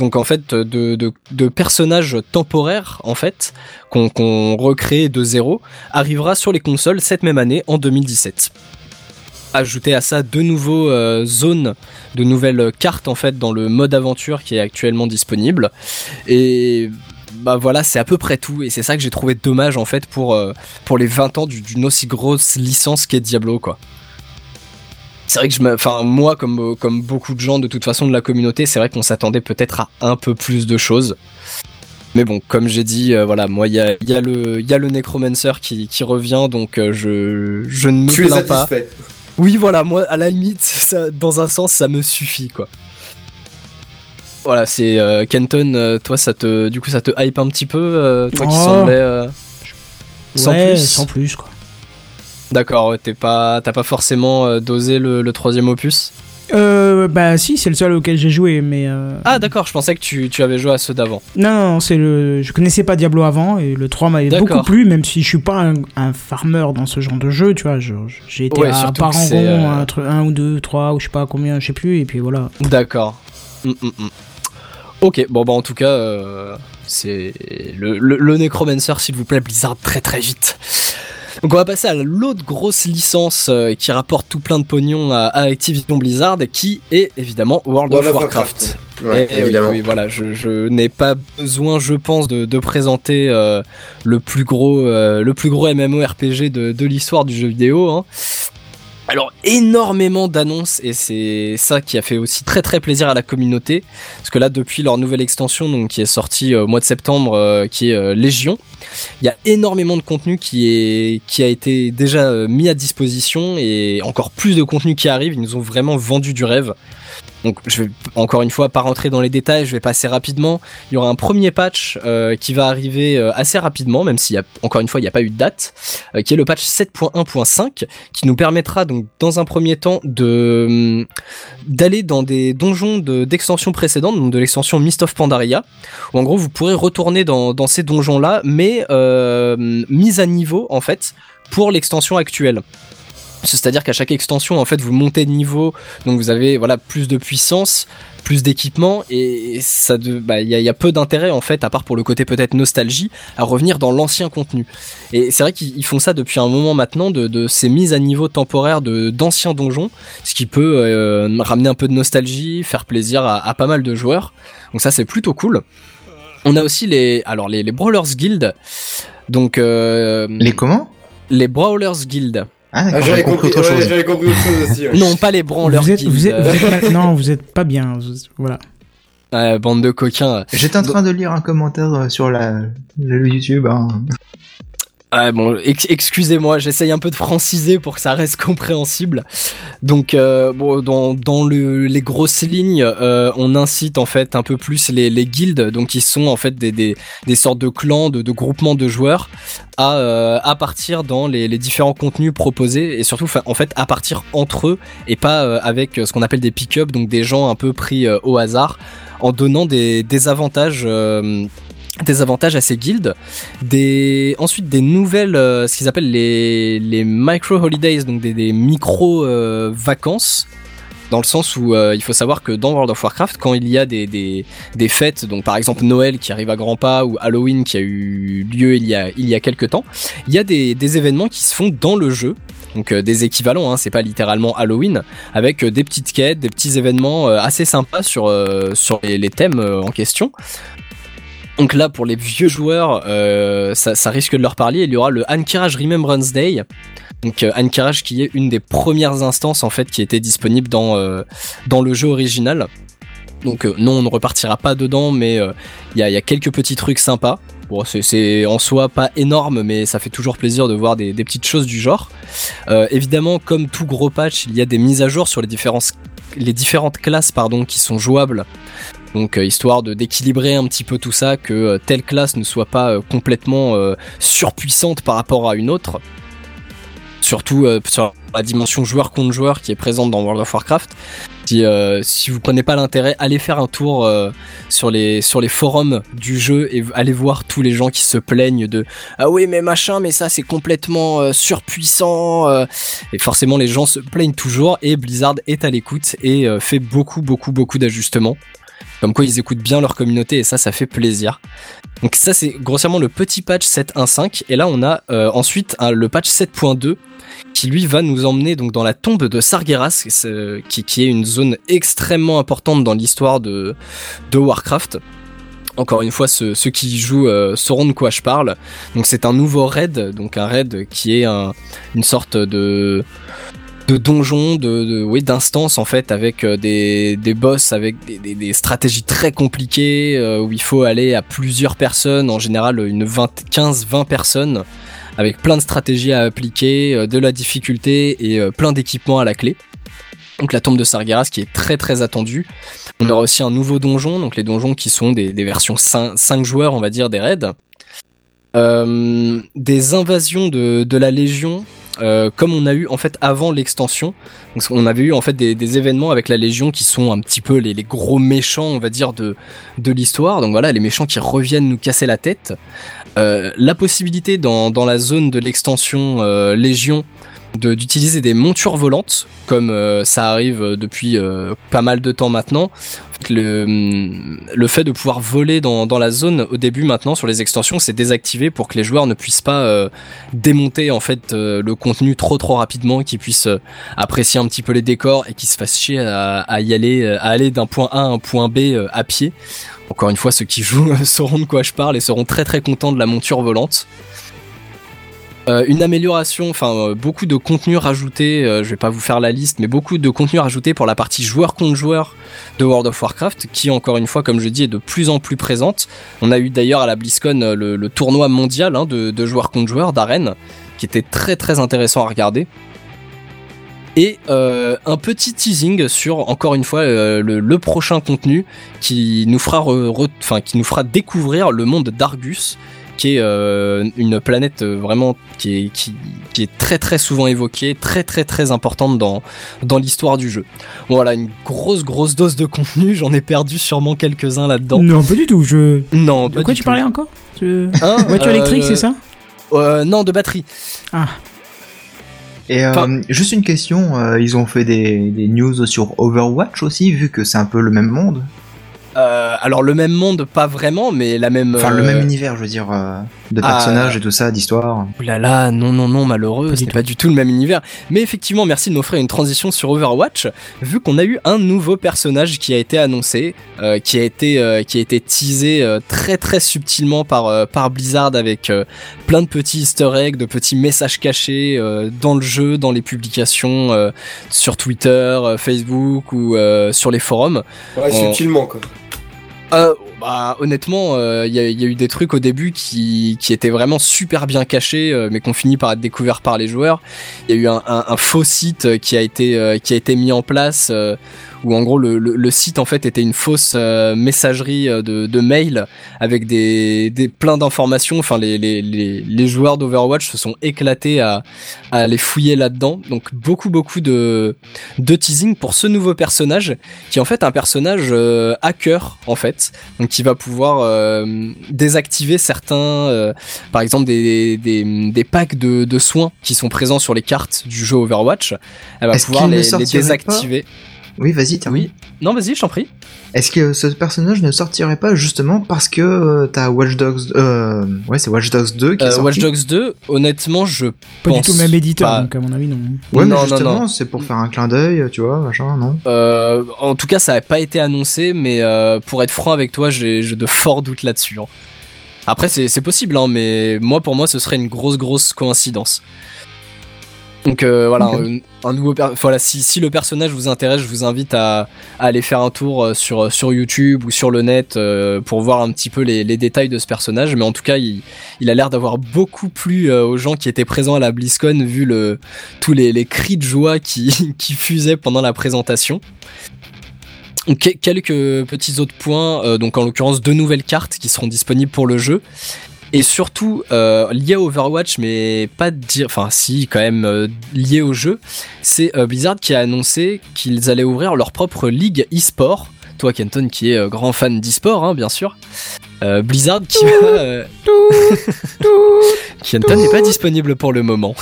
donc en fait de, personnages temporaires en fait qu'on qu'on recrée de zéro, arrivera sur les consoles cette même année en 2017. Ajouter à ça de nouveaux euh, zones, de nouvelles cartes en fait dans le mode aventure qui est actuellement disponible et bah voilà, c'est à peu près tout et c'est ça que j'ai trouvé dommage en fait pour euh, pour les 20 ans du- d'une aussi grosse licence qu'est Diablo quoi. C'est vrai que je me, enfin moi comme comme beaucoup de gens de toute façon de la communauté, c'est vrai qu'on s'attendait peut-être à un peu plus de choses. Mais bon, comme j'ai dit, euh, voilà, moi il y a, y a le il y a le Necromancer qui, qui revient, donc euh, je je ne me Tu plains pas. Oui, voilà, moi, à la limite, ça, dans un sens, ça me suffit, quoi. Voilà, c'est euh, Kenton, euh, toi, ça te, du coup, ça te hype un petit peu, euh, toi qui Oh. semblais euh, sans ouais, plus. sans plus, quoi. D'accord, t'es pas, t'as pas forcément dosé le, le troisième opus? Euh, bah si, c'est le seul auquel j'ai joué, mais... euh, Ah, d'accord, je pensais que tu, tu avais joué à ceux d'avant. Non, non, non, c'est le... Je connaissais pas Diablo avant, et le 3 m'avait beaucoup plu, même si je suis pas un, un farmer dans ce genre de jeu, tu vois. J'ai été Ouais, à c'est, euh, entre 1 ou 2, 3, ou je sais pas combien, je sais plus, et puis voilà. D'accord. Mm, mm, mm. Ok, bon, bah, en tout cas, euh, c'est le, le, le Necromancer, s'il vous plaît, Blizzard, très très vite. Donc on va passer à l'autre grosse licence euh, qui rapporte tout plein de pognon à, à Activision Blizzard, qui est évidemment World, World of Warcraft. Ouais, Eh oui, évidemment. oui, voilà, je, je n'ai pas besoin, je pense, de, de présenter euh, le plus gros, euh, le plus gros MMORPG de, de l'histoire du jeu vidéo. hein. Alors énormément d'annonces et c'est ça qui a fait aussi très très plaisir à la communauté parce que là depuis leur nouvelle extension donc qui est sortie euh, au mois de septembre euh, qui est euh, Légion, il y a énormément de contenu qui est qui a été déjà mis à disposition et encore plus de contenu qui arrive, ils nous ont vraiment vendu du rêve. Donc je vais encore une fois pas rentrer dans les détails, je vais passer rapidement. Il y aura un premier patch euh, qui va arriver euh, assez rapidement, même s'il y a encore une fois il n'y a pas eu de date, euh, qui est le patch 7.1.5, qui nous permettra donc dans un premier temps de hum, d'aller dans des donjons de- d'extension précédente, donc de l'extension Mist of Pandaria, où en gros vous pourrez retourner dans, dans ces donjons là, mais euh, mis à niveau en fait pour l'extension actuelle. C'est-à-dire qu'à chaque extension, en fait, vous montez de niveau, donc vous avez voilà plus de puissance, plus d'équipement, et ça, bah, il y, a, y a peu d'intérêt en fait, à part pour le côté peut-être nostalgie, à revenir dans l'ancien contenu. Et c'est vrai qu'ils ils font ça depuis un moment maintenant, de, de ces mises à niveau temporaires de d'anciens donjons, ce qui peut euh, ramener un peu de nostalgie, faire plaisir à, à pas mal de joueurs. Donc ça, c'est plutôt cool. On a aussi les, alors les, les Brawlers Guild, donc euh, Les comment? les Brawlers Guild. Ah, Ah, j'avais compris compris, autre ouais, chose. j'avais compris autre chose aussi. ouais. Non, pas les branleurs vous êtes, vous êtes, vous êtes non, vous êtes pas bien. vous- Voilà. Ouais, bande de coquins. J'étais en train de lire un commentaire euh, sur la, le YouTube. hein. Ah bon, ex- excusez-moi, j'essaye un peu de franciser pour que ça reste compréhensible. Donc, euh, dans, dans le, les grosses lignes, euh, on incite en fait un peu plus les, les guildes, donc qui sont en fait des, des, sortes de clans, de, de groupements de joueurs, à, euh, à partir dans les, les différents contenus proposés et surtout en fait à partir entre eux et pas avec ce qu'on appelle des pick-up, donc des gens un peu pris au hasard, en donnant des, des avantages. Des avantages à ces guildes, des ensuite des nouvelles, euh, ce qu'ils appellent les, les micro holidays, donc des, des micro euh, vacances, dans le sens où euh, il faut savoir que dans World of Warcraft, quand il y a des, des, des fêtes, donc par exemple Noël qui arrive à grands pas ou Halloween qui a eu lieu il y a il y a quelques temps, il y a des, des événements qui se font dans le jeu. Donc euh, des équivalents, hein, c'est pas littéralement Halloween, avec euh, des petites quêtes, des petits événements assez sympas sur sur les, les thèmes en question. Donc là, pour les vieux joueurs, euh, ça, risque de leur parler. Il y aura le Ankiraj Remembrance Day. Donc euh, Ankiraj qui est une des premières instances en fait qui était disponible dans euh, le jeu original. Donc non, on ne repartira pas dedans, mais il y, a, quelques petits trucs sympas. Bon, c'est- en soi pas énorme, mais ça fait toujours plaisir de voir des, petites choses du genre. Évidemment, comme tout gros patch, il y a des mises à jour sur les différents les différentes classes qui sont jouables donc euh, histoire de d'équilibrer un petit peu tout ça, que euh, telle classe ne soit pas euh, complètement surpuissante par rapport à une autre. surtout sur la dimension joueur contre joueur qui est présente dans World of Warcraft. Si, euh, si vous prenez pas l'intérêt, allez faire un tour sur les forums du jeu et allez voir tous les gens qui se plaignent de ah oui mais machin mais ça c'est complètement surpuissant et forcément les gens se plaignent toujours et Blizzard est à l'écoute et fait beaucoup beaucoup beaucoup d'ajustements. Comme quoi ils écoutent bien leur communauté et ça ça fait plaisir. Donc ça c'est grossièrement le petit patch 7.1.5 et là on a euh, ensuite le patch 7.2 qui lui va nous emmener donc dans la tombe de Sargeras qui, est une zone extrêmement importante dans l'histoire de, Warcraft. Encore une fois, ceux, ceux qui y jouent euh, sauront de quoi je parle. Donc c'est un nouveau raid, donc un raid qui est un- une sorte de de donjon, de, de oui, d'instance en fait, avec euh, des, des boss, avec des, des- stratégies très compliquées euh, où il faut aller à plusieurs personnes, en général une 20, 15-20 personnes, avec plein de stratégies à appliquer, euh, de la difficulté et plein d'équipements à la clé. Donc la tombe de Sargeras qui est très très attendue. On aura aussi un nouveau donjon, donc les donjons qui sont des, versions 5, 5 joueurs, on va dire, des raids. Des invasions de, de la Légion, euh, comme on a eu en fait avant l'extension. On avait eu en fait des, événements avec la Légion qui sont un petit peu les, gros méchants, on va dire, de, de l'histoire. Donc voilà, les méchants qui reviennent nous casser la tête. Euh, la possibilité dans, dans la zone de l'extension euh, D'utiliser des montures volantes, comme euh, ça arrive euh, depuis euh, pas mal de temps maintenant. Le, le fait de pouvoir voler dans, dans la zone au début maintenant sur les extensions, c'est désactivé pour que les joueurs ne puissent pas démonter en fait le contenu trop trop rapidement, qu'ils puissent apprécier un petit peu les décors et qu'ils se fassent chier à, y aller, à aller d'un point A à un point B à pied. Encore une fois, ceux qui jouent sauront de quoi je parle et seront très très contents de la monture volante. Euh, une amélioration, enfin euh, beaucoup de contenu rajouté, euh, je vais pas vous faire la liste, mais beaucoup de contenu rajouté pour la partie joueur contre joueur de World of Warcraft, qui encore une fois, comme je dis, est de plus en plus présente. On a eu d'ailleurs à la BlizzCon le, tournoi mondial hein, de, de joueur contre joueur d'arène, qui était très très intéressant à regarder. Et un petit teasing sur encore une fois le, prochain contenu qui nous fera, qui nous fera découvrir le monde d'Argus, qui est euh, une planète euh, vraiment qui est, qui, qui est très très souvent évoquée, très très très importante dans, dans l'histoire du jeu. Voilà, une grosse grosse dose de contenu, j'en ai perdu sûrement quelques-uns là-dedans. Non, pas du tout. Je... Non, De quoi du tu tout. parlais encore Tu- Hein, Voiture euh, électrique, c'est ça euh, Non, de batterie. Et euh, Enfin- juste une question, euh, ils ont fait des, des news sur Overwatch aussi, vu que c'est un peu le même monde. Euh, alors le même monde, pas vraiment, mais la même. Enfin, le euh, même univers, je veux dire, euh, de ah, personnages et tout ça, d'histoire. Là là, non, non, non, malheureux, Pas ce du n'est tout. pas du tout le même univers. Mais effectivement, merci de m'offrir une transition sur Overwatch, vu qu'on a eu un nouveau personnage qui a été annoncé, euh, qui a été, euh, qui a été teasé euh, très très subtilement par, euh, par Blizzard avec euh, plein de petits easter eggs, de petits messages cachés euh, dans le jeu, dans les publications euh, sur Twitter, euh, Facebook ou euh, sur les forums. Ouais, On- subtilement, quoi. Euh, bah, honnêtement, euh, il y, a- il y a eu des trucs au début qui, qui étaient vraiment super bien cachés, euh, mais qu'on finit par être découverts par les joueurs. Il y a eu un, un- faux site euh, qui a été euh, qui a été mis en place, euh, où en gros le, le, le site en fait était une fausse euh, messagerie euh, de, de mail avec des, des plein d'informations. Enfin, les, les, les, les joueurs d'Overwatch se sont éclatés à, à les fouiller là-dedans. Donc beaucoup beaucoup de de teasing pour ce nouveau personnage qui est en fait un personnage euh, hacker en fait donc qui va pouvoir euh, désactiver certains euh, par exemple des, des, des packs de, de soins qui sont présents sur les cartes du jeu Overwatch elle va pouvoir les, les désactiver Oui, vas-y, termine. oui non vas-y je t'en prie Est-ce que ce personnage ne sortirait pas justement parce que euh, t'as Watch Dogs... Euh, ouais, c'est Watch Dogs 2 qui est Euh, sorti Watch Dogs 2 honnêtement je Pas pense du tout le même éditeur, pas. donc à mon avis, non. Ouais, Non, mais non, justement, non. c'est pour faire un clin d'œil, tu vois, machin, non? Euh, en tout cas, ça n'a pas été annoncé, mais euh, pour être franc avec toi, j'ai de forts doutes là-dessus. hein. Après, c'est c'est possible, hein, mais moi, pour moi, ce serait une grosse, grosse coïncidence. Donc euh, voilà, un, un nouveau voilà si, si le personnage vous intéresse, je vous invite à, à aller faire un tour euh, sur, sur YouTube ou sur le net euh, pour voir un petit peu les, les détails de ce personnage. Mais en tout cas, il, il a l'air d'avoir beaucoup plu euh, aux gens qui étaient présents à la BlizzCon vu le, tous les, les cris de joie qui, qui fusaient pendant la présentation. Quelques petits autres points, euh, donc en l'occurrence deux nouvelles cartes qui seront disponibles pour le jeu. Et surtout euh, lié à Overwatch, mais pas dire, enfin si quand même euh, lié au jeu, c'est euh, Blizzard qui a annoncé qu'ils allaient ouvrir leur propre ligue e-sport. Toi, Kenton, qui est grand fan d'e-sport, hein, bien sûr. Blizzard qui va. Kenton n'est pas disponible pour le moment.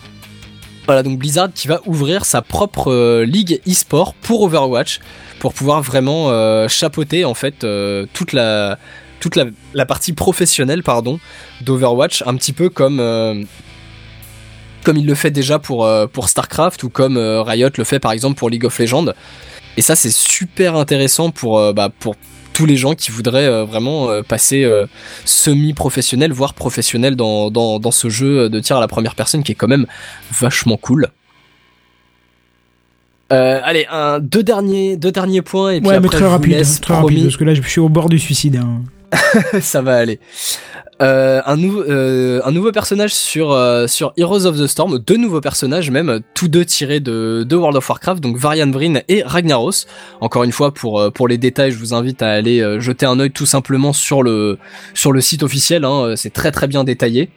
voilà, donc Blizzard qui va ouvrir sa propre ligue e-sport pour Overwatch, pour pouvoir vraiment chapeauter en fait toute la toute la, la partie professionnelle pardon d'Overwatch, un petit peu comme euh, comme il le fait déjà pour euh, pour Starcraft ou comme euh, Riot le fait par exemple pour League of Legends. Et ça c'est super intéressant pour bah, pour tous les gens qui voudraient vraiment passer semi-professionnel, voire professionnel dans, dans, dans ce jeu de tir à la première personne qui est quand même vachement cool. Euh, allez, un, deux derniers, deux derniers points et puis Ouais, après mais très je vous rapide, laisse, très promis. rapide, parce que là, je suis au bord du suicide. hein. ça va aller. Euh, un, nouveau euh, un nouveau personnage sur, euh, sur Heroes of the Storm, deux nouveaux personnages même, tous deux tirés de, de World of Warcraft, donc Varian Vryn et Ragnaros. Encore une fois, pour, euh, pour les détails, je vous invite à aller euh, jeter un œil tout simplement sur le, sur le site officiel, hein, c'est très très bien détaillé.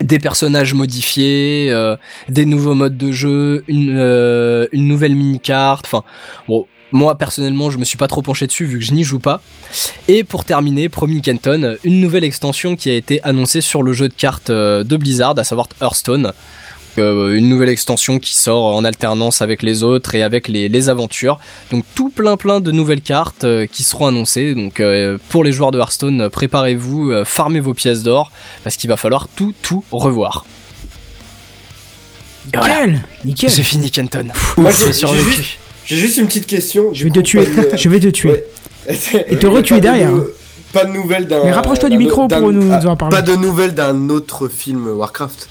Des personnages modifiés, euh, des nouveaux modes de jeu, une, euh, une nouvelle mini-carte, enfin bon, moi personnellement je me suis pas trop penché dessus vu que je n'y joue pas. Et pour terminer, promis Kenton, une nouvelle extension qui a été annoncée sur le jeu de cartes euh, de Blizzard, à savoir Hearthstone. Euh, une nouvelle extension qui sort en alternance avec les autres et avec les, les aventures. Donc tout plein plein de nouvelles cartes euh, qui seront annoncées. Donc euh, pour les joueurs de Hearthstone, préparez-vous, farmez vos pièces d'or parce qu'il va falloir tout tout revoir. Voilà. Nickel, nickel. C'est fini Kenton. Moi, j'ai survécu. J'ai juste une petite question. Je vais te tuer, je vais te tuer. Et te retuer derrière. Pas de nouvelles d'un. Mais rapproche-toi du micro autre- pour nous ah, en parler. Pas de nouvelles d'un autre film Warcraft.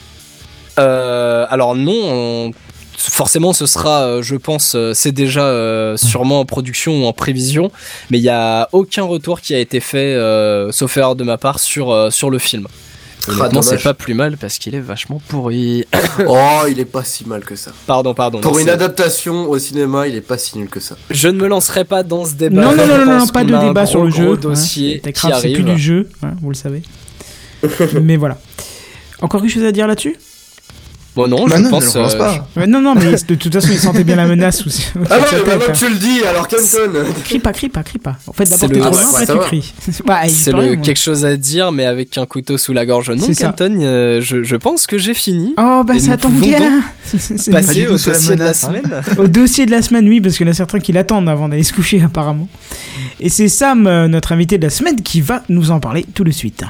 Euh, alors non, on- forcément ce sera, euh, je pense, euh, c'est déjà euh, sûrement en production ou en prévision, mais il y a aucun retour qui a été fait, euh, sauf erreur de ma part, sur euh, sur le film. Ah, Honnêtement, c'est dommage. pas plus mal parce qu'il est vachement pourri. Oh, il est pas si mal que ça. pardon, pardon. Pour non, une c'est- adaptation au cinéma, il est pas si nul que ça. Je ne me lancerai pas dans ce débat. Non, non, non, non, non, pas de débat sur le jeu. dossier hein. qui Techcraft, c'est arrive. plus du jeu, hein, vous le savez. Mais voilà. Encore quelque chose à dire là-dessus? Bon non, Bah je non, pense. ne le relance euh, pas. Ouais, Non, non, mais de toute façon, il sentait bien la menace sous Ah non, mais maintenant hein. que tu le dis, alors Kenton Crie pas, crie pas, crie pas. En fait, d'abord C'est t'es le- trop Ah, loin, bah, après ça tu cries. Bah, C'est le moi. quelque chose à dire, mais avec un couteau sous la gorge. Non. Kenton, euh, je, je pense que j'ai fini. Oh, bah ça tombe bien Passer au dossier de la hein. semaine. Au dossier de la semaine, oui, parce qu'il y en a certains qui l'attendent avant d'aller se coucher, apparemment. Et c'est Sam, euh, notre invité de la semaine, qui va nous en parler tout de suite.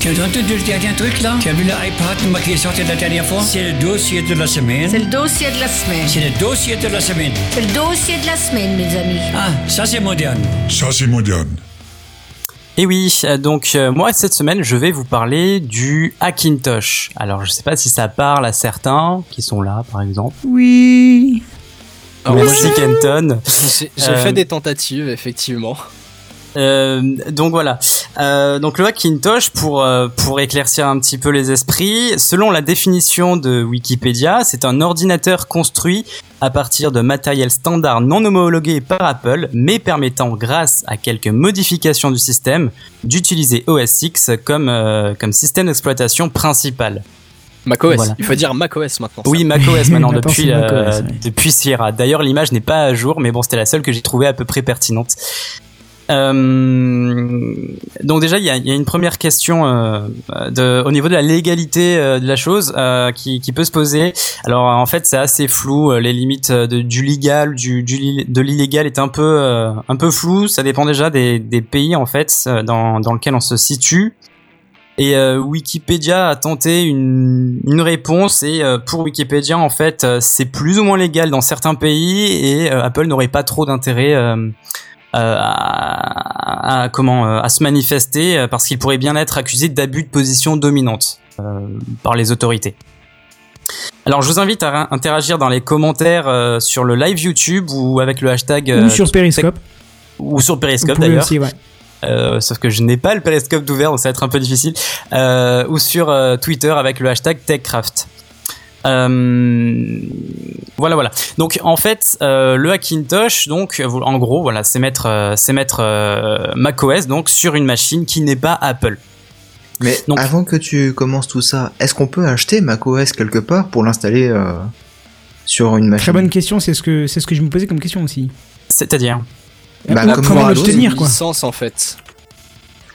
Tu as entendu le dernier truc là? Tu as vu l'iPad moi, qui est sorti la dernière fois? C'est le dossier de la semaine. C'est le dossier de la semaine. C'est le dossier de la semaine. C'est le dossier de la semaine, mes amis. Ah, ça c'est moderne. Ça, c'est moderne. Et oui, euh, donc euh, moi cette semaine je vais vous parler du Hackintosh. Alors je sais pas si ça parle à certains qui sont là par exemple. Oui. Alors, moi, Merci Kenton. J'ai j'ai Euh, fait des tentatives, effectivement. Euh, donc voilà. Euh, donc le Hackintosh, pour euh, pour éclaircir un petit peu les esprits, selon la définition de Wikipédia, c'est un ordinateur construit à partir de matériel standard non homologué par Apple, mais permettant, grâce à quelques modifications du système, d'utiliser OS X comme euh, comme système d'exploitation principal. macOS. Voilà. Il faut dire macOS maintenant. Oui, macOS maintenant Maintenant, depuis c'est macOS, oui. depuis Sierra. D'ailleurs, l'image n'est pas à jour, mais bon, c'était la seule que j'ai trouvée à peu près pertinente. Euh, donc déjà, il y a, y a une première question euh, de, au niveau de la légalité euh, de la chose euh, qui, qui peut se poser. Alors en fait, c'est assez flou. euh, Les limites de, du légal, du, du de l'illégal est un peu un peu flou. Ça dépend déjà des, des pays en fait dans dans lequel on se situe. Et Wikipédia a tenté une, une réponse et pour Wikipédia en fait c'est plus ou moins légal dans certains pays et Apple n'aurait pas trop d'intérêt à, à- comment euh, à se manifester euh, parce qu'il pourrait bien être accusé d'abus de position dominante euh, par les autorités. Alors je vous invite à ra- interagir dans les commentaires euh, sur le live YouTube ou avec le hashtag Ou euh, sur Periscope. ou sur Periscope d'ailleurs. ouais. Euh, sauf que je n'ai pas le périscope d'ouvert, donc ça va être un peu difficile. Euh, ou sur euh, Twitter avec le hashtag TechCraft. Euh, voilà, voilà. Donc en fait, euh, le Hackintosh, donc vous- en gros, voilà, c'est mettre, euh, c'est mettre euh, macOS donc sur une machine qui n'est pas Apple. Mais Donc- avant que tu commences tout ça, est-ce qu'on peut acheter macOS quelque part pour l'installer euh, sur une machine Très bonne question, c'est ce que c'est ce que je me posais comme question aussi. C'est-à-dire Bah, Comment- comme comment l'obtenir quoi licence en fait.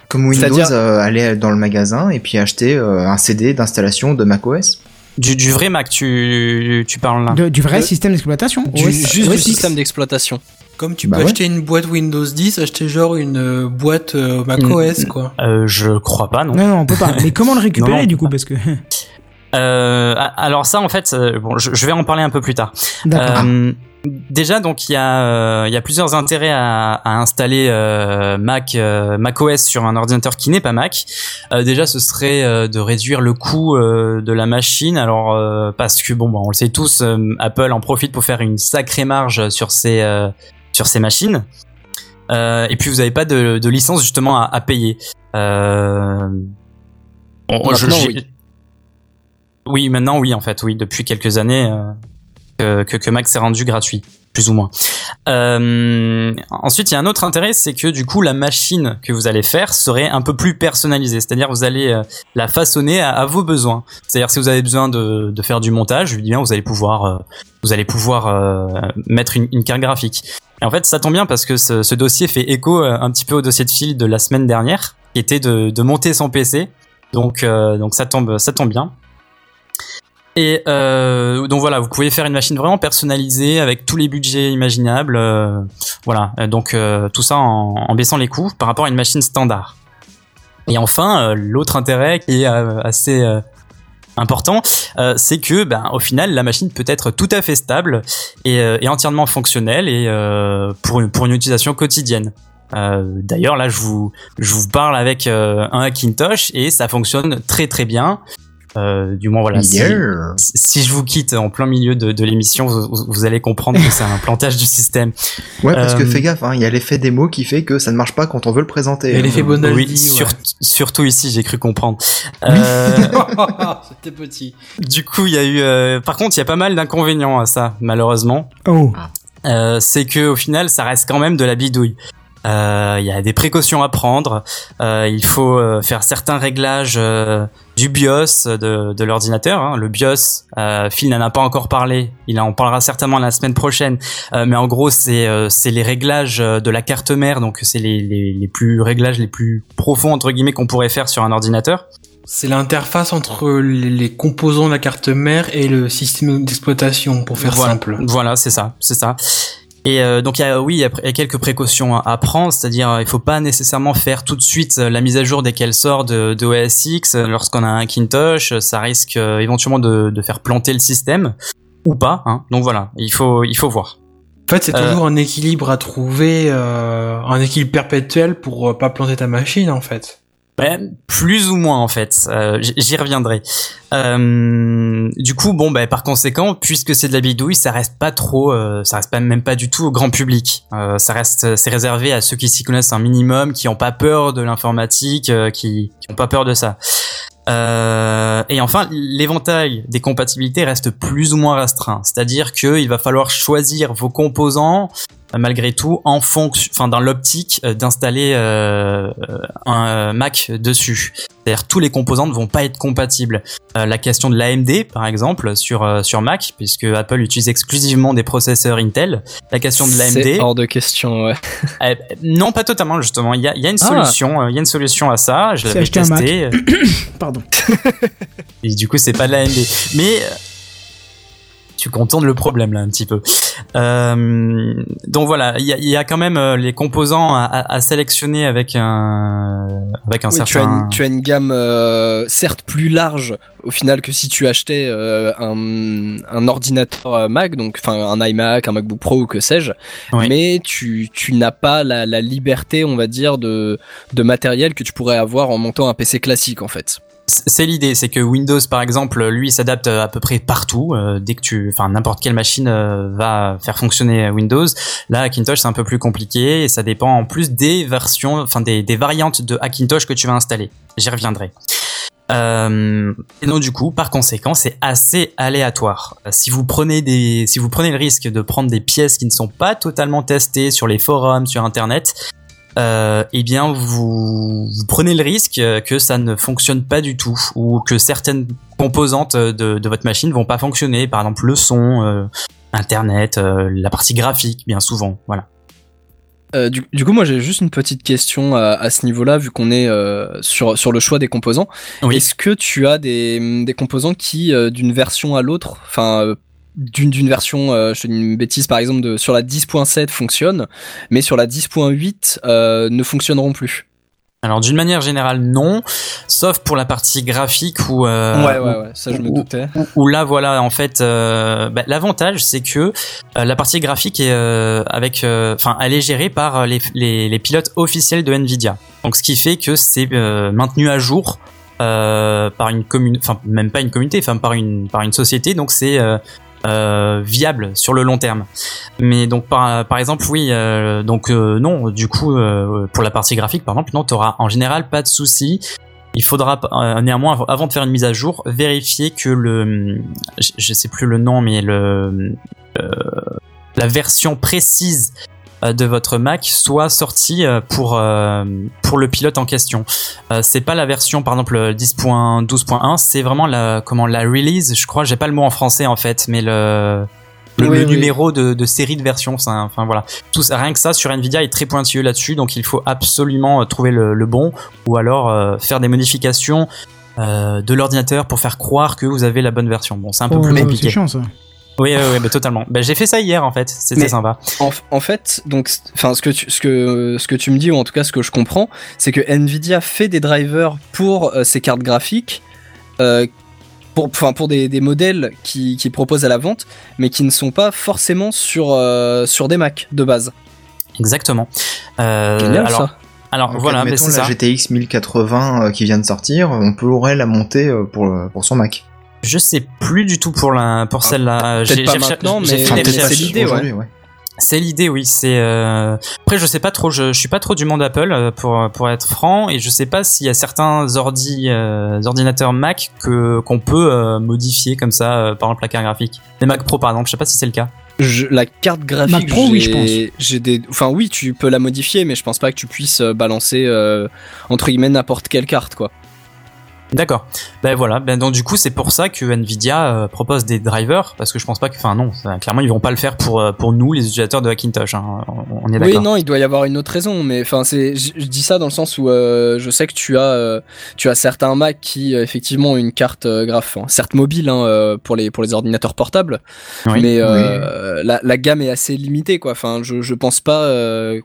Comme Windows, C'est-à-dire- euh, aller dans le magasin et puis acheter euh, un CD d'installation de macOS. Du, du vrai Mac, tu, tu parles là. De- Du vrai Le- système d'exploitation Du, OS juste du OS X. système d'exploitation. Comme tu Bah peux ouais. acheter une boîte Windows 10, acheter genre une euh, boîte euh, macOS, quoi. Euh, je crois pas, non. Non, non, on peut pas. Mais comment le récupérer Non, non, du coup Parce que. Euh, alors ça, en fait, euh, bon, je, je vais en parler un peu plus tard. D'accord. Euh, déjà, donc il y a euh, il y a plusieurs intérêts à, à installer euh, Mac euh, macOS sur un ordinateur qui n'est pas Mac. Euh, déjà, ce serait euh, de réduire le coût euh, de la machine. Alors euh, parce que bon, bah, on le sait tous, euh, Apple en profite pour faire une sacrée marge sur ses euh, sur ses machines. Euh, et puis vous n'avez pas de, de licence justement à, à payer. Euh, bon, je- oui. Oui, maintenant oui en fait, oui, depuis quelques années euh, que, que, Mac s'est rendu gratuit, plus ou moins. Euh, ensuite, il y a un autre intérêt, c'est que du coup la machine que vous allez faire serait un peu plus personnalisée, c'est-à-dire vous allez euh, la façonner à, à vos besoins. C'est-à-dire si vous avez besoin de, de faire du montage, eh bien vous allez pouvoir euh, vous allez pouvoir mettre une, une carte graphique. Et en fait, ça tombe bien parce que ce, ce dossier fait écho un petit peu au dossier de fil de la semaine dernière, qui était de, de monter son PC. Donc, euh, donc ça tombe, ça tombe bien. Et euh, donc voilà, vous pouvez faire une machine vraiment personnalisée avec tous les budgets imaginables. euh, voilà, Euh, donc tout ça en, baissant les coûts par rapport à une machine standard. Et enfin, l'autre intérêt qui est assez important, c'est que, ben, au final, la machine peut être tout à fait stable et, entièrement fonctionnelle pour une, utilisation quotidienne. D'ailleurs, là, je vous parle avec un Hackintosh et ça fonctionne très très bien. Euh, du moins, voilà. si- Yeah. si je vous quitte en plein milieu de, de l'émission, vous, vous- allez comprendre que c'est un plantage du système. Ouais, parce que Euh, fais gaffe, hein, il y a l'effet démo qui fait que ça ne marche pas quand on veut le présenter. Et hein. l'effet Bonaldi, oui, ouais. sur- surtout ici, j'ai cru comprendre. Euh, C'était petit. du coup, il y a eu. euh, par contre, il y a pas mal d'inconvénients à ça, malheureusement. Oh. Euh, c'est que au final, ça reste quand même de la bidouille. Euh, Il y a des précautions à prendre. Euh, il faut euh, faire certains réglages euh, du BIOS de, de l'ordinateur. hein. Le BIOS, euh, Phil n'en a pas encore parlé. Il en parlera certainement la semaine prochaine. Euh, mais en gros, c'est euh, c'est les réglages euh, de la carte mère. Donc, c'est les, les, les plus réglages les plus profonds entre guillemets qu'on pourrait faire sur un ordinateur. C'est l'interface entre les, les composants de la carte mère et le système d'exploitation, pour faire voilà. simple. Voilà, c'est ça, c'est ça. Et euh, donc il y a, oui, il y a, quelques précautions à, prendre, c'est-à-dire euh, il faut pas nécessairement faire tout de suite euh, la mise à jour dès qu'elle sort de, de OS X. Euh, Lorsqu'on a un Macintosh, euh, ça risque euh, éventuellement de, de faire planter le système ou pas. Hein. Donc voilà, il faut il faut voir. En fait, c'est Euh, toujours un équilibre à trouver, euh, un équilibre perpétuel pour pas planter ta machine, en fait. Ouais, plus ou moins en fait. Euh, J'y reviendrai. Euh, du coup, bon, bah, par conséquent, puisque c'est de la bidouille, ça reste pas trop, euh, ça reste pas même pas du tout au grand public. Euh, ça reste, c'est réservé à ceux qui s'y connaissent un minimum, qui ont pas peur de l'informatique, euh, qui, qui ont pas peur de ça. Euh, et enfin, l'éventail des compatibilités reste plus ou moins restreint. C'est-à-dire qu'il va falloir choisir vos composants euh, malgré tout en fonction, enfin dans l'optique euh, d'installer euh, un euh, Mac dessus. C'est-à-dire tous les composants ne vont pas être compatibles. La question de l'AMD par exemple sur sur Mac, puisque Apple utilise exclusivement des processeurs Intel. La question de C'est l'AMD, hors de question, ouais. non pas totalement justement. Il y a, il y a une Ah. solution, il y a une solution à ça. Je l'avais testé. Pardon. et du coup, c'est pas de la AMD. Mais tu contournes le problème là un petit peu. Euh, donc voilà, il y a, y a quand même euh, les composants à, à- à sélectionner avec un avec un Oui, tu, as certain. une, tu as une gamme euh, certes plus large au final que si tu achetais euh, un, un ordinateur euh, Mac, donc enfin un iMac, un MacBook Pro ou que sais-je, Oui. mais tu, tu n'as pas la, la liberté, on va dire, de, de matériel que tu pourrais avoir en montant un PC classique en fait. C'est l'idée, c'est que Windows par exemple, lui s'adapte à peu près partout. euh, dès que tu, enfin n'importe quelle machine euh, va faire fonctionner Windows. Là, Hackintosh c'est un peu plus compliqué et ça dépend en plus des versions, enfin des, variantes de Hackintosh que tu vas installer. J'y reviendrai. Euh, et donc du coup, par conséquent, c'est assez aléatoire. Euh, Si vous prenez des, si vous prenez le risque de prendre des pièces qui ne sont pas totalement testées sur les forums, sur Internet, euh, eh bien vous, vous prenez le risque euh, que ça ne fonctionne pas du tout ou que certaines composantes de, de votre machine vont pas fonctionner. Par exemple, le son, euh, Internet, euh, la partie graphique, bien souvent. Voilà. Euh, du, du coup, moi j'ai juste une petite question à, à ce niveau-là, vu qu'on est euh, sur, sur le choix des composants. Oui. Est-ce que tu as des, des composants qui, euh, d'une version à l'autre, enfin, euh, d'une version, euh, je te dis une bêtise par exemple, de, sur la 10.7 fonctionnent, mais sur la 10.8 euh, ne fonctionneront plus. Alors d'une manière générale, non, sauf pour la partie graphique où euh, Ouais, ouais, ouais, ça je me doutais. où, où là voilà en fait euh, bah, l'avantage c'est que euh, la partie graphique est avec enfin elle est gérée par les, les, les pilotes officiels de Nvidia. Donc ce qui fait que c'est maintenu à jour par une commune enfin même pas une communauté enfin par une par une société. Donc c'est euh, viable sur le long terme. Mais donc par, par exemple oui euh, donc euh, non du coup euh, pour la partie graphique par exemple non tu auras en général pas de souci. Il faudra euh, néanmoins av- avant de faire une mise à jour vérifier que le je, je sais plus le nom mais le la version précise de votre Mac soit sortie euh, pour euh, pour le pilote en question. Euh, c'est pas la version par exemple 10.12.1, c'est vraiment la comment la release, je crois, j'ai pas le mot en français en fait, mais le le, Oui, le oui. numéro de, de série de version, ça, enfin voilà. Tout ça, rien que ça sur Nvidia est très pointilleux là-dessus, donc il faut absolument euh, trouver le, le bon ou alors euh, faire des modifications euh, de l'ordinateur pour faire croire que vous avez la bonne version. Bon, c'est un peu Oh, plus compliqué. chiant ça. Oui, oui, oui, mais totalement. Bah, j'ai fait ça hier en fait, c'était Mais- sympa. En, en fait, donc, enfin, ce que tu, ce que, ce que tu me dis ou en tout cas ce que je comprends, c'est que Nvidia fait des drivers pour euh, ses cartes graphiques, euh, pour, enfin, pour des, des modèles qui, qui proposent à la vente, mais qui ne sont pas forcément sur, euh, sur des Mac de base. Exactement. Euh, Génial alors, ça. alors Donc, voilà, mais c'est la ça. GTX 1080 euh, qui vient de sortir, on pourrait la monter euh, pour, pour son Mac. Je sais plus du tout pour la pour celle-là. J'ai- maintenant, mais- mais c'est l'idée, ouais. Ouais. C'est l'idée, oui. C'est euh... après, je sais pas trop. Je, je suis pas trop du monde Apple euh, pour pour être franc, et je sais pas s'il y a certains ordi euh, ordinateurs Mac que qu'on peut euh, modifier comme ça, euh, par exemple la carte graphique. Les Mac Pro, par exemple, je sais pas si c'est le cas. Je- la carte graphique, Mac Pro, oui, je j'ai- J'ai des, enfin oui, tu peux la modifier, mais je pense pas que tu puisses balancer euh, entre guillemets n'importe quelle carte, quoi. D'accord. Ben voilà. Ben donc du coup, c'est pour ça que Nvidia euh, propose des drivers, parce que je pense pas que, enfin non, ça, clairement ils vont pas le faire pour euh, pour nous les utilisateurs de Hackintosh. Hein. On, on est Oui, d'accord. non, il doit y avoir une autre raison, mais enfin, c'est, je, dis ça dans le sens où euh, je sais que tu as, euh, tu as certains Mac qui euh, effectivement ont une carte euh, graphe, hein, certes mobile hein, pour les pour les ordinateurs portables, Oui. mais euh, la, la gamme est assez limitée, quoi. Enfin, je je pense pas euh,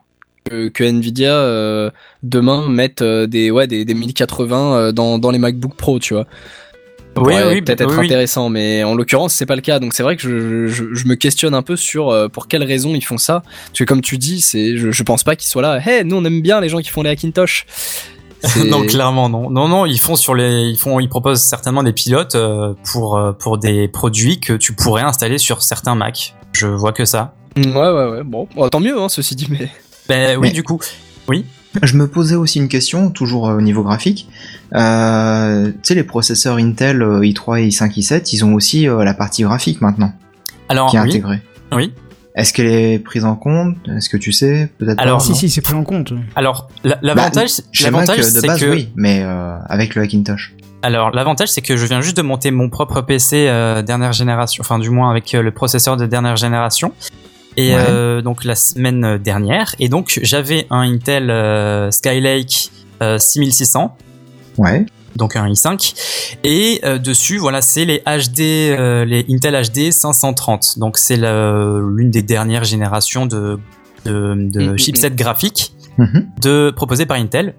que, que Nvidia euh, demain mette euh, des ouais des, des 1080 euh, dans dans les MacBook Pro, tu vois. Oui, peut-être bah, être oui, intéressant, mais en l'occurrence c'est pas le cas. Donc c'est vrai que je, je, je me questionne un peu sur euh, pour quelles raisons ils font ça. Parce que comme tu dis, c'est je, je pense pas qu'ils soient là. Hey, nous on aime bien les gens qui font les Hackintosh. Non, clairement non. Non, non, ils font sur les, ils font, ils proposent certainement des pilotes euh, pour euh, pour des produits que tu pourrais installer sur certains Mac. Je vois que ça. Ouais ouais ouais. Bon, Bon, tant mieux hein, ceci dit, mais Ben oui, Mais- du coup. Je me posais aussi une question, toujours euh, au niveau graphique. Euh, tu sais, les processeurs Intel euh, i3 et i5, i7, ils ont aussi euh, la partie graphique maintenant, Alors qui est oui, intégrée. oui. Est-ce qu'elle est prise en compte? Est-ce que tu sais Peut-être Alors, pas, si, si, c'est pris en compte. Alors la- l'avantage, euh, de c'est base, que oui, mais euh, avec le Hackintosh. Alors l'avantage c'est que je viens juste de monter mon propre PC euh, dernière génération, enfin du moins avec euh, le processeur de dernière génération. Et Ouais. euh, donc la semaine dernière, et donc j'avais un Intel euh, Skylake euh, 6600, Ouais. donc un i5, et euh, dessus voilà c'est les HD, euh, les Intel HD 530. Donc c'est l'une des dernières générations de de, de Mm, mm, chipsets graphiques Mhm. de proposé par Intel.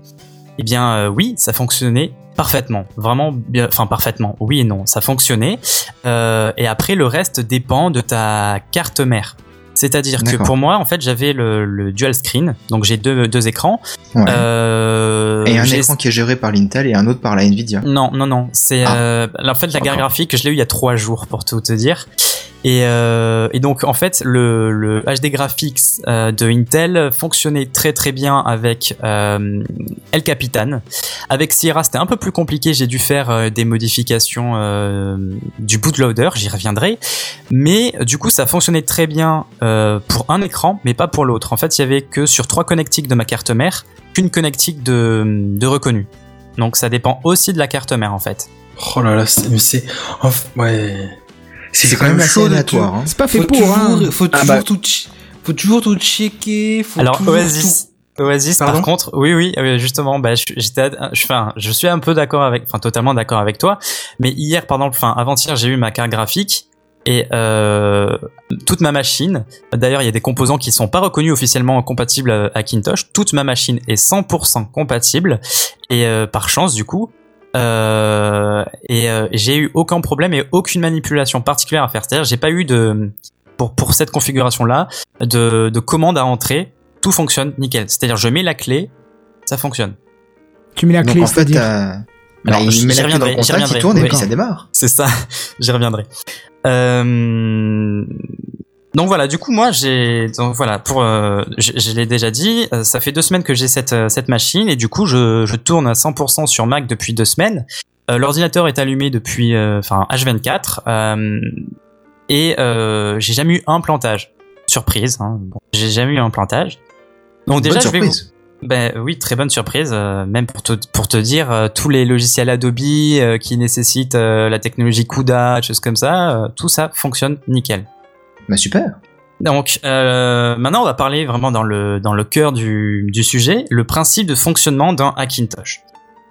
Eh bien euh, oui, ça fonctionnait parfaitement, vraiment bien, enfin parfaitement. Oui et non, ça fonctionnait. Euh, et après le reste dépend de ta carte mère. C'est-à-dire que pour moi, en fait, j'avais le, le dual screen, donc j'ai deux, deux écrans. Ouais. Euh, et un écran qui est géré par l'Intel et un autre par la Nvidia. non, non, non. C'est Ah. euh, en fait la D'accord. graphique. Je l'ai eu il y a trois jours pour tout te dire. Et, euh, et donc en fait le, HD graphics euh, de Intel fonctionnait très très bien avec euh, El Capitan. Avec Sierra c'était un peu plus compliqué, j'ai dû faire des modifications du bootloader, j'y reviendrai. Mais du coup ça fonctionnait très bien pour un écran mais pas pour l'autre. En fait il y avait que sur trois connectiques de ma carte mère qu'une connectique de, de reconnu. Donc ça dépend aussi de la carte mère en fait. Oh là là, mais c'est, ouais. C'est quand même assez chaud de aléatoire. hein. C'est pas fait Faut pour, toujours, hein. faut Ah toujours bah. tout, faut toujours tout checker. Faut Alors toujours Oasis, Oasis par contre, oui oui, euh, justement, bah je- j'étais, enfin, je suis un peu d'accord avec, enfin totalement d'accord avec toi. Mais hier, par exemple, enfin avant-hier, j'ai eu ma carte graphique et euh, toute ma machine. D'ailleurs, il y a des composants qui sont pas reconnus officiellement compatibles à Macintosh. Toute ma machine est 100% compatible et euh, par chance du coup. Euh, et euh, j'ai eu aucun problème et aucune manipulation particulière à faire. C'est-à-dire, j'ai pas eu de pour pour cette configuration là de de commande à entrer. Tout fonctionne nickel. C'est-à-dire, je mets la clé, ça fonctionne. Tu mets la Donc clé, en fait, c'est-à-dire. euh, Alors, bah, j'y il met la clé dans reviendrai, le j'y contact, il reviendrai. tourne et Oui. puis ça démarre. C'est ça, j'y reviendrai. Euh... Donc voilà, du coup moi j'ai donc voilà pour euh, je, je l'ai déjà dit, euh, ça fait deux semaines que j'ai cette euh, cette machine et du coup je, je tourne à 100% sur Mac depuis deux semaines. Euh, L'ordinateur est allumé depuis euh, enfin H24 euh, et euh, j'ai jamais eu un plantage. Surprise, hein, bon, j'ai jamais eu un plantage. Donc déjà Bonne je vais vous, surprise. ben oui, très bonne surprise. euh, même pour te pour te dire, euh, tous les logiciels Adobe euh, qui nécessitent euh, la technologie CUDA, choses comme ça, euh, tout ça fonctionne nickel. Bah super. Donc euh, maintenant, on va parler vraiment dans le dans le cœur du du sujet, le principe de fonctionnement d'un Hackintosh.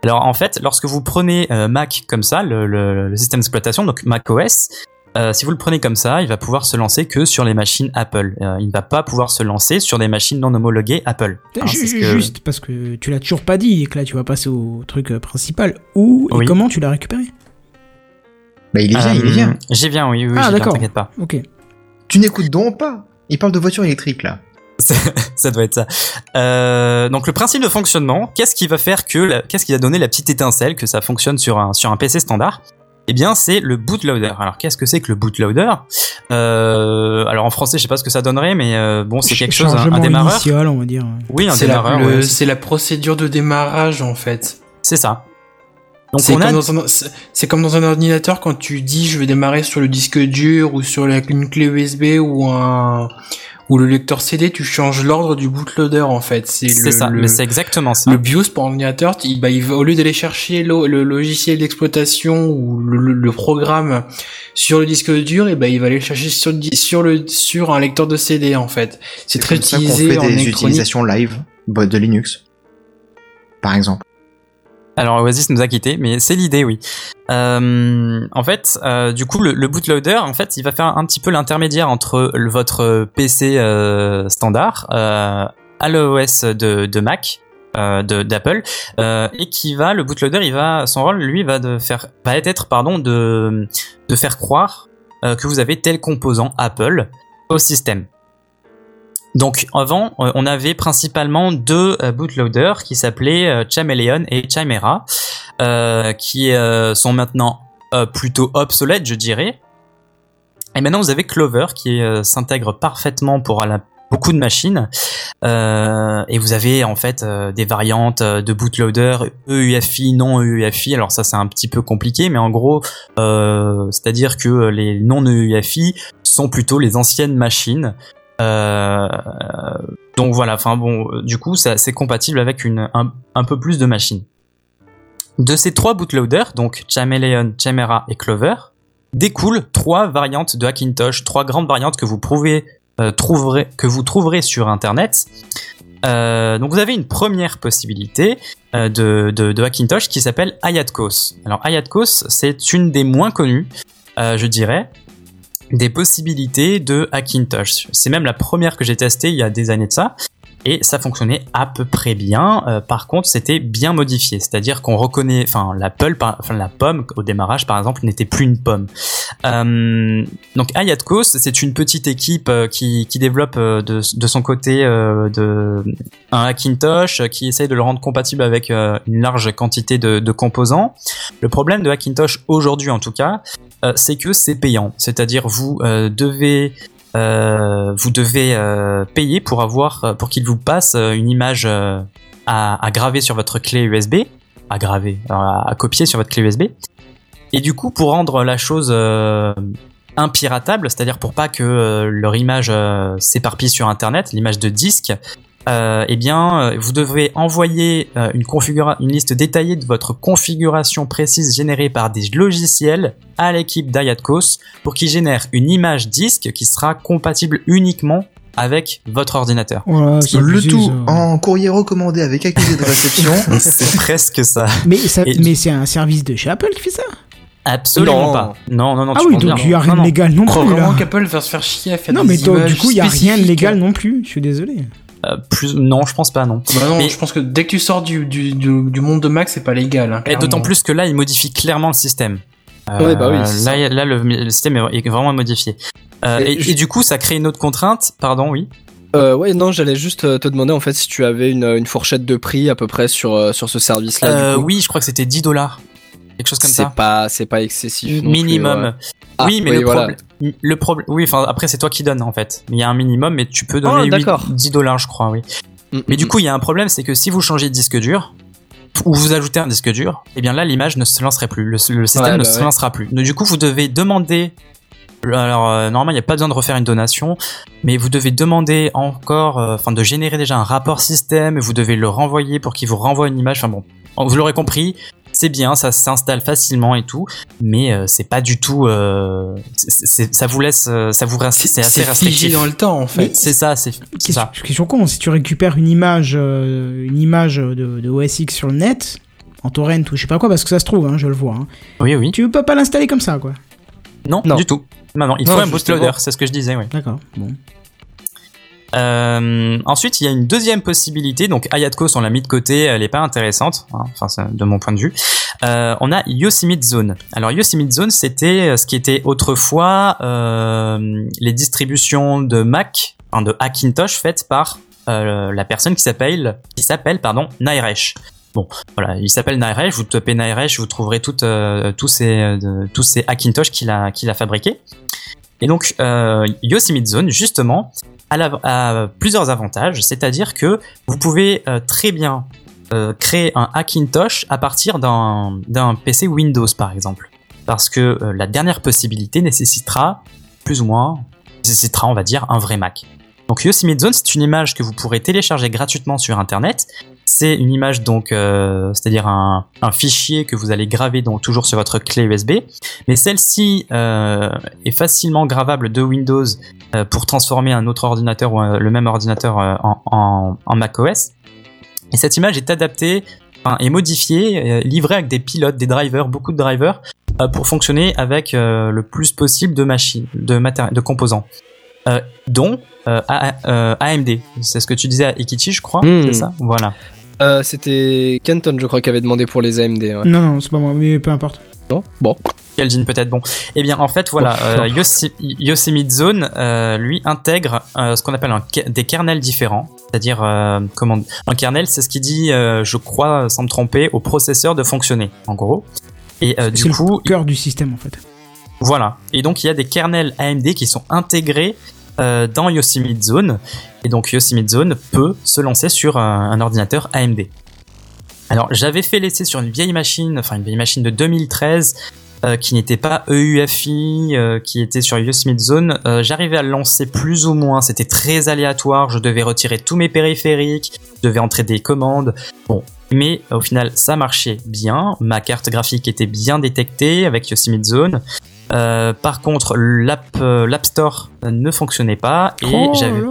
Alors en fait, lorsque vous prenez euh, Mac comme ça, le, le, le système d'exploitation, donc Mac OS, euh, si vous le prenez comme ça, il va pouvoir se lancer que sur les machines Apple. Euh, il ne va pas pouvoir se lancer sur des machines non homologuées Apple. Hein, que- Juste parce que tu l'as toujours pas dit et que là tu vas passer au truc principal. Où et Oui. comment tu l'as récupéré? Bah il est bien, il est bien. J'y viens, oui, oui, Ah, j'y viens, d'accord. t'inquiète pas. Ok. Tu n'écoutes donc pas. Il parle de voiture électrique là. ça doit être ça. Euh, donc le principe de fonctionnement, qu'est-ce qui va faire que, qu'est-ce qui va donner la petite étincelle que ça fonctionne sur un sur un PC standard? Eh bien, c'est le bootloader. Alors, qu'est-ce que c'est que le bootloader? Euh, Alors en français, je sais pas ce que ça donnerait, mais euh, bon, c'est quelque chose, un, un démarreur. initial, on va dire. Oui, un C'est la, démarreur. ouais, c'est la procédure de démarrage en fait. c'est ça. Donc C'est on a comme, dans un- c'est- comme dans un ordinateur quand tu dis je vais démarrer sur le disque dur ou sur la- une clé USB ou un ou le lecteur CD, tu changes l'ordre du bootloader en fait. C'est c'est le, ça, le, mais c'est exactement ça. le BIOS pour ordinateur, il, bah, il va, au lieu d'aller chercher le, le logiciel d'exploitation ou le, le- le programme sur le disque dur, et ben il va aller le chercher sur, le sur le sur un lecteur de CD en fait. C'est très comme ça qu'on utilisé fait en des utilisations live bah, de Linux. Par exemple. Alors Oasis nous a quitté, mais c'est l'idée, oui. Euh, en fait, euh, du coup, le, bootloader, en fait, il va faire un petit peu l'intermédiaire entre votre PC euh, standard à l'OS de, de Mac. d'Apple et qui va le bootloader il va son rôle lui va de faire va être pardon de de faire croire que vous avez tel composant Apple au système donc avant, euh, on avait principalement deux euh, bootloaders qui s'appelaient euh, Chameleon et Chimera, qui sont maintenant plutôt obsolètes, je dirais. Et maintenant, vous avez Clover qui s'intègre parfaitement pour beaucoup de machines. Et vous avez en fait des variantes de bootloader EUFI, non EUFI. Alors ça, c'est un petit peu compliqué, mais en gros, c'est-à-dire que les non EUFI sont plutôt les anciennes machines donc voilà, euh, du coup, c'est compatible avec un, peu plus de machines. De ces trois bootloaders, donc Chameleon, Chimera et Clover, découlent trois variantes de Hackintosh, trois grandes variantes que vous euh, trouverez, sur Internet. Euh, donc vous avez une première possibilité euh, de, de, Hackintosh qui s'appelle Ayatkos. Alors Ayatkos, c'est une des moins connues, euh, je dirais, des possibilités de Hackintosh. C'est même la première que j'ai testée il y a des années de ça. Et ça fonctionnait à peu près bien. Euh, par contre, c'était bien modifié. C'est-à-dire qu'on reconnaît, enfin, la, pomme au démarrage, par exemple, n'était plus une pomme. Euh, donc, Ayatkos, c'est une petite équipe euh, qui, développe de, son côté un Hackintosh, qui essaye de le rendre compatible avec une large quantité de, de composants. Le problème de Hackintosh aujourd'hui, en tout cas, euh, c'est que c'est payant. C'est-à-dire vous euh, devez euh, vous devez payer pour avoir pour qu'il vous passe une image à, graver sur votre clé USB, à graver, à, à copier sur votre clé USB. Et du coup, pour rendre la chose impiratable, c'est-à-dire pour pas que leur image s'éparpille sur Internet, l'image de disque, euh, eh bien, euh, vous devrez envoyer euh, une, configura- une liste détaillée de votre configuration précise générée par des logiciels à l'équipe d'Ayatcos pour qu'ils génèrent une image disque qui sera compatible uniquement avec votre ordinateur. Voilà, c'est Le tout en courrier recommandé avec accusé de réception. C'est presque ça. Mais, ça, Et- mais c'est un service de chez Apple qui fait ça? Absolument Non. pas. Non, non, non. Ah tu oui, donc il y a rien de non. légal non Je crois plus vraiment là. qu'Apple va se faire chier à faire Non des mais donc, du coup il y a rien de légal non plus, je suis désolé. Euh, plus, non, je pense pas, non. Bah non, Mais- je pense que dès que tu sors du, du, du, du monde de Mac, c'est pas légal. Hein, Et d'autant plus que là, il modifie clairement le système. Euh, Ouais, bah oui, c'est là, là, le, le système est vraiment modifié. Euh, Et et, je- et du coup, ça crée une autre contrainte. Pardon, oui. Euh, ouais, non, j'allais juste euh, te demander en fait si tu avais une, une fourchette de prix à peu près sur, euh, sur ce service-là. Euh, du coup. oui, je crois que c'était 10 dollars. Quelque chose comme c'est ça. pas, c'est pas excessif. non plus, Minimum. ouais. Ah, oui, mais oui, le, voilà. problème, le problème, oui, enfin après c'est toi qui donnes en fait. Il y a un minimum, mais tu peux Oh, donner huit- d'accord. 10 dollars, je crois, oui. Mm, Mais du mm, coup, il y a un problème, c'est que si vous changez de disque dur ou vous ajoutez un disque dur, eh bien là, l'image ne se lancerait plus, le, le système Ouais, ne bah se ouais. lancera plus. Donc, du coup, vous devez demander. Alors euh, normalement, il n'y a pas besoin de refaire une donation, mais vous devez demander encore, euh, enfin de générer déjà un rapport système, et vous devez le renvoyer pour qu'il vous renvoie une image. Enfin bon, vous l'aurez compris, c'est bien, ça s'installe facilement et tout, mais euh, c'est pas du tout. euh, ça vous laisse, euh, ça vous reste, c'est assez c'est figé dans le temps, en fait. C'est ça, c'est ça. question con, si tu récupères une image, euh, une image de, de OS X sur le net, en torrent ou je sais pas quoi, parce que ça se trouve, hein, je le vois. hein, Oui, oui. tu peux pas l'installer comme ça, quoi. Non, Non. du tout. Non, non, il Non, faut un bootloader, c'est ce que je disais, oui. D'accord. Bon. Euh, ensuite, il y a une deuxième possibilité. Donc, Ayatcos, on l'a mis de côté, elle est pas intéressante, hein, enfin, de mon point de vue. Euh, on a Yosemite Zone. Alors, Yosemite Zone, c'était euh, ce qui était autrefois euh, les distributions de Mac, enfin, de Hackintosh faites par la personne qui s'appelle, qui s'appelle, pardon, Nairesh. Bon, voilà, il s'appelle Nairesh. Vous tapez Nairesh, vous trouverez toutes, tous ces, tous ces Hackintosh qu'il a, qu'il a fabriqués. Et donc, Yosemite Zone, justement, a, plusieurs avantages, c'est-à-dire que vous pouvez euh, très bien euh, créer un Hackintosh à partir d'un d'un PC Windows, par exemple. Parce que euh, la dernière possibilité nécessitera, plus ou moins, nécessitera, on va dire, un vrai Mac. Donc Yosemite Zone, c'est une image que vous pourrez télécharger gratuitement sur Internet. C'est une image donc, euh, c'est-à-dire un, un fichier que vous allez graver donc toujours sur votre clé USB. Mais celle-ci euh, est facilement gravable de Windows euh, pour transformer un autre ordinateur ou le même ordinateur en, en, en macOS. Et cette image est adaptée enfin, et modifiée, livrée avec des pilotes, des drivers, beaucoup de drivers, pour fonctionner avec le plus possible de machines, de, composants. Euh, dont euh, AMD. C'est ce que tu disais à Ikichi, je crois. Hmm. C'est ça? Voilà. Euh, C'était Kenton, je crois, qui avait demandé pour les AMD. Ouais. Non, non, c'est pas moi, mais peu importe. Non? Bon. Keldin peut-être bon. Eh bien en fait voilà, Oh. euh, Yosemite Zone euh, lui intègre euh, ce qu'on appelle un des kernels différents, c'est-à-dire euh, comment un kernel c'est ce qui dit, euh, je crois sans me tromper, au processeur de fonctionner en gros. Et euh, du C'est coup le cœur du système, en fait. voilà. Et donc il y a des kernels AMD qui sont intégrés euh, dans Yosemite Zone. Et donc Yosemite Zone peut se lancer sur un, ordinateur AMD. Alors j'avais fait l'essai sur une vieille machine, enfin une vieille machine de 2013 euh, qui n'était pas EUFI, euh, qui était sur Yosemite Zone. Euh, J'arrivais à le lancer plus ou moins, c'était très aléatoire, je devais retirer tous mes périphériques, je devais entrer des commandes. Bon, mais au final ça marchait bien, ma carte graphique était bien détectée avec Yosemite Zone. Euh, par contre, l'app euh, l'App Store ne fonctionnait pas et Oh j'avais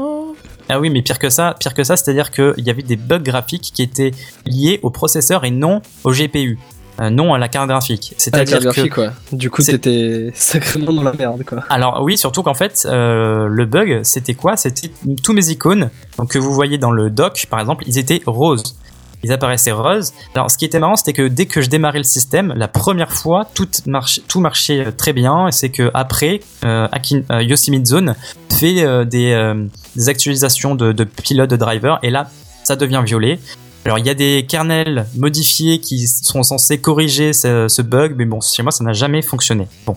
ah oui, mais pire que ça, pire que ça, c'est-à-dire qu'il y avait des bugs graphiques qui étaient liés au processeur et non au GPU, euh, non à la carte graphique. Ah, la C'est-à-dire carte que graphique, quoi. Du coup, t'étais sacrément dans la merde, quoi. alors oui, surtout qu'en fait, euh, le bug, c'était quoi? C'était tous mes icônes, donc que vous voyez dans le dock, par exemple, ils étaient roses. Ils apparaissaient roses. Alors, ce qui était marrant, c'était que dès que je démarrais le système, la première fois, tout marchait, tout marchait euh, très bien. Et c'est que après, euh, Akin- euh, Yosemite Zone fait euh, des, des actualisations de, de pilotes de driver, et là, ça devient violet. Alors, il y a des kernels modifiés qui sont censés corriger ce, ce bug, mais bon, chez moi, ça n'a jamais fonctionné. Bon.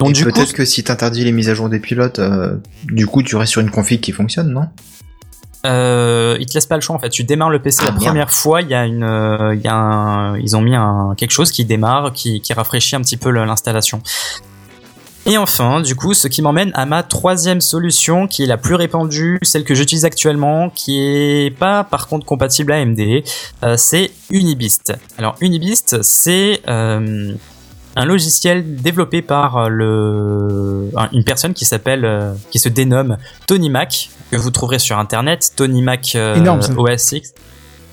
Donc Et du coup, peut-être que si t'interdis les mises à jour des pilotes, euh, du coup tu restes sur une config qui fonctionne, non? Euh, ils te laissent pas le choix en fait. Tu démarres le PC Ah, la merde. première fois, il y a une, euh, il y a un, ils ont mis un quelque chose qui démarre, qui, qui rafraîchit un petit peu l'installation. Et enfin, du coup, ce qui m'emmène à ma troisième solution, qui est la plus répandue, celle que j'utilise actuellement, qui est pas par contre compatible AMD, euh, c'est Unibist. Alors Unibist, c'est euh, un logiciel développé par euh, le un- une personne qui s'appelle, euh, qui se dénomme Tony Mac, que vous trouverez sur internet, Tony Mac euh, Énorme. OS X.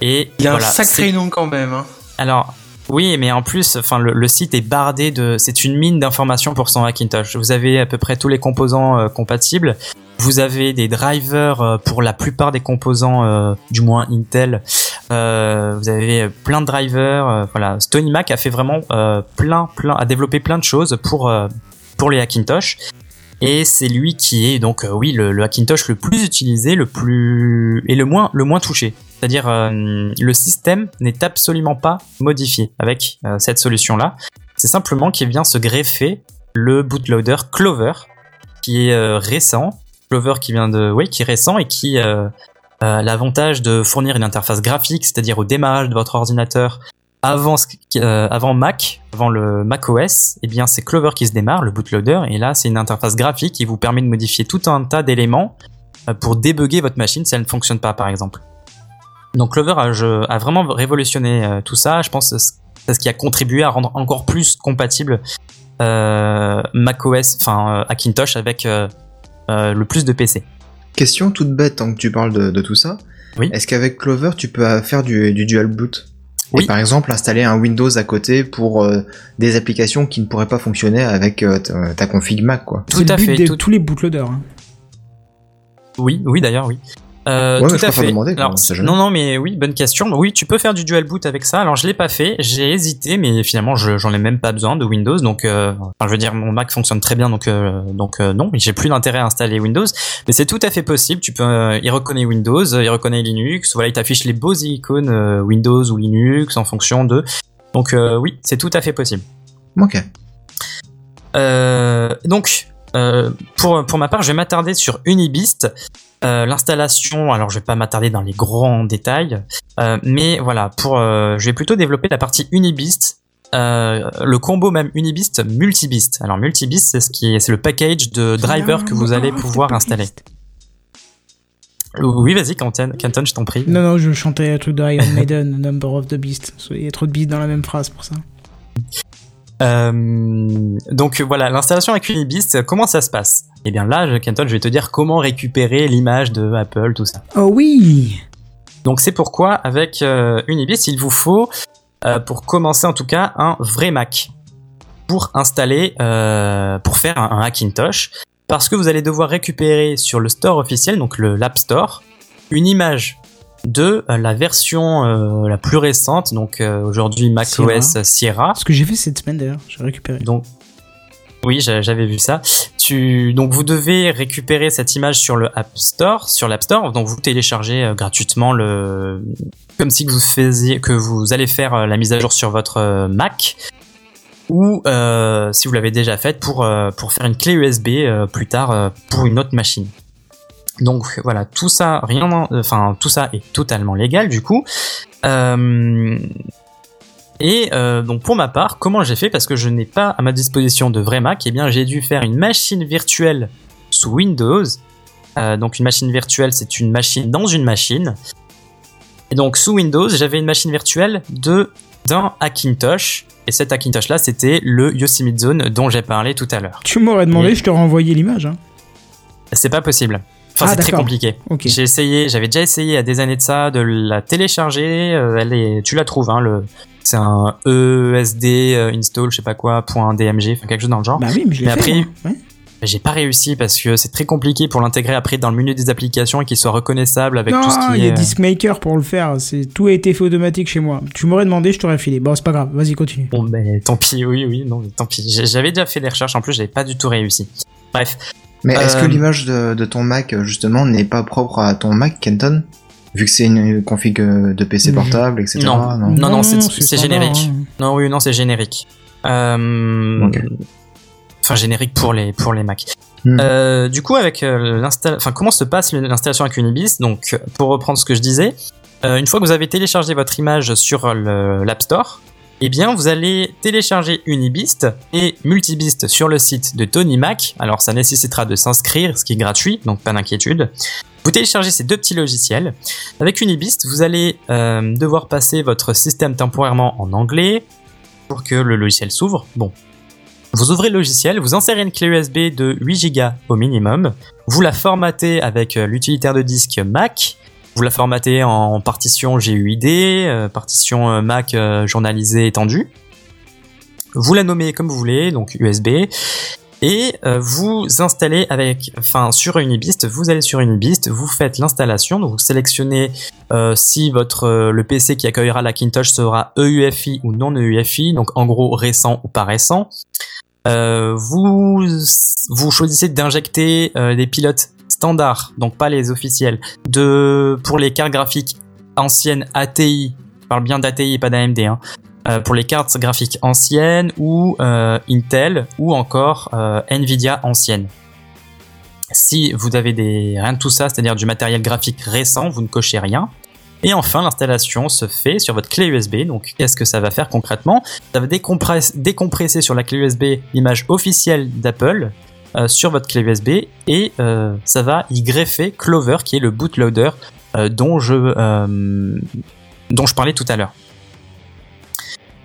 Et Il a voilà, un sacré nom quand même. Hein. alors, oui, mais en plus, enfin, le, le site est bardé de, c'est une mine d'informations pour son Hackintosh. Vous avez à peu près tous les composants euh, compatibles. Vous avez des drivers euh, pour la plupart des composants, euh, du moins Intel. Euh, vous avez plein de drivers. euh, voilà, Stony Mac a fait vraiment euh, plein, plein, a développé plein de choses pour pour les Hackintosh. Et c'est lui qui est donc, oui, le, Hackintosh le plus utilisé, le plus et le moins, le moins touché. C'est-à-dire, le système n'est absolument pas modifié avec cette solution-là. C'est simplement qu'il vient se greffer le bootloader Clover, qui est récent. Clover qui vient de, oui, qui est récent et qui euh, l'avantage de fournir une interface graphique, c'est-à-dire au démarrage de votre ordinateur avant, euh, Mac, avant le Mac OS, eh bien c'est Clover qui se démarre, le bootloader, et là c'est une interface graphique qui vous permet de modifier tout un tas d'éléments euh, pour débugger votre machine si elle ne fonctionne pas, par exemple. Donc Clover a, vraiment révolutionné tout ça. Je pense que c'est ce qui a contribué à rendre encore plus compatible euh, macOS, enfin euh, Hackintosh avec le plus de PC. Question toute bête tant que tu parles de, de tout ça. Oui. Est-ce qu'avec Clover tu peux faire du, du dual boot? Oui. Et par exemple installer un Windows à côté pour euh, des applications qui ne pourraient pas fonctionner avec euh, ta, ta config Mac quoi. Tout C'est le à but fait. tout- tous les bootloaders. hein. Oui, oui d'ailleurs, oui. Euh, Ouais, tout je à fait. demander, Alors, non, non, mais oui, bonne question. Oui, tu peux faire du dual boot avec ça. Alors, je l'ai pas fait. J'ai hésité, mais finalement, je- j'en ai même pas besoin de Windows. Donc, euh, enfin, je veux dire, mon Mac fonctionne très bien, donc, euh, donc euh, non, j'ai plus d'intérêt à installer Windows. Mais c'est tout à fait possible. Tu peux, euh, il reconnaît Windows, euh, il reconnaît Linux. Voilà, il t'affiche les beaux icônes euh, Windows ou Linux en fonction de. Donc, euh, oui, c'est tout à fait possible. Ok. Euh, donc, euh, pour, pour ma part, je vais m'attarder sur Unibist. Euh, L'installation, alors je vais pas m'attarder dans les grands détails, euh, mais voilà, pour, euh, je vais plutôt développer la partie Unibist, le combo même Unibist Multibist. Alors Multibist, c'est ce qui est, c'est le package de drivers que vous allez pouvoir installer. Oui, vas-y, Canton, Canton, je t'en prie. Non, non, je chantais le truc de Iron Maiden, Number of the Beast. Il y a trop de beast dans la même phrase pour ça. Euh, donc voilà, l'installation avec Unibist, comment ça se passe? Eh bien là, Kenton, je vais te dire comment récupérer l'image de Apple, tout ça. Oh oui! Donc c'est pourquoi avec euh, Unibist, il vous faut, euh, pour commencer en tout cas, un vrai Mac pour installer, euh, pour faire un, un Hackintosh, parce que vous allez devoir récupérer sur le store officiel, donc le l'App Store, une image de euh, la version euh, la plus récente, donc euh, aujourd'hui macOS Sierra. Ce que j'ai fait cette semaine d'ailleurs, j'ai récupéré. Donc, oui, j'a- j'avais vu ça. Tu, donc, vous devez récupérer cette image sur le App Store, sur l'App Store. Donc, vous téléchargez euh, gratuitement le, comme si vous faisiez, que vous allez faire la mise à jour sur votre Mac, ou euh, si vous l'avez déjà faite pour euh, pour faire une clé USB euh, plus tard pour une autre machine. Donc voilà, tout ça, rien, enfin tout ça est totalement légal du coup. Euh, et euh, donc pour ma part, comment j'ai fait? Parce que je n'ai pas à ma disposition de vrai Mac, et bien j'ai dû faire une machine virtuelle sous Windows. Euh, donc une machine virtuelle, c'est une machine dans une machine. Et donc sous Windows, j'avais une machine virtuelle de d'un Hackintosh. Et cet Hackintosh là, c'était le Yosemite Zone dont j'ai parlé tout à l'heure. Tu m'aurais demandé, Et- je t'aurais envoyé l'image. Hein. C'est pas possible. Enfin, Ah, c'est très compliqué. J'ai essayé, j'avais déjà essayé à des années de ça de la télécharger. euh, elle est, tu la trouves, hein, le, c'est un ESD euh, install, je sais pas quoi, point .dmg, enfin quelque chose dans le genre. Bah oui, mais je l'ai Mais fait. après. Ouais. J'ai pas réussi parce que c'est très compliqué pour l'intégrer après dans le menu des applications et qu'il soit reconnaissable avec non, tout ce qui il y est. a Diskmaker pour le faire. C'est tout a été fait automatique chez moi. Tu m'aurais demandé, je t'aurais filé. Bon, c'est pas grave. Vas-y, continue. Bon, ben, tant pis, oui, oui, non, mais tant pis. J'avais déjà fait des recherches, en plus, j'avais pas du tout réussi. Bref. Mais est-ce Euh, que l'image de, de ton Mac euh, justement n'est pas propre à ton Mac Kenton? Vu que c'est une config euh, de PC Mhm. portable, etc. Non. non Non, non, c'est- Non, c'est standard, générique. Non, oui, non, c'est générique. Euh, enfin générique pour les pour les Mac. Hmm. Euh, du coup, avec euh, enfin comment se passe l'installation avec Unibis? Donc, pour reprendre ce que je disais, euh, une fois que vous avez téléchargé votre image sur l'App Store, eh bien, vous allez télécharger Unibist et Multibist sur le site de Tony Mac. Alors, ça nécessitera de s'inscrire, ce qui est gratuit, donc pas d'inquiétude. Vous téléchargez ces deux petits logiciels. Avec Unibist, vous allez euh, devoir passer votre système temporairement en anglais pour que le logiciel s'ouvre. Bon. Vous ouvrez le logiciel, vous insérez une clé USB de 8 Go au minimum, vous la formatez avec euh, l'utilitaire de disque Mac, vous la formatez en partition GUID, euh, partition euh, Mac euh, journalisée étendue. Vous la nommez comme vous voulez, donc USB, et vous installez avec, enfin sur Unibist, vous allez sur Unibist, vous faites l'installation, donc vous sélectionnez euh, si votre euh, le PC qui accueillera la Macintosh sera EUFI ou non EUFI, donc en gros récent ou pas récent. Euh, vous vous choisissez d'injecter des pilotes standards, donc pas les officiels, de pour les cartes graphiques anciennes ATI. Je parle bien d'ATI et pas d'AMD. Hein. Euh, pour les cartes graphiques anciennes ou euh, Intel ou encore euh, Nvidia ancienne. Si vous avez des rien de tout ça, c'est-à-dire du matériel graphique récent, vous ne cochez rien. Et enfin, l'installation se fait sur votre clé USB. Donc, qu'est-ce que ça va faire concrètement? Ça va décompresser, décompresser sur la clé USB l'image officielle d'Apple sur votre clé USB et euh, ça va y greffer Clover, qui est le bootloader euh, dont je euh, parlais tout à l'heure.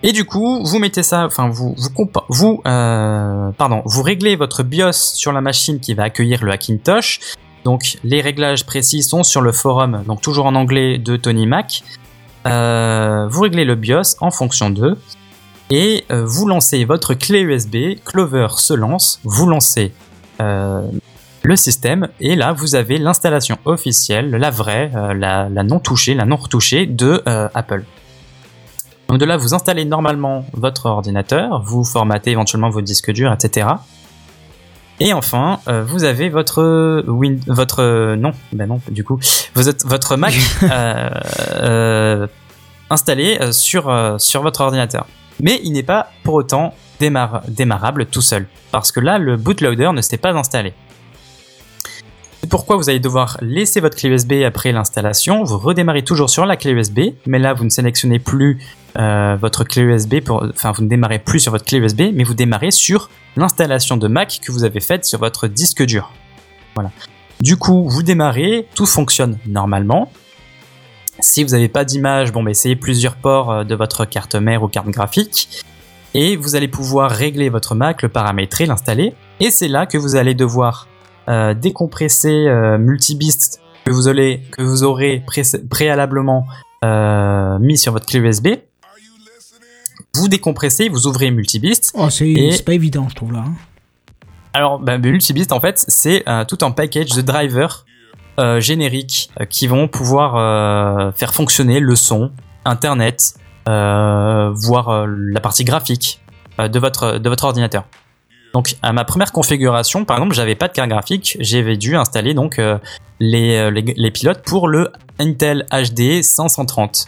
Et du coup, vous mettez ça, enfin vous vous vous euh, pardon, vous réglez votre BIOS sur la machine qui va accueillir le Hackintosh. Donc les réglages précis sont sur le forum, donc toujours en anglais de Tony Mac. Euh, vous réglez le BIOS en fonction d'eux et euh, vous lancez votre clé USB. Clover se lance, vous lancez euh, le système et là vous avez l'installation officielle, la vraie, euh, la, la non touchée, la non retouchée de Apple. Donc de là, vous installez normalement votre ordinateur, vous formatez éventuellement vos disques durs, etc. Et enfin, euh, vous avez votre Win, votre euh, non, ben non, du coup, vous êtes votre Mac euh, installé sur sur votre ordinateur. Mais il n'est pas pour autant démarr- démarrable tout seul, parce que là, le bootloader ne s'est pas installé. C'est pourquoi vous allez devoir laisser votre clé USB après l'installation. Vous redémarrez toujours sur la clé USB, mais là vous ne sélectionnez plus euh, votre clé USB, enfin vous ne démarrez plus sur votre clé USB, mais vous démarrez sur l'installation de Mac que vous avez faite sur votre disque dur. Voilà. Du coup, vous démarrez, tout fonctionne normalement. Si vous n'avez pas d'image, bon, bah, essayez plusieurs ports euh, de votre carte mère ou carte graphique. Et vous allez pouvoir régler votre Mac, le paramétrer, l'installer. Et c'est là que vous allez devoir euh, décompresser euh, Multibist que vous, allez, que vous aurez pré- préalablement euh, mis sur votre clé USB. Vous décompressez, vous ouvrez Multibist. Oh, c'est Et- pas évident, je trouve là. hein. Alors, bah, Multibist, en fait, c'est tout un package de drivers génériques euh, qui vont pouvoir euh, faire fonctionner le son, Internet, euh, voire euh, la partie graphique euh, de votre de votre ordinateur. Donc, à ma première configuration, par exemple, j'avais pas de carte graphique, j'avais dû installer donc euh, les, euh, les les pilotes pour le Intel HD 530.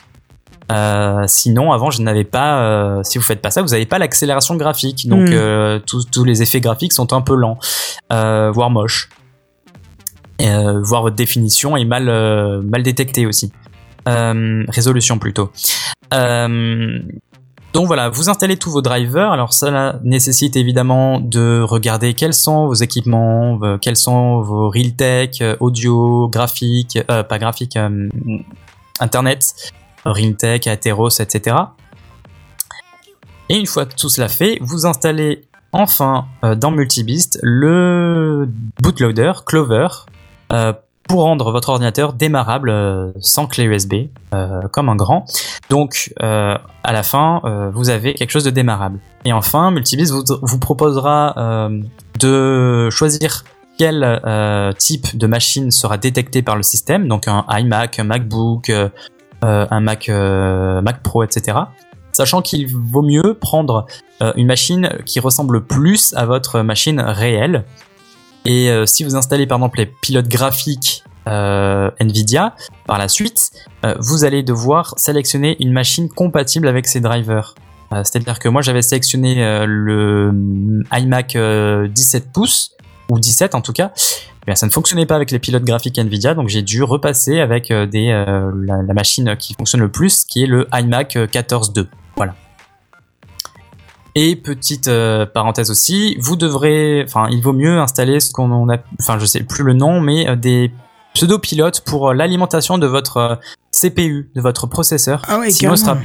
Euh, sinon, avant, je n'avais pas. euh, si vous faites pas ça, vous n'avez pas l'accélération graphique. Donc, Mm. euh, tous tous les effets graphiques sont un peu lents, euh, voire moches. Euh, voire votre définition est mal euh, mal détectée aussi. Euh, résolution plutôt. Donc voilà, vous installez tous vos drivers. Alors ça nécessite évidemment de regarder quels sont vos équipements, quels sont vos Realtek, euh, audio, graphique, pas graphique, internet, Realtek, Atheros, etc. Et une fois tout cela fait, vous installez enfin dans Multibist le bootloader Clover pour rendre votre ordinateur démarrable euh, sans clé USB, euh, comme un grand. Donc euh, à la fin, euh, vous avez quelque chose de démarrable. Et enfin, Multibist vous, proposera euh, de choisir quel euh, type de machine sera détecté par le système, donc un iMac, un MacBook, euh, euh, un Mac, euh, Mac Pro, etc. Sachant qu'il vaut mieux prendre euh, une machine qui ressemble plus à votre machine réelle. Et euh, si vous installez par exemple les pilotes graphiques euh, Nvidia, par la suite, euh, vous allez devoir sélectionner une machine compatible avec ces drivers. Euh, C'est-à-dire que moi j'avais sélectionné euh, le mm, iMac euh, 17 pouces ou 17 en tout cas. Eh bien, ça ne fonctionnait pas avec les pilotes graphiques Nvidia, donc j'ai dû repasser avec euh, des, euh, la, la machine qui fonctionne le plus, qui est le iMac euh, 14.2. Et petite euh, parenthèse aussi, vous devrez, enfin, il vaut mieux installer ce qu'on on a, enfin, je sais plus le nom, mais euh, des pseudo-pilotes pour euh, l'alimentation de votre euh, CPU, de votre processeur. Ah ouais, Sinon, sera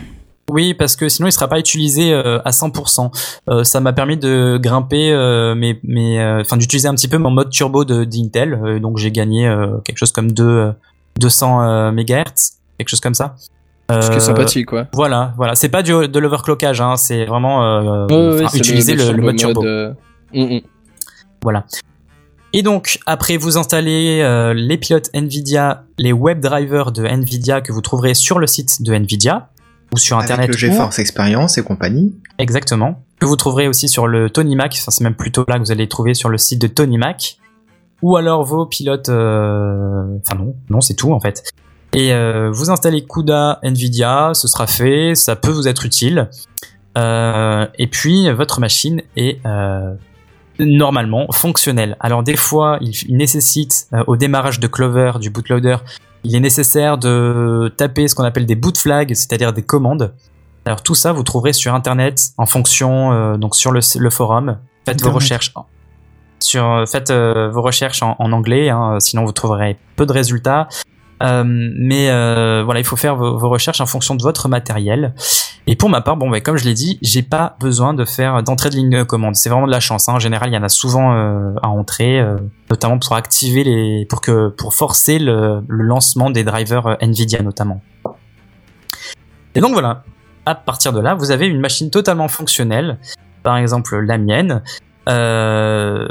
oui, parce que sinon il sera pas utilisé euh, à 100%. Euh, ça m'a permis de grimper, euh, mes, euh, enfin d'utiliser un petit peu mon mode turbo de d'Intel. Euh, donc j'ai gagné euh, quelque chose comme deux, euh, 200 euh, MHz, quelque chose comme ça. Ce qui Euh, est sympathique, ouais. Voilà, voilà. C'est pas du, de l'overclockage, hein. C'est vraiment euh, utiliser le, le mode turbo. euh, mm, mm. Voilà. Et donc, après, vous installez euh, les pilotes NVIDIA, les web drivers de NVIDIA que vous trouverez sur le site de NVIDIA ou sur Internet. Avec le ou- GeForce Experience et compagnie. Exactement. Que vous trouverez aussi sur le Tony Mac. Enfin, c'est même plutôt là que vous allez les trouver sur le site de Tony Mac. Ou alors vos pilotes. euh, Enfin non, non, c'est tout en fait. Et euh, vous installez CUDA NVIDIA, ce sera fait, ça peut vous être utile. Euh, et puis votre machine est euh, normalement fonctionnelle. Alors des fois, il, il nécessite au démarrage de Clover du bootloader, il est nécessaire de taper ce qu'on appelle des boot flags, c'est-à-dire des commandes. Alors tout ça, vous trouverez sur Internet en fonction, euh, donc sur le, le forum. Faites vos recherches. en- Sur, faites euh, vos recherches en, en anglais, hein, sinon vous trouverez peu de résultats. Euh, mais euh, voilà, il faut faire vos, recherches en fonction de votre matériel. Et pour ma part, bon, bah, comme je l'ai dit, j'ai pas besoin de faire d'entrée de ligne de commande. C'est vraiment de la chance. hein. En général, il y en a souvent euh, à entrer, euh, notamment pour activer les, pour que, pour forcer le, le lancement des drivers euh, Nvidia notamment. Et donc voilà, à partir de là, vous avez une machine totalement fonctionnelle, par exemple la mienne. Euh,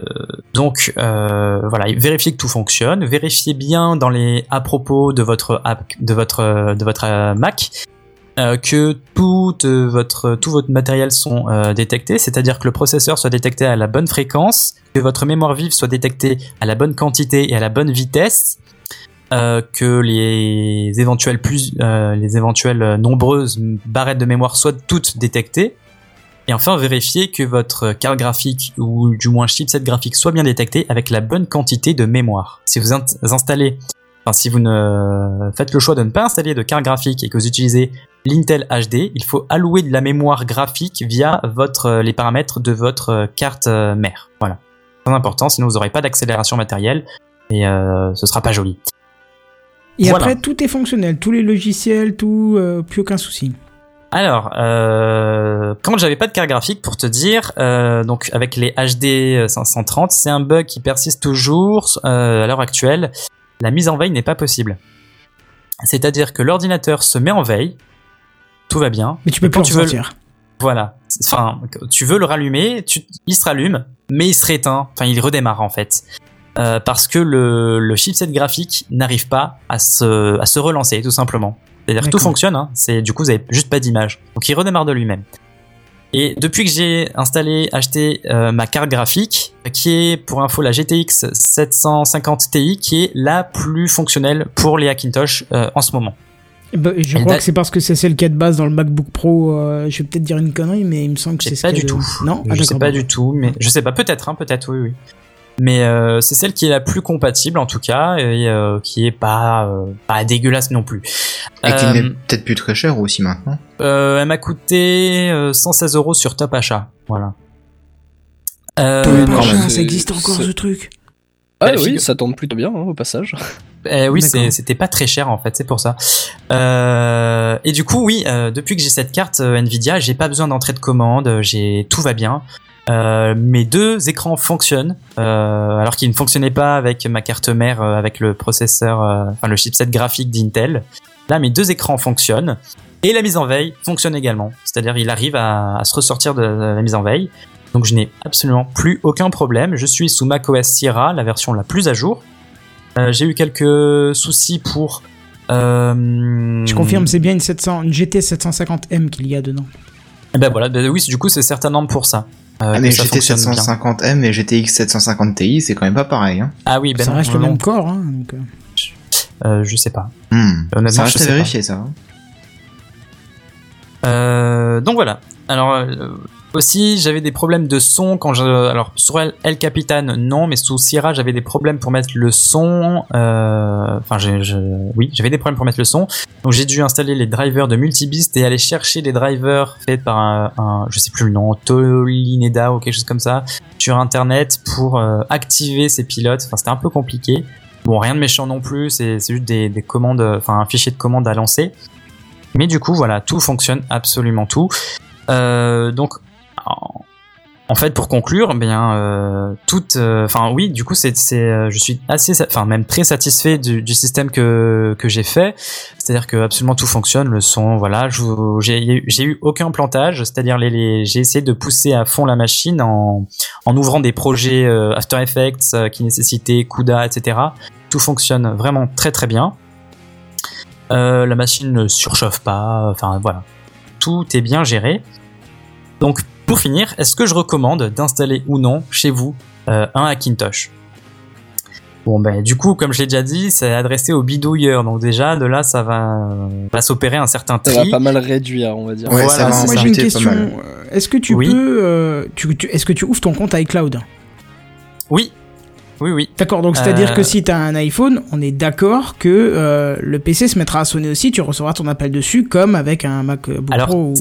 donc euh, voilà, vérifiez que tout fonctionne, vérifiez bien dans les à propos de votre app, de votre de votre euh, Mac que tout votre tout votre matériel sont détectés, c'est-à-dire que le processeur soit détecté à la bonne fréquence, que votre mémoire vive soit détectée à la bonne quantité et à la bonne vitesse, que les éventuelles plus les éventuelles nombreuses barrettes de mémoire soient toutes détectées. Et enfin, vérifier que votre carte graphique ou du moins chipset graphique soit bien détecté avec la bonne quantité de mémoire. Si vous installez, enfin si vous ne faites le choix de ne pas installer de carte graphique et que vous utilisez l'Intel HD, il faut allouer de la mémoire graphique via votre les paramètres de votre carte euh, mère. Voilà, très important, sinon vous n'aurez pas d'accélération matérielle et euh, ce sera pas joli. Et Voilà. après, tout est fonctionnel, tous les logiciels, tout, euh, plus aucun souci. Alors, euh, quand j'avais pas de carte graphique, pour te dire, euh, donc avec les HD 530, c'est un bug qui persiste toujours euh, à l'heure actuelle. La mise en veille n'est pas possible. C'est-à-dire que l'ordinateur se met en veille, tout va bien. Mais tu peux en tu veux sortir. Voilà. Enfin, tu veux le rallumer, tu, il se rallume, mais il se rééteint. Enfin, il redémarre en fait. Euh, parce que le, le chipset graphique n'arrive pas à se, à se relancer, tout simplement. C'est-à-dire que tout fonctionne, hein. c'est du coup vous avez juste pas d'image. Donc il redémarre de lui-même. Et depuis que j'ai installé, acheté euh, ma carte graphique, qui est pour info la GTX 750 Ti, qui est la plus fonctionnelle pour les Hackintosh euh, en ce moment. Eh ben, je Elle crois que c'est parce que c'est celle qui est de base dans le MacBook Pro. euh, je vais peut-être dire une connerie, mais il me semble que c'est pas du de- tout. Non? Ah, je sais pas du tout, mais je sais pas. Peut-être, hein, peut-être, oui, oui. Mais euh, c'est celle qui est la plus compatible en tout cas et euh, qui est pas euh, pas dégueulasse non plus. Et qui Euh, n'est peut-être plus très cher aussi maintenant. euh, elle m'a coûté euh, 116 euros sur Top Achat. Voilà. Euh, Top non, Achat, ça existe encore ce truc. Ah Bah, oui, figure- ça tombe plutôt bien hein, au passage. Eh oui, c'était pas très cher en fait, c'est pour ça. Euh, et du coup, oui, euh, depuis que j'ai cette carte euh, Nvidia, j'ai pas besoin d'entrée de commande, euh, j'ai tout va bien. Euh, mes deux écrans fonctionnent, euh, alors qu'ils ne fonctionnaient pas avec ma carte mère, euh, avec le processeur, enfin le chipset graphique d'Intel. Là, mes deux écrans fonctionnent et la mise en veille fonctionne également. C'est-à-dire, il arrive à, à se ressortir de la mise en veille. Donc, je n'ai absolument plus aucun problème. Je suis sous macOS Sierra, la version la plus à jour. J'ai eu quelques soucis pour. Je confirme, c'est bien une, 700, une GT 750M qu'il y a dedans. Eh Ben voilà, ben oui, du coup, c'est certainement pour ça. Euh, Ah, que mais GT fonctionne bien. 750M et GTX 750 Ti, c'est quand même pas pareil. Hein. Ah oui, ben ça non, reste non, le même corps. Hein, donc, euh. Euh, je sais pas. Honnêtement, Ça je reste sais à pas. vérifier ça. hein. Euh, donc voilà. Alors euh, aussi, j'avais des problèmes de son quand je. Alors sur El, El Capitan, non, mais sous Sierra, j'avais des problèmes pour mettre le son. euh, Enfin, j'ai- je, oui, j'avais des problèmes pour mettre le son. Donc j'ai dû installer les drivers de Multibist et aller chercher les drivers faits par un, je sais plus le nom, Tolineda ou quelque chose comme ça, sur internet pour euh, activer ces pilotes. Enfin, c'était un peu compliqué. Bon, rien de méchant non plus, c'est juste des, des commandes, enfin un fichier de commande à lancer. Mais du coup, voilà, tout fonctionne, absolument tout. Euh, donc, en, fait, pour conclure, eh bien, euh, toute, enfin oui, du coup, c'est, c'est, euh, je suis assez, enfin même très satisfait du, système que que j'ai fait. C'est-à-dire que absolument tout fonctionne, le son, voilà. J'ai j'ai eu aucun plantage, c'est-à-dire les, les- j'ai essayé de pousser à fond la machine en en ouvrant des projets euh, After Effects euh, qui nécessitaient CUDA, etc. Tout fonctionne vraiment très très bien. Euh, la machine ne surchauffe pas, enfin voilà. Tout est bien géré. Donc pour finir, est-ce que je recommande d'installer ou non chez vous euh, un Hackintosh? Bon ben du coup, comme je l'ai déjà dit, c'est adressé aux bidouilleurs. Donc déjà de là, ça va, va s'opérer un certain Ça tri. va pas mal réduire, on va dire. Ouais, Voilà, ça va Moi j'ai une question. Euh, Est-ce que tu Oui. peux, euh, tu, tu- est-ce que tu ouvres ton compte iCloud? Oui, oui, oui. D'accord, donc c'est-à-dire Euh, que si tu as un iPhone, on est d'accord que euh, le PC se mettra à sonner aussi, tu recevras ton appel dessus comme avec un MacBook Alors, Pro. ou-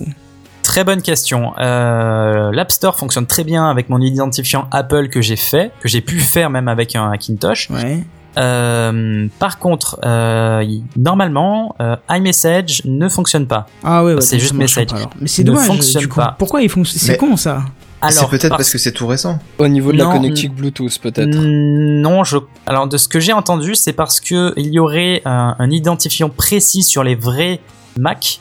Très bonne question. Euh, L'App Store fonctionne très bien avec mon identifiant Apple que j'ai fait, que j'ai pu faire même avec un Hackintosh. Ouais. Euh, par contre, euh, il- normalement, euh, iMessage ne fonctionne pas. Ah ouais, ouais C'est juste message. pas alors. Mais c'est Ne dommage. fonctionne pas. Pourquoi ils font C'est con ça? C'est Alors, peut-être parce- parce que c'est tout récent. Au niveau de Non, la connectique Bluetooth, peut-être. Non, je. Alors de ce que j'ai entendu, c'est parce que il y aurait un, un identifiant précis sur les vrais Mac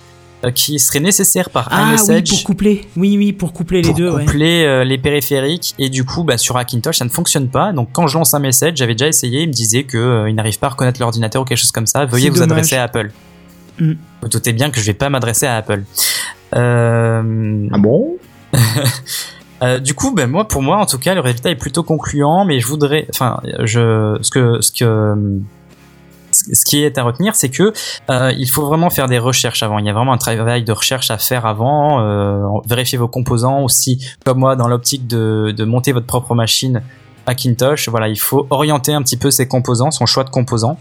qui serait nécessaire par Ah oui, iMessage pour coupler. Oui, oui, pour coupler les pour deux. ouais. coupler euh, les périphériques et du coup bah, sur Hackintosh ça ne fonctionne pas donc quand je lance un message j'avais déjà essayé il me disait que euh, il n'arrive pas à reconnaître l'ordinateur ou quelque chose comme ça veuillez vous dommage. adresser à Apple Mm. vous doutez bien que je vais pas m'adresser à Apple euh, Ah bon? Euh, du coup, ben moi, pour moi, en tout cas, le résultat est plutôt concluant, mais je voudrais, enfin, je, ce que, ce que, ce qui est à retenir, c'est que euh, il faut vraiment faire des recherches avant. Il y a vraiment un travail de recherche à faire avant, euh, vérifier vos composants aussi, comme moi, dans l'optique de, de monter votre propre machine Hackintosh. Voilà, il faut orienter un petit peu ses composants, son choix de composants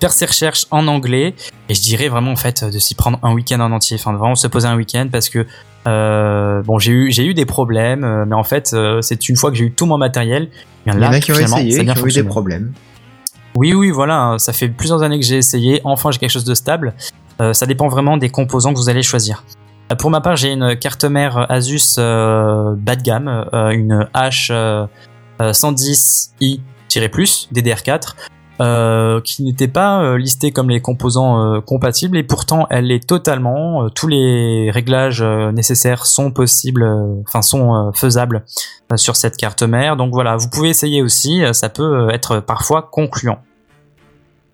faire ses recherches en anglais et je dirais vraiment en fait de s'y prendre un week-end en entier enfin de vraiment se poser un week-end parce que euh, bon j'ai eu j'ai eu des problèmes euh, mais en fait c'est une fois que j'ai eu tout mon matériel bien Il y en a qui ont essayé, qui ont eu des problèmes. Oui oui voilà hein, ça fait plusieurs années que j'ai essayé. Enfin j'ai quelque chose de stable. Euh, ça dépend vraiment des composants que vous allez choisir. Euh, pour ma part j'ai une carte mère Asus euh, bas de gamme euh, une H euh, euh, 110i plus DDR4 euh, qui n'était pas listée comme les composants compatibles. Et pourtant elle est totalement tous les réglages nécessaires sont possibles enfin sont faisables sur cette carte mère. Donc voilà vous pouvez essayer aussi ça peut être parfois concluant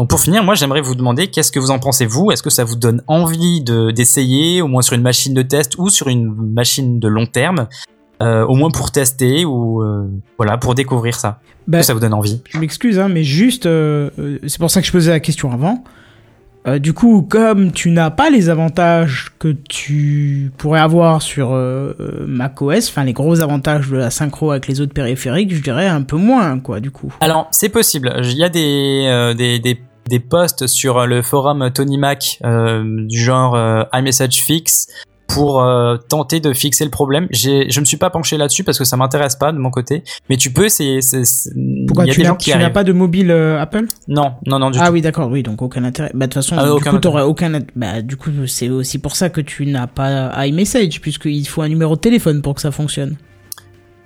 donc pour finir moi j'aimerais vous demander qu'est-ce que vous en pensez vous? Est-ce que ça vous donne envie de d'essayer au moins sur une machine de test ou sur une machine de long terme euh, au moins pour tester ou euh, voilà pour découvrir ça? Est-ce que ça vous donne envie? Je m'excuse, hein, mais juste, euh, c'est pour ça que je posais la question avant. Du coup, comme tu n'as pas les avantages que tu pourrais avoir sur macOS, enfin les gros avantages de la synchro avec les autres périphériques, je dirais un peu moins, quoi, du coup. Alors, c'est possible. Il y a des, des, des, des posts sur le forum Tony Mac euh, du genre euh, iMessage Fix pour euh, tenter de fixer le problème. Je me suis pas penché là-dessus parce que ça m'intéresse pas de mon côté. Mais tu peux essayer. Pourquoi il y a tu n'as pas de mobile euh, Apple? Non, non, non du Ah tout. oui, d'accord, oui, donc aucun intérêt. Bah de toute façon, Ah, du aucun coup, aucun. int- Bah du coup, c'est aussi pour ça que tu n'as pas iMessage, puisqu'il faut un numéro de téléphone pour que ça fonctionne.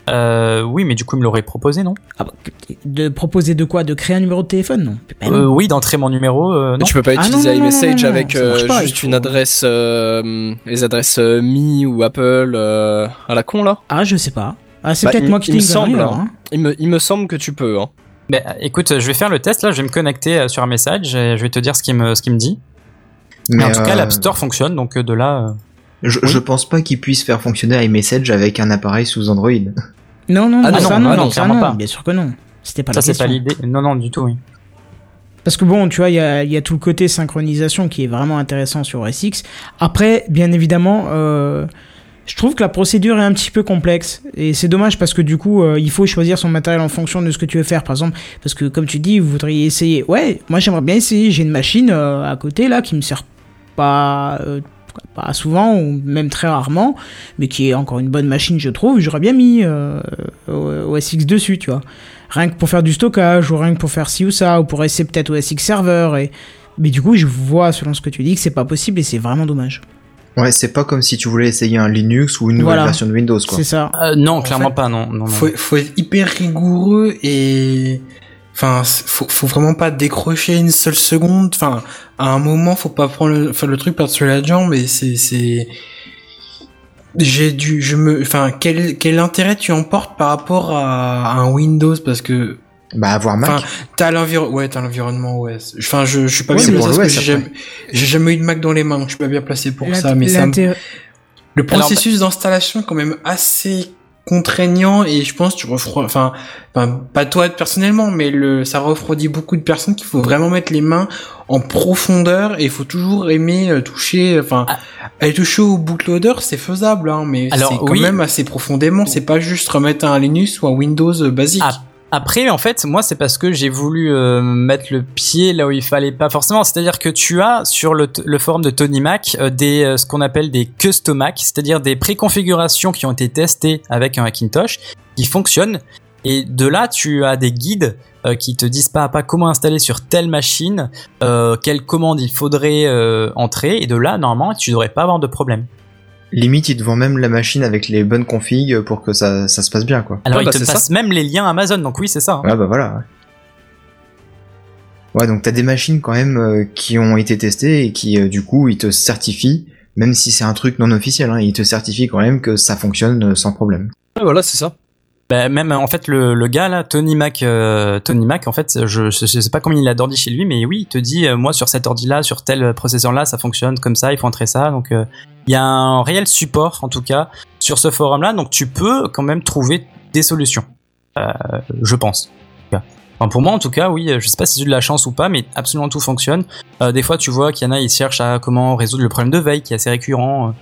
Euh, oui, mais du coup, il me l'aurait proposé, non? Ah bah, de proposer de quoi? De créer un numéro de téléphone Non? Bah non. euh, Oui, d'entrer mon numéro. euh, Mais non. tu peux pas Ah, utiliser non, non, iMessage avec euh, pas, juste une adresse, euh, les adresses euh, Mi ou Apple euh, à la con là? Ah, je sais pas. Ah, c'est Bah, peut-être moi qui il me semble, hein. hein. Il me, il me semble que tu peux. Hein. Ben, écoute, je vais faire le test là. Je vais me connecter sur un message et je vais te dire ce qu'il me, ce qu'il me dit. Mais, en tout cas, l'App Store fonctionne, donc de là. Euh, Je, je pense pas qu'ils puissent faire fonctionner iMessage avec un appareil sous Android. Non, non, Ah non, non, ça ah non, non, ça non, pas. bien sûr que non. C'était pas ça, c'est pas l'idée. Non, non, du tout, oui. Parce que bon, tu vois, il y a, y a, tout le côté synchronisation qui est vraiment intéressant sur OS X. Après, bien évidemment, euh, je trouve que la procédure est un petit peu complexe. Et c'est dommage parce que du coup, euh, il faut choisir son matériel en fonction de ce que tu veux faire. Par exemple, parce que comme tu dis, vous voudriez essayer. Ouais, moi j'aimerais bien essayer. J'ai une machine euh, à côté là qui me sert pas pas souvent ou même très rarement, mais qui est encore une bonne machine, je trouve. J'aurais bien mis euh, OS X dessus, tu vois. Rien que pour faire du stockage, ou rien que pour faire ci ou ça, ou pour essayer peut-être OS X Server. Et... Mais du coup, je vois, selon ce que tu dis, que c'est pas possible et c'est vraiment dommage. Ouais, c'est pas comme si tu voulais essayer un Linux ou une nouvelle Voilà. version de Windows, quoi. C'est ça. Euh, non, En clairement fait, pas, non. non, non. faut, faut être hyper rigoureux et enfin faut, faut vraiment pas décrocher une seule seconde enfin à un moment faut pas prendre le, enfin, le truc par-dessus la jambe et c'est c'est j'ai dû je me enfin quel quel intérêt tu emportes par rapport à, à un Windows parce que Bah, avoir Mac. Enfin, t'as l'environnement, ouais, t'as l'environnement OS. Enfin, je, je suis pas Ouais, bien placé pour parce que j'ai jamais, eu de Mac dans les mains, donc je suis pas bien placé pour ça, mais ça, me- le processus d'installation est quand même assez contraignant et je pense tu refroidis, enfin, enfin, pas toi personnellement, mais le, ça refroidit beaucoup de personnes qu'il faut vraiment mettre les mains en profondeur et il faut toujours aimer euh, toucher, enfin, aller toucher au bootloader, c'est faisable, hein, mais c'est quand oui. même assez profondément, c'est pas juste remettre un Linux ou un Windows euh, basique. Ah, Après, en fait, moi, c'est parce que j'ai voulu euh, mettre le pied là où il fallait pas forcément. C'est-à-dire que tu as sur le, le forum de Tony Mac euh, des euh, ce qu'on appelle des custom Mac, c'est-à-dire des préconfigurations qui ont été testées avec un Macintosh qui fonctionnent. Et de là, tu as des guides euh, qui te disent pas à pas comment installer sur telle machine, quelle commande il faudrait entrer. Et de là, normalement, tu devrais pas avoir de problème. Limite, ils te vendent même la machine avec les bonnes configs pour que ça, ça se passe bien, quoi. Alors, Ouais, ils bah, te passent même les liens Amazon. Donc oui, c'est ça. hein. Ouais, bah voilà. Ouais, ouais donc t'as des machines quand même euh, qui ont été testées et qui, euh, du coup, ils te certifient, même si c'est un truc non officiel, hein, ils te certifient quand même que ça fonctionne euh, sans problème. Ouais, voilà, c'est ça. Bah, même en fait le, le gars là Tony Mac euh, Tony Mac en fait je, je, sais pas combien il a d'ordi chez lui mais oui il te dit euh, moi sur cet ordi là sur tel processeur là ça fonctionne comme ça il faut entrer ça. Donc euh, il y a un réel support en tout cas sur ce forum là donc tu peux quand même trouver des solutions euh, je pense. Enfin, pour moi en tout cas oui je sais pas si eu de la chance ou pas mais absolument tout fonctionne. Euh, des fois tu vois qu'il y en a ils cherchent à comment résoudre le problème de veille qui est assez récurrent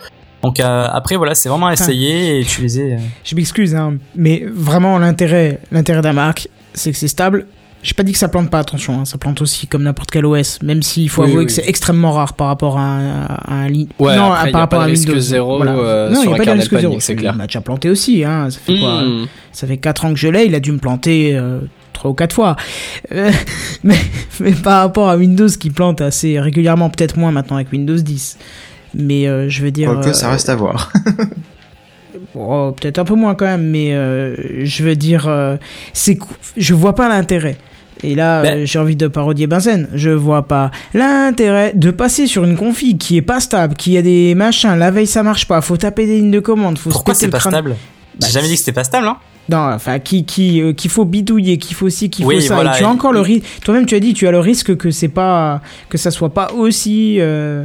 donc euh, après voilà c'est vraiment à essayer et utiliser euh, Je m'excuse, hein, mais vraiment l'intérêt, l'intérêt d'un Mac, c'est que c'est stable. J'ai pas dit que ça plante pas, attention, hein, ça plante aussi comme n'importe quel OS, même s'il faut Oui, avouer oui. que c'est extrêmement rare par rapport à un, à un. Ouais, non, après, a par rapport à de Windows. zéro, euh, non, il y a pas de risque zéro. c'est clair. Il m'a déjà planté aussi, hein. Ça fait quoi Mmh. Ça fait 4 ans que je l'ai, il a dû me planter euh, trois ou quatre fois. Euh, mais, mais par rapport à Windows qui plante assez régulièrement, peut-être moins maintenant avec Windows 10. Mais euh, je veux dire. Quoique, ça euh, reste à voir. Oh, peut-être un peu moins quand même, mais euh, je veux dire, euh, c'est, je vois pas l'intérêt. Et là, Ben- euh, j'ai envie de parodier Benzen. Je vois pas l'intérêt de passer sur une config qui est pas stable, qui a des machins, la veille ça marche pas, faut taper des lignes de commande, faut pourquoi c'est pas crâne. stable Bah, j'ai jamais dit que c'était pas stable hein Non, enfin, qui, qui, euh, qu'il faut bidouiller, qu'il faut ci, qu'il Oui, faut ça. voilà, et tu as et- encore le risque. Toi-même, tu as dit, tu as le risque que c'est pas, que ça soit pas aussi. euh,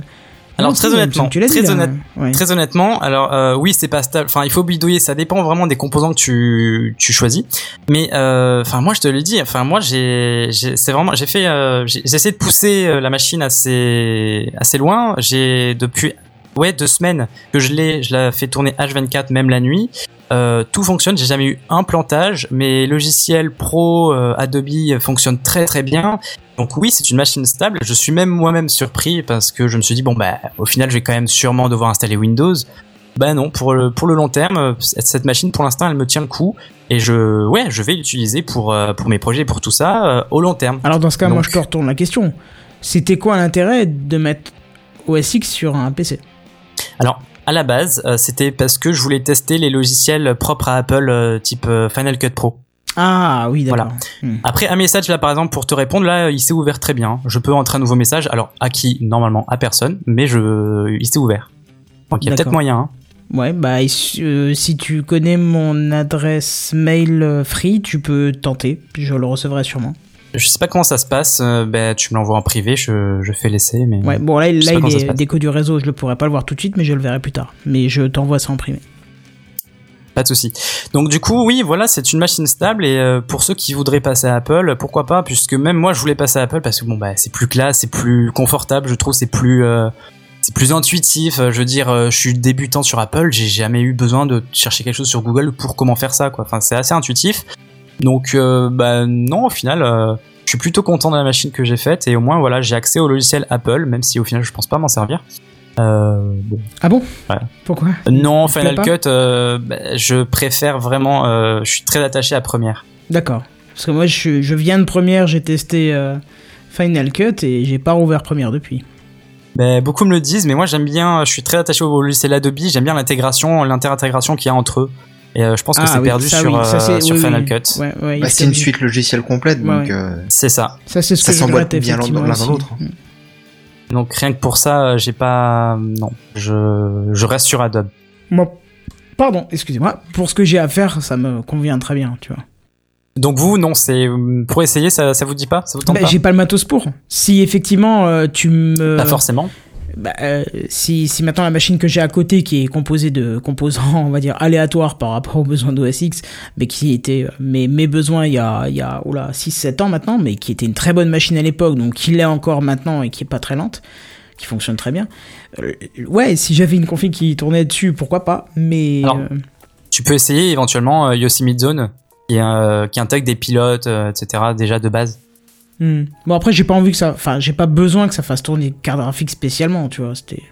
Alors, non, très honnêtement, dit, très là. honnête- Ouais. Très honnêtement, alors euh, oui, c'est pas stable. Enfin, il faut bidouiller. Ça dépend vraiment des composants que tu tu choisis. Mais euh, enfin, moi, je te l'ai dit. Enfin, moi, j'ai c'est vraiment j'ai fait euh, j'ai j'ai essayé de pousser euh, la machine assez assez loin. J'ai depuis ouais deux semaines que je l'ai je la fais tourner H24 même la nuit. Euh, tout fonctionne. J'ai jamais eu un plantage. Mes logiciels pro euh, Adobe fonctionnent très très bien. Donc oui, c'est une machine stable. Je suis même moi-même surpris parce que je me suis dit bon bah au final je vais quand même sûrement devoir installer Windows. Bah non, pour le pour le long terme, euh, cette machine pour l'instant elle me tient le coup et je ouais je vais l'utiliser pour euh, pour mes projets pour tout ça euh, au long terme. Alors, dans ce cas, moi, je te retourne la question. C'était quoi l'intérêt de mettre OS X sur un PC Alors à la base euh, c'était parce que je voulais tester les logiciels propres à Apple euh, type Final Cut Pro. Ah, oui, d'accord. Hmm. Après un message là par exemple pour te répondre là il s'est ouvert très bien. Je peux entrer un nouveau message alors à qui normalement à personne mais je il s'est ouvert. Donc il y a peut-être moyen. hein. Ouais, bah, euh, si tu connais mon adresse mail euh, free, tu peux tenter. Je le recevrai sûrement. Je sais pas comment ça se passe. euh, ben, tu me l'envoies en privé, je, je fais l'essai. Mais Ouais, bon, là, là il se est déco du réseau, je le pourrai pas le voir tout de suite, mais je le verrai plus tard. Mais je t'envoie ça en primé. De. Donc du coup, oui, voilà, c'est une machine stable et euh, pour ceux qui voudraient passer à Apple, pourquoi pas Puisque même moi, je voulais passer à Apple parce que bon, bah, c'est plus classe, c'est plus confortable, je trouve, c'est plus, euh, c'est plus intuitif. Je veux dire, euh, je suis débutant sur Apple, j'ai jamais eu besoin de chercher quelque chose sur Google pour comment faire ça, quoi. Enfin, c'est assez intuitif. Donc, euh, bah non, au final, euh, je suis plutôt content de la machine que j'ai faite et au moins, voilà, j'ai accès au logiciel Apple, même si au final, je pense pas m'en servir. Euh, bon. Ah bon? Ouais. Pourquoi? Non, te plaît Final pas? Cut, euh, bah, je préfère vraiment. euh, je suis très attaché à Première. D'accord. Parce que moi, je, je viens de première, j'ai testé euh, Final Cut et j'ai pas rouvert première depuis. Ben, beaucoup me le disent, mais moi j'aime bien. Je suis très attaché au logiciel Adobe. J'aime bien l'intégration, l'interintégration qu'il y a entre eux. Et euh, je pense que Ah c'est oui, perdu ça, sur, oui, ça, euh, c'est- sur oui, Final oui. Cut. Ouais, ouais, Bah, c'est une suite logicielle complète, donc Ouais. euh, C'est ça. Ça, c'est ce ça que je s'emboîte regrette bien l'un dans l'autre. Donc rien que pour ça, euh, j'ai pas. Non, je je reste sur Adobe. Moi, pardon, excusez-moi. Pour ce que j'ai à faire, ça me convient très bien, tu vois. Donc vous, non, c'est pour essayer, ça, ça vous dit pas, ça vous tente Bah, pas? j'ai pas le matos pour. Si effectivement euh, tu me. Pas forcément. Bah, euh, si, si maintenant la machine que j'ai à côté, qui est composée de composants, on va dire, aléatoires par rapport aux besoins d'OS X, mais qui était euh, mes, mes besoins il y a, il y a oula, 6-7 ans maintenant, mais qui était une très bonne machine à l'époque, donc qui l'est encore maintenant et qui est pas très lente, qui fonctionne très bien. Euh, ouais, si j'avais une config qui tournait dessus, pourquoi pas, mais... Alors, euh, Tu peux essayer éventuellement Yosemite Zone, qui, qui intègre des pilotes, etc. Déjà de base. Hmm. Bon, après, j'ai pas envie que ça... Enfin, j'ai pas besoin que ça fasse tourner carte graphique spécialement, tu vois, c'était...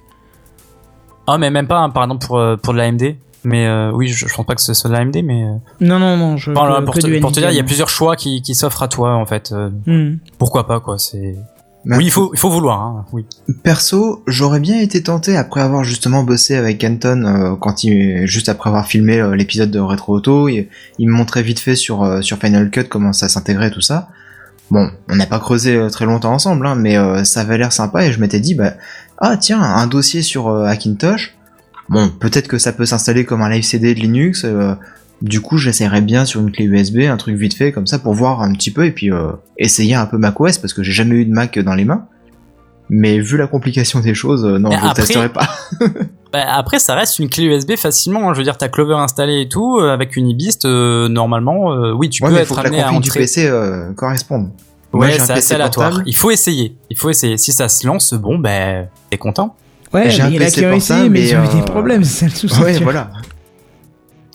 Ah, mais même pas, hein, par exemple pour euh, pour de l'AMD. Mais euh, oui, je, je pense pas que ce soit de l'AMD, mais euh, Non, non, non, je... Enfin, que- pour, que te, pour te dire, il y a plusieurs choix qui, qui s'offrent à toi en fait. Euh, Hmm. pourquoi pas quoi C'est Mais oui, il faut il faut vouloir. Hein, oui. Perso, j'aurais bien été tenté après avoir justement bossé avec Anton euh, quand il juste après avoir filmé euh, l'épisode de Retro Auto, il, il me montrait vite fait sur euh, sur Final Cut comment ça s'intégrait tout ça. Bon, on n'a pas creusé euh, très longtemps ensemble, hein, mais euh, ça avait l'air sympa et je m'étais dit bah ah tiens un dossier sur euh, Hackintosh. Bon, peut-être que ça peut s'installer comme un live CD de Linux. euh, du coup, j'essaierais bien sur une clé USB, un truc vite fait comme ça pour voir un petit peu et puis essayer un peu macOS parce que j'ai jamais eu de Mac dans les mains. Mais vu la complication des choses, euh, non, Mais je ne après- testerai pas. Bah, après, ça reste une clé USB facilement. hein. Je veux dire, t'as Clover installé et tout euh, avec une Ibist. euh, normalement, euh, oui, tu ouais, peux mais être faut que la amené à config du entrer. PC euh, corresponde. Moi, Ouais, j'ai un c'est PC assez aléatoire. portable. Il faut essayer. Il faut essayer. Si ça se lance, bon, ben, t'es content. Ouais, J'ai mais un PC qui ont essayé, portable mais ils ont eu des euh, problèmes, c'est ça le souci. Ouais, voilà.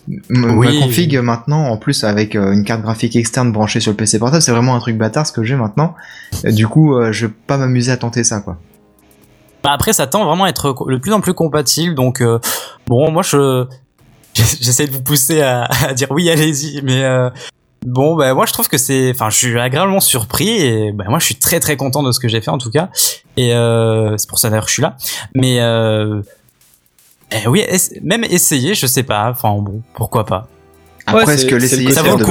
M- Oui. Ma config maintenant, en plus avec euh, une carte graphique externe branchée sur le PC portable, c'est vraiment un truc bâtard ce que j'ai maintenant. Du coup, euh, je vais pas m'amuser à tenter ça, quoi. Bah, après, ça tend vraiment à être de plus en plus compatible. Donc, euh, bon, moi, je j'essaie de vous pousser à, à dire oui, allez-y. Mais euh, bon, bah, moi, je trouve que c'est, enfin, je suis agréablement surpris et bah, moi, je suis très très content de ce que j'ai fait en tout cas. Et euh, c'est pour ça d'ailleurs que je suis là. Mais eh oui, même essayer, je sais pas. Enfin, bon, pourquoi pas. Après, Ouais, est-ce que l'essayer c'est vaut le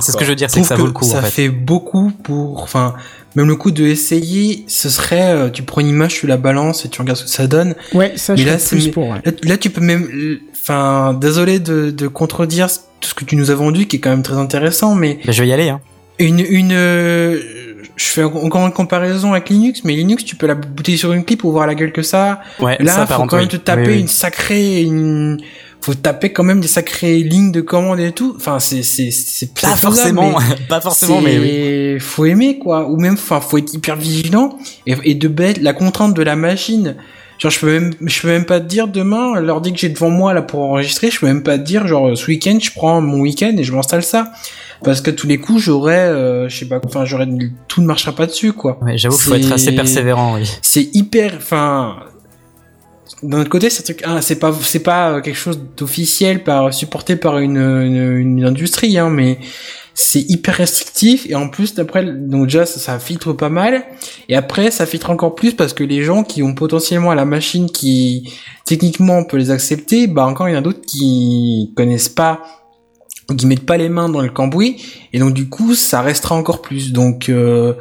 C'est ce que je veux dire, c'est que ça vaut le coup. ça en fait. fait beaucoup pour. Enfin, même le coup de essayer, ce serait. euh, tu prends une image, tu la balances et tu regardes ce que ça donne. Ouais, ça, Mais je là, plus pour. ouais. Là, là, tu peux même. Enfin, désolé de, de contredire tout ce que tu nous as vendu, qui est quand même très intéressant, mais Bah, je vais y aller. Hein. Une. une euh, je fais encore une comparaison avec Linux, mais Linux, tu peux la bouter sur une clip pour voir la gueule que ça. Ouais, Là, ça, faut quand même oui. te taper Oui, oui. une sacrée, une, faut taper quand même des sacrées lignes de commande et tout. Enfin, c'est, c'est, c'est Pas faisable, forcément, pas forcément, mais Faut aimer, quoi. Ou même, enfin, faut être hyper vigilant. Et, et de bête, la contrainte de la machine. Genre, je peux même, je peux même pas te dire demain, l'ordi que j'ai devant moi, là, pour enregistrer, je peux même pas te dire, genre, ce week-end, je prends mon week-end et je m'installe ça. Parce que tous les coups, j'aurais, euh, je sais pas, enfin, j'aurais, tout ne marchera pas dessus, quoi. Ouais, J'avoue qu'il faut être assez persévérant, oui. c'est hyper enfin d'un autre côté c'est un truc ah, c'est pas c'est pas euh, quelque chose d'officiel par supporté par une, une, une industrie hein mais c'est hyper restrictif et en plus d'après donc déjà ça, ça filtre pas mal et après ça filtre encore plus parce que les gens qui ont potentiellement la machine qui techniquement on peut les accepter bah encore il y en a d'autres qui connaissent pas qui mettent pas les mains dans le cambouis et donc du coup ça restera encore plus. Donc euh,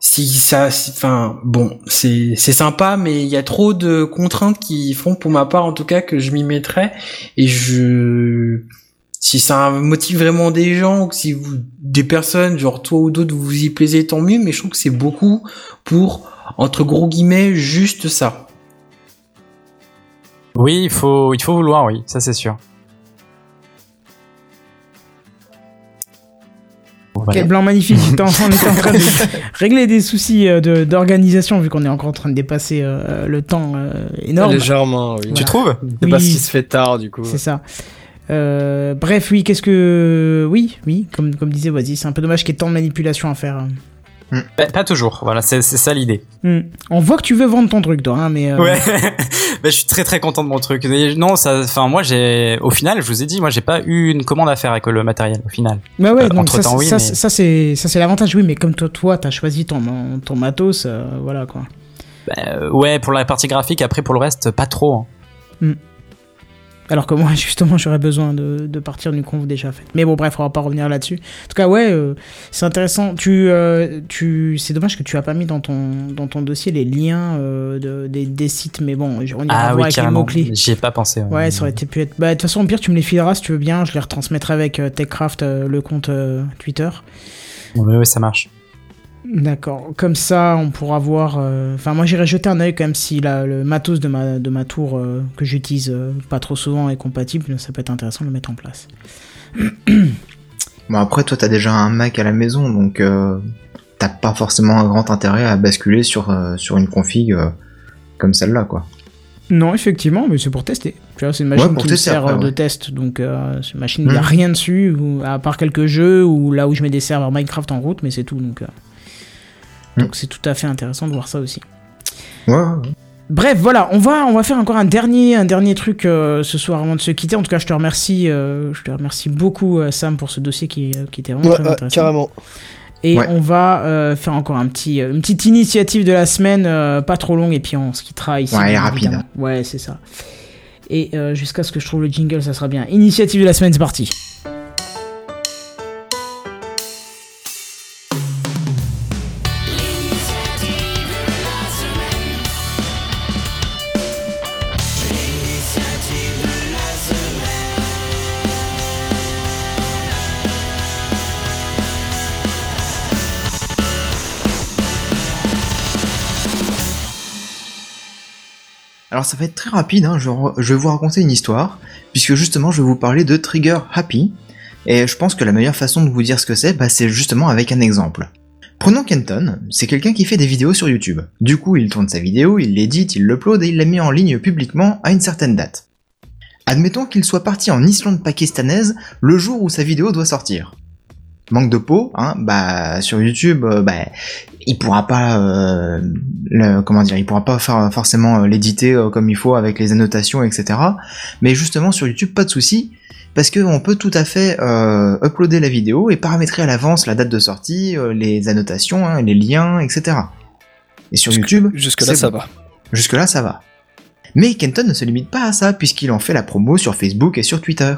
si ça enfin bon c'est c'est sympa mais il y a trop de contraintes qui font pour ma part en tout cas que je m'y mettrais. Et je si ça motive vraiment des gens ou si vous des personnes genre toi ou d'autres vous y plaisez tant mieux mais je trouve que c'est beaucoup pour entre gros guillemets juste ça. Oui, il faut, il faut vouloir, oui, ça c'est sûr. Voilà. Quel blanc magnifique. On était en train de régler des soucis euh, de- d'organisation vu qu'on est encore en train de dépasser euh, le temps euh, énorme. Légèrement, oui. Tu trouves C'est parce Oui. qu'il se fait tard, du coup. C'est ça. Euh, bref, oui, qu'est-ce que. Oui, oui, comme, comme disait Voisy, c'est un peu dommage qu'il y ait tant de manipulation à faire. Bah, Pas toujours, voilà, c'est ça l'idée. Hmm. On voit que tu veux vendre ton truc, toi, hein, mais. euh, Ouais, bah, je suis très très content de mon truc. Et non, ça, enfin moi j'ai, au final, je vous ai dit, moi j'ai pas eu une commande à faire avec le matériel. Au final. Bah ouais, Euh, donc ça, oui, ça, mais- c'est- ça, c'est ça c'est l'avantage, oui, mais comme toi, toi, t'as choisi ton ton matos, euh, voilà quoi. Bah, ouais, pour la partie graphique, après pour le reste, pas trop. hein. Alors que moi, justement, j'aurais besoin de, de partir d'une conf déjà faite. Mais bon, bref, on va pas revenir là-dessus. En tout cas, ouais, euh, c'est intéressant. Tu, euh, tu, c'est dommage que tu as pas mis dans ton, dans ton dossier les liens euh, de, des, des sites, mais bon, on ira Ah oui, avec les mots-clés. J'y ai pas pensé. Ouais, ça aurait été pu être. Bah, de toute façon, au pire, tu me les fileras si tu veux bien. Je les retransmettrai avec TechCraft, le compte Twitter. Oui, oui, ça marche. D'accord. Comme ça, on pourra voir. euh, Enfin, moi, j'irai jeter un œil quand même si la, le matos de ma, de ma tour euh, que j'utilise euh, pas trop souvent est compatible. Ça peut être intéressant de le mettre en place. Bon après toi t'as déjà un Mac à la maison donc t'as pas forcément un grand intérêt à basculer sur sur une config comme celle-là quoi. Non, effectivement, mais c'est pour tester. C'est une machine Ouais, qui me sert après, de ouais. test. Donc, euh, c'est une machine, il n'y a Mm. rien dessus, ou- à part quelques jeux, ou là où je mets des serveurs Minecraft en route, mais c'est tout. Donc, euh, Mm. donc c'est tout à fait intéressant de voir ça aussi. Ouais, ouais, ouais. Bref, voilà, on va, on va faire encore un dernier, un dernier truc euh, ce soir avant de se quitter. En tout cas, je te remercie, euh, je te remercie beaucoup, euh, Sam, pour ce dossier qui, euh, qui était vraiment Ouais, très ouais, intéressant. carrément. Et Ouais. on va euh, faire encore un petit, une petite initiative de la semaine, euh, pas trop longue, et puis on se quittera ici. Ouais, rapide. évidemment. Ouais, c'est ça. Et euh, jusqu'à ce que je trouve le jingle, ça sera bien. Initiative de la semaine, c'est parti. Alors ça va être très rapide, hein, je, vais vous raconter une histoire, puisque justement je vais vous parler de Trigger Happy, et je pense que la meilleure façon de vous dire ce que c'est, bah, c'est justement avec un exemple. Prenons Kenton, c'est quelqu'un qui fait des vidéos sur YouTube. Du coup, il tourne sa vidéo, il l'édite, il l'upload et il la met en ligne publiquement à une certaine date. Admettons qu'il soit parti en Islande pakistanaise le jour où sa vidéo doit sortir. Manque de peau, hein, bah sur YouTube, euh, bah il pourra pas, euh, le- comment dire, il pourra pas faire forcément euh, l'éditer comme il faut avec les annotations, etc. Mais justement sur YouTube, pas de souci, parce que on peut tout à fait euh, uploader la vidéo et paramétrer à l'avance la date de sortie, les annotations, hein, les liens, etc. Et sur YouTube, Jusque-là, c'est ça va. Jusque-là, ça va. Mais Kenton ne se limite pas à ça, puisqu'il en fait la promo sur Facebook et sur Twitter.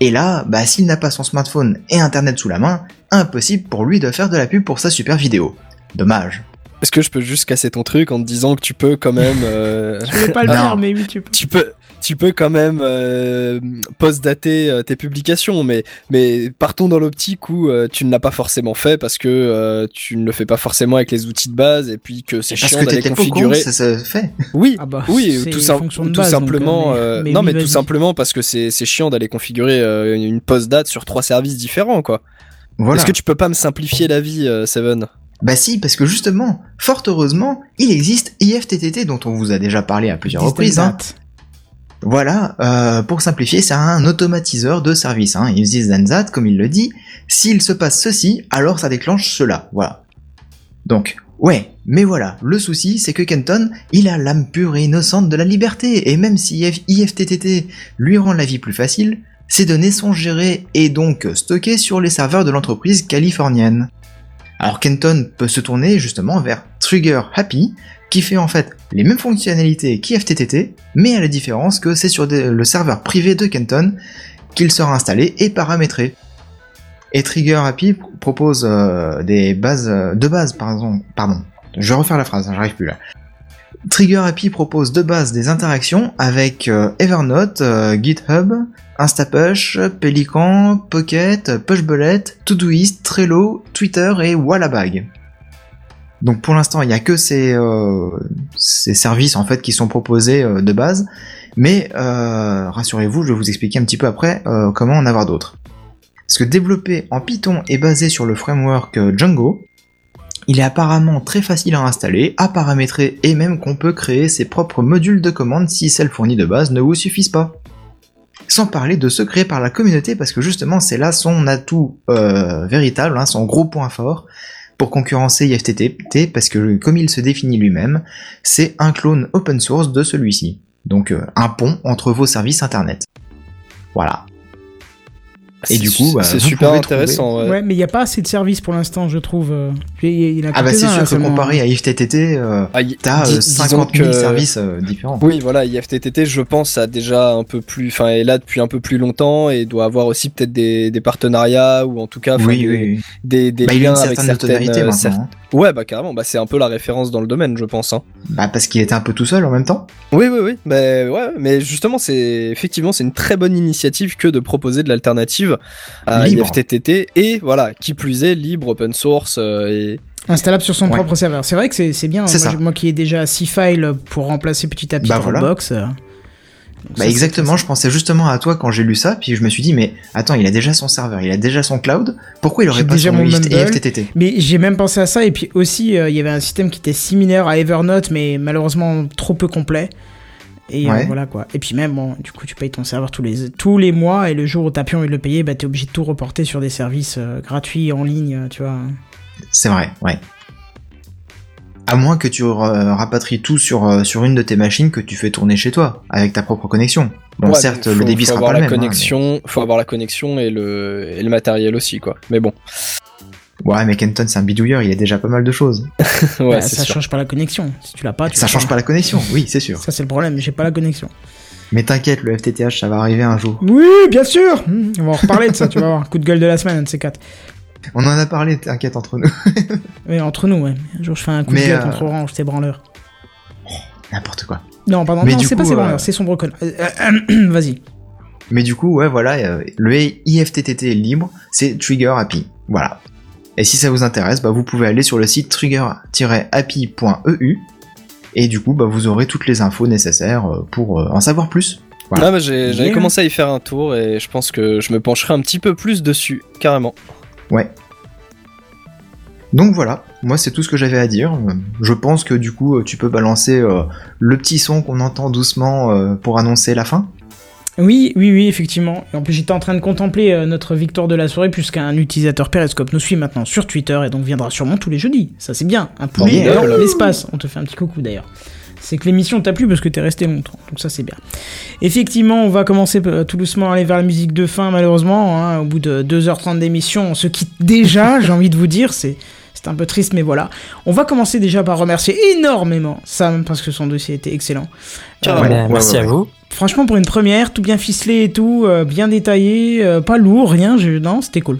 Et là, bah, s'il n'a pas son smartphone et Internet sous la main, impossible pour lui de faire de la pub pour sa super vidéo. Dommage. Est-ce que je peux juste casser ton truc en te disant que tu peux quand même. euh, Je voulais pas le Non. faire, mais oui, tu peux. tu peux. Tu peux quand même euh, post-dater euh, tes publications, mais, mais partons dans l'optique où euh, tu ne l'as pas forcément fait parce que euh, tu ne le fais pas forcément avec les outils de base et puis que c'est chiant d'aller configurer. ça se fait. Oui, Ah bah, oui, c'est tout, sim- base, simplement. euh, mais- non, mais tout simplement parce que c'est chiant d'aller configurer euh, une post-date sur trois services différents, quoi. Voilà. Est-ce que tu peux pas me simplifier la vie, euh, Seven? Bah si, parce que justement, fort heureusement, il existe IFTTT dont on vous a déjà parlé à plusieurs reprises. hein. Voilà, euh, pour simplifier, c'est un automatiseur de service. Hein. If this comme il le dit, s'il se passe ceci, alors ça déclenche cela. Voilà. Donc, ouais, mais voilà, le souci, c'est que Kenton, il a l'âme pure et innocente de la liberté, et même si IF- IFTTT lui rend la vie plus facile, ces données sont gérées et donc stockées sur les serveurs de l'entreprise californienne. Alors Kenton peut se tourner justement vers Trigger Happy, qui fait en fait les mêmes fonctionnalités qu'IFTTT, mais à la différence que c'est sur le serveur privé de Kenton qu'il sera installé et paramétré. Et Trigger pr- propose euh, des bases euh, de base, pardon. Je vais la phrase, hein, j'arrive plus là. Trigger Happy propose de base des interactions avec euh, Evernote, euh, GitHub, Instapush, Pelican, Pocket, Pushbullet, Todoist, Trello, Twitter et Wallabag. Donc pour l'instant, il n'y a que ces, euh, ces services en fait qui sont proposés euh, de base, mais euh, rassurez-vous, je vais vous expliquer un petit peu après comment en avoir d'autres. Parce que développé en Python et basé sur le framework Django, il est apparemment très facile à installer, à paramétrer et même qu'on peut créer ses propres modules de commande si celles fournies de base ne vous suffisent pas. Sans parler de ceux créés par la communauté parce que justement c'est là son atout véritable, hein, son gros point fort pour concurrencer IFTTT parce que comme il se définit lui-même, c'est un clone open source de celui-ci. Donc euh, un pont entre vos services internet. Voilà. Et du coup, bah, c'est super intéressant. ouais. Ouais, mais il n'y a pas assez de services pour l'instant, je trouve. euh. Il y en a Ah bah c'est sûr là, que seulement. comparé à IFTTT, euh, Ah, y- t'as dis- euh, disons 50 000 que- services euh, différents. Oui, voilà, IFTTT, je pense, a déjà un peu plus, enfin, est là depuis un peu plus longtemps et doit avoir aussi peut-être des, des partenariats ou en tout cas, Oui, des, oui, des, des Bah, il a liens une avec certaine certaines. notoriété euh, maintenant. cer- hein. Ouais, bah carrément, bah c'est un peu la référence dans le domaine, je pense. Hein. Bah parce qu'il était un peu tout seul en même temps. Oui, oui, oui. Mais ouais, mais justement, c'est effectivement c'est une très bonne initiative que de proposer de l'alternative à Libre. IFTTT et voilà, qui plus est libre, open source euh, et Installable sur son Ouais. propre serveur. C'est vrai que c'est c'est bien. C'est Moi, ça. moi qui ai déjà 6 files pour remplacer petit à petit Bah. Dropbox. euh, Bah ça, exactement, je pensais justement à toi quand j'ai lu ça, puis je me suis dit mais attends, il a déjà son serveur, il a déjà son cloud, pourquoi il aurait pas déjà son mon Mais j'ai même pensé à ça, et puis aussi, euh, il y avait un système qui était similaire à Evernote, mais malheureusement trop peu complet. Et euh, voilà quoi. Et puis même, bon, du coup, tu payes ton serveur tous les, tous les mois, et le jour où t'as plus envie de le payer, bah t'es obligé de tout reporter sur des services euh, gratuits en ligne, euh, tu vois. C'est vrai, ouais. À moins que tu rapatries tout sur, sur une de tes machines que tu fais tourner chez toi, avec ta propre connexion. Bon, Ouais, certes, faut- le débit faut sera avoir pas le la même. hein, connexion, faut avoir la connexion et le et le matériel aussi quoi. Mais bon, Ouais, mais Kenton, c'est un bidouilleur, il a déjà pas mal de choses. ouais, Bah, ça sûr. change pas la connexion. Si tu l'as pas, tu Ça change pas la connexion, oui, c'est sûr. Ça, c'est le problème, j'ai pas la connexion. Mais t'inquiète, le FTTH, ça va arriver un jour. Oui, bien sûr Hmm, On va en reparler de ça, tu vas voir. Coup de gueule de la semaine, un de ces quatre. On en a parlé, t'inquiète, entre nous. Mais entre nous, ouais. Un jour, je fais un coup Mais, de gueule euh, contre Orange, c'est branleur. N'importe quoi. Non, pardon, mais non, du c'est pas coup, c'est euh, branleur, c'est sombre con. Euh, euh, Vas-y. Mais du coup, ouais, voilà, euh, le IFTTT libre, c'est Trigger Happy. Voilà. Et si ça vous intéresse, bah, vous pouvez aller sur le site trigger-happy.eu et du coup, bah, vous aurez toutes les infos nécessaires euh, pour euh, en savoir plus. Voilà. Ah, bah, j'ai- j'avais Yeah. commencé à y faire un tour et je pense que je me pencherai un petit peu plus dessus, carrément. Ouais. Donc voilà, moi c'est tout ce que j'avais à dire. Je pense que du coup, euh, tu peux balancer euh, le petit son qu'on entend doucement euh, pour annoncer la fin. Oui, oui, oui, effectivement. Et en plus, j'étais en train de contempler euh, notre victoire de la soirée, puisqu'un utilisateur Periscope nous suit maintenant sur Twitter et donc viendra sûrement tous les jeudis. Ça, c'est bien. Un poulet dans l'espace. On te fait un petit coucou d'ailleurs. C'est que l'émission t'a plu parce que t'es resté longtemps. Donc ça, c'est bien. Effectivement, on va commencer euh, tout doucement à aller vers la musique de fin, malheureusement. hein. Au bout de 2h30 d'émission, on se quitte déjà, j'ai envie de vous dire. C'est. C'est un peu triste, mais voilà. On va commencer déjà par remercier énormément Sam, parce que son dossier était excellent. Carrément. Ouais, Bah, ouais, merci ouais, à vous. Franchement, pour une première, tout bien ficelé et tout, euh, bien détaillé, euh, pas lourd, rien, je... non, c'était cool.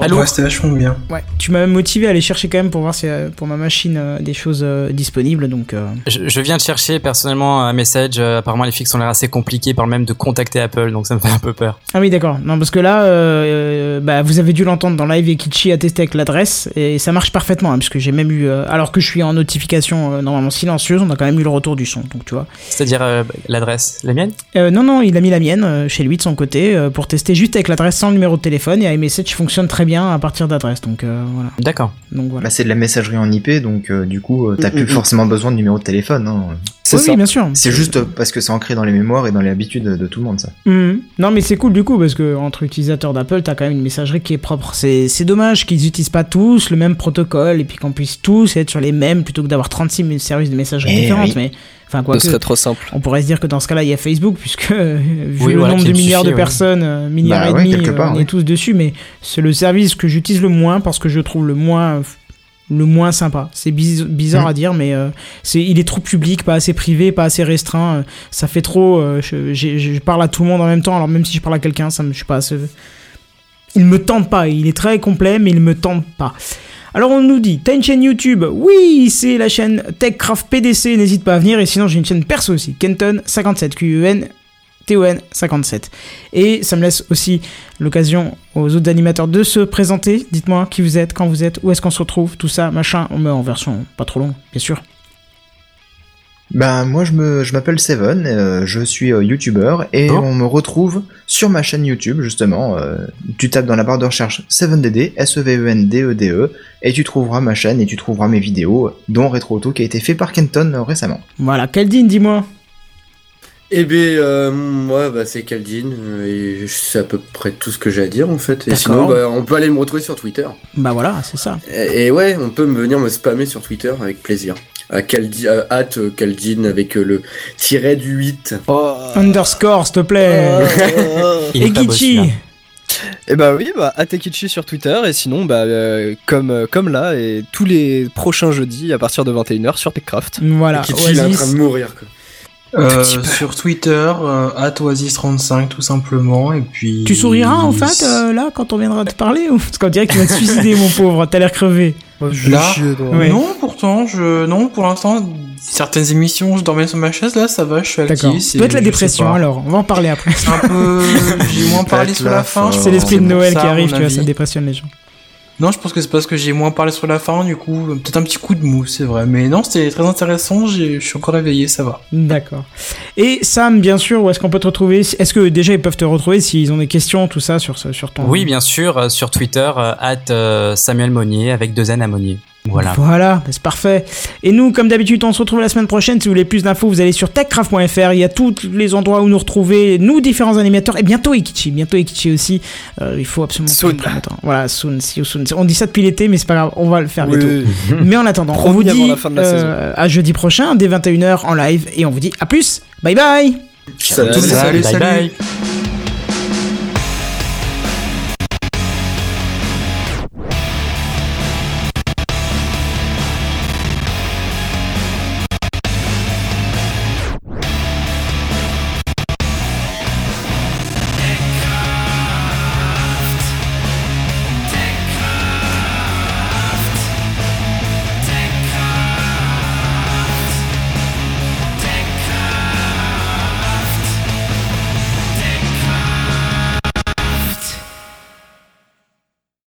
Ouais, c'était vachement bien. Ouais, tu m'as même motivé à aller chercher quand même pour voir si euh, pour ma machine euh, des choses euh, disponibles, donc euh, Je, je viens de chercher personnellement un message. euh, apparemment, les fixes ont l'air assez compliqués, par même de contacter Apple, donc ça me fait un peu peur. ah oui d'accord, non parce que là, euh, euh, bah vous avez dû l'entendre dans live et Kichi a testé avec l'adresse et ça marche parfaitement, hein, parce que j'ai même eu, euh, alors que je suis en notification euh, normalement silencieuse, on a quand même eu le retour du son, donc tu vois. C'est-à-dire euh, l'adresse, la mienne? Euh, non non, il a mis la mienne euh, chez lui de son côté euh, pour tester juste avec l'adresse sans le numéro de téléphone et iMessage fonctionne très bien à partir d'adresse, donc euh, voilà, D'accord. donc voilà. Bah, c'est de la messagerie en IP, donc euh, du coup, euh, t'as Mm, plus mm, forcément besoin de numéro de téléphone. hein. C'est oui, ça. oui, bien sûr. C'est juste parce que c'est ancré dans les mémoires et dans les habitudes de, tout le monde, ça. Non, mais c'est cool du coup, parce que entre utilisateurs d'Apple, t'as quand même une messagerie qui est propre. C'est c'est dommage qu'ils utilisent pas tous le même protocole et puis qu'on puisse tous être sur les mêmes plutôt que d'avoir 36 000 services de messagerie Eh différentes. oui. Mais enfin, quoi Ce serait trop simple. On pourrait se dire que dans ce cas-là, il y a Facebook, puisque euh, vu Oui, le voilà, nombre de milliards de suffit, personnes, euh, milliards Bah et ouais, demi, euh, part, on est tous dessus, mais c'est le service que j'utilise le moins parce que je trouve le moins euh, le moins sympa. C'est biz- bizarre Mm. à dire, mais euh, c'est il est trop public, pas assez privé, pas assez restreint. euh, ça fait trop. euh, je, parle à tout le monde en même temps, alors même si je parle à quelqu'un, ça me, je sais pas. Il me tente pas. Il est très complet, mais il me tente pas. Alors on nous dit, t'as une chaîne YouTube Oui, c'est la chaîne TechCraft PDC, n'hésite pas à venir. Et sinon j'ai une chaîne perso aussi, Kenton57, Q-U-N, T-O-N 57. Et ça me laisse aussi l'occasion aux autres animateurs de se présenter. Dites-moi qui vous êtes, quand vous êtes, où est-ce qu'on se retrouve, tout ça, machin. On met en version pas trop longue, bien sûr. Ben moi je me je m'appelle Seven, euh, je suis euh, youtubeur et Oh. on me retrouve sur ma chaîne YouTube justement. euh, tu tapes dans la barre de recherche 7DD S E V E N D E D E et tu trouveras ma chaîne et tu trouveras mes vidéos dont Retro Auto qui a été fait par Kenton euh, récemment. Voilà, Caldine, dis-moi. Eh bien, euh, moi, bah, c'est Caldine, euh, et c'est à peu près tout ce que j'ai à dire en fait. Et sinon, bah, on peut aller me retrouver sur Twitter. Bah voilà, c'est ça. Et, et ouais, on peut me venir me spammer sur Twitter avec plaisir. À at Caldine avec euh, le tiret du 8. Underscore, s'il te plaît. Est Et celui-là. Et bah oui, bah Atekichi sur Twitter et sinon bah euh, comme euh, comme là et tous les prochains jeudis à partir de 21h sur Techcraft. Voilà, Kichi, il est en train de mourir. Quoi. Euh, sur Twitter, euh, @oasis35 tout simplement, et puis. Tu souriras en fait euh, là quand on viendra te parler ou... Parce qu'on dirait que tu vas te suicider mon pauvre, t'as l'air crevé. Là, Ouais. non, pourtant, je, non, pour l'instant, certaines émissions, je dormais sur ma chaise, là, ça va, je suis actif. Ça doit être la dépression alors, on va en parler après. C'est un peu, j'ai moins parlé Peut-être sur la fin. C'est l'esprit de Noël ça, qui à arrive, tu vois, ça dépressionne les gens. Non, je pense que c'est parce que j'ai moins parlé sur la fin, du coup, peut-être un petit coup de mou, c'est vrai. Mais non, c'était très intéressant, j'ai- je suis encore réveillé, ça va. D'accord. Et Sam, bien sûr, où est-ce qu'on peut te retrouver? Est-ce que déjà ils peuvent te retrouver s'ils ont des questions, tout ça sur, sur ton. Oui, bien sûr, euh, sur Twitter, euh, at euh, Samuel Monnier avec deux N à Monnier. Voilà. Voilà, bah, c'est parfait. Et nous, comme d'habitude, on se retrouve la semaine prochaine. Si vous voulez plus d'infos, vous allez sur techcraft.fr. Il y a tous les endroits où nous retrouver, nous, différents animateurs, et bientôt Ikichi. Bientôt Ikichi aussi. Euh, il faut absolument. Soon. Voilà, soon, see you soon. On dit ça depuis l'été, mais c'est pas grave, on va le faire Oui, bientôt. oui. Mais en attendant, on vous dit la fin de la euh, à jeudi prochain, dès 21h en live, et on vous dit à plus. Bye bye. Salut. Salut, bye salut. bye.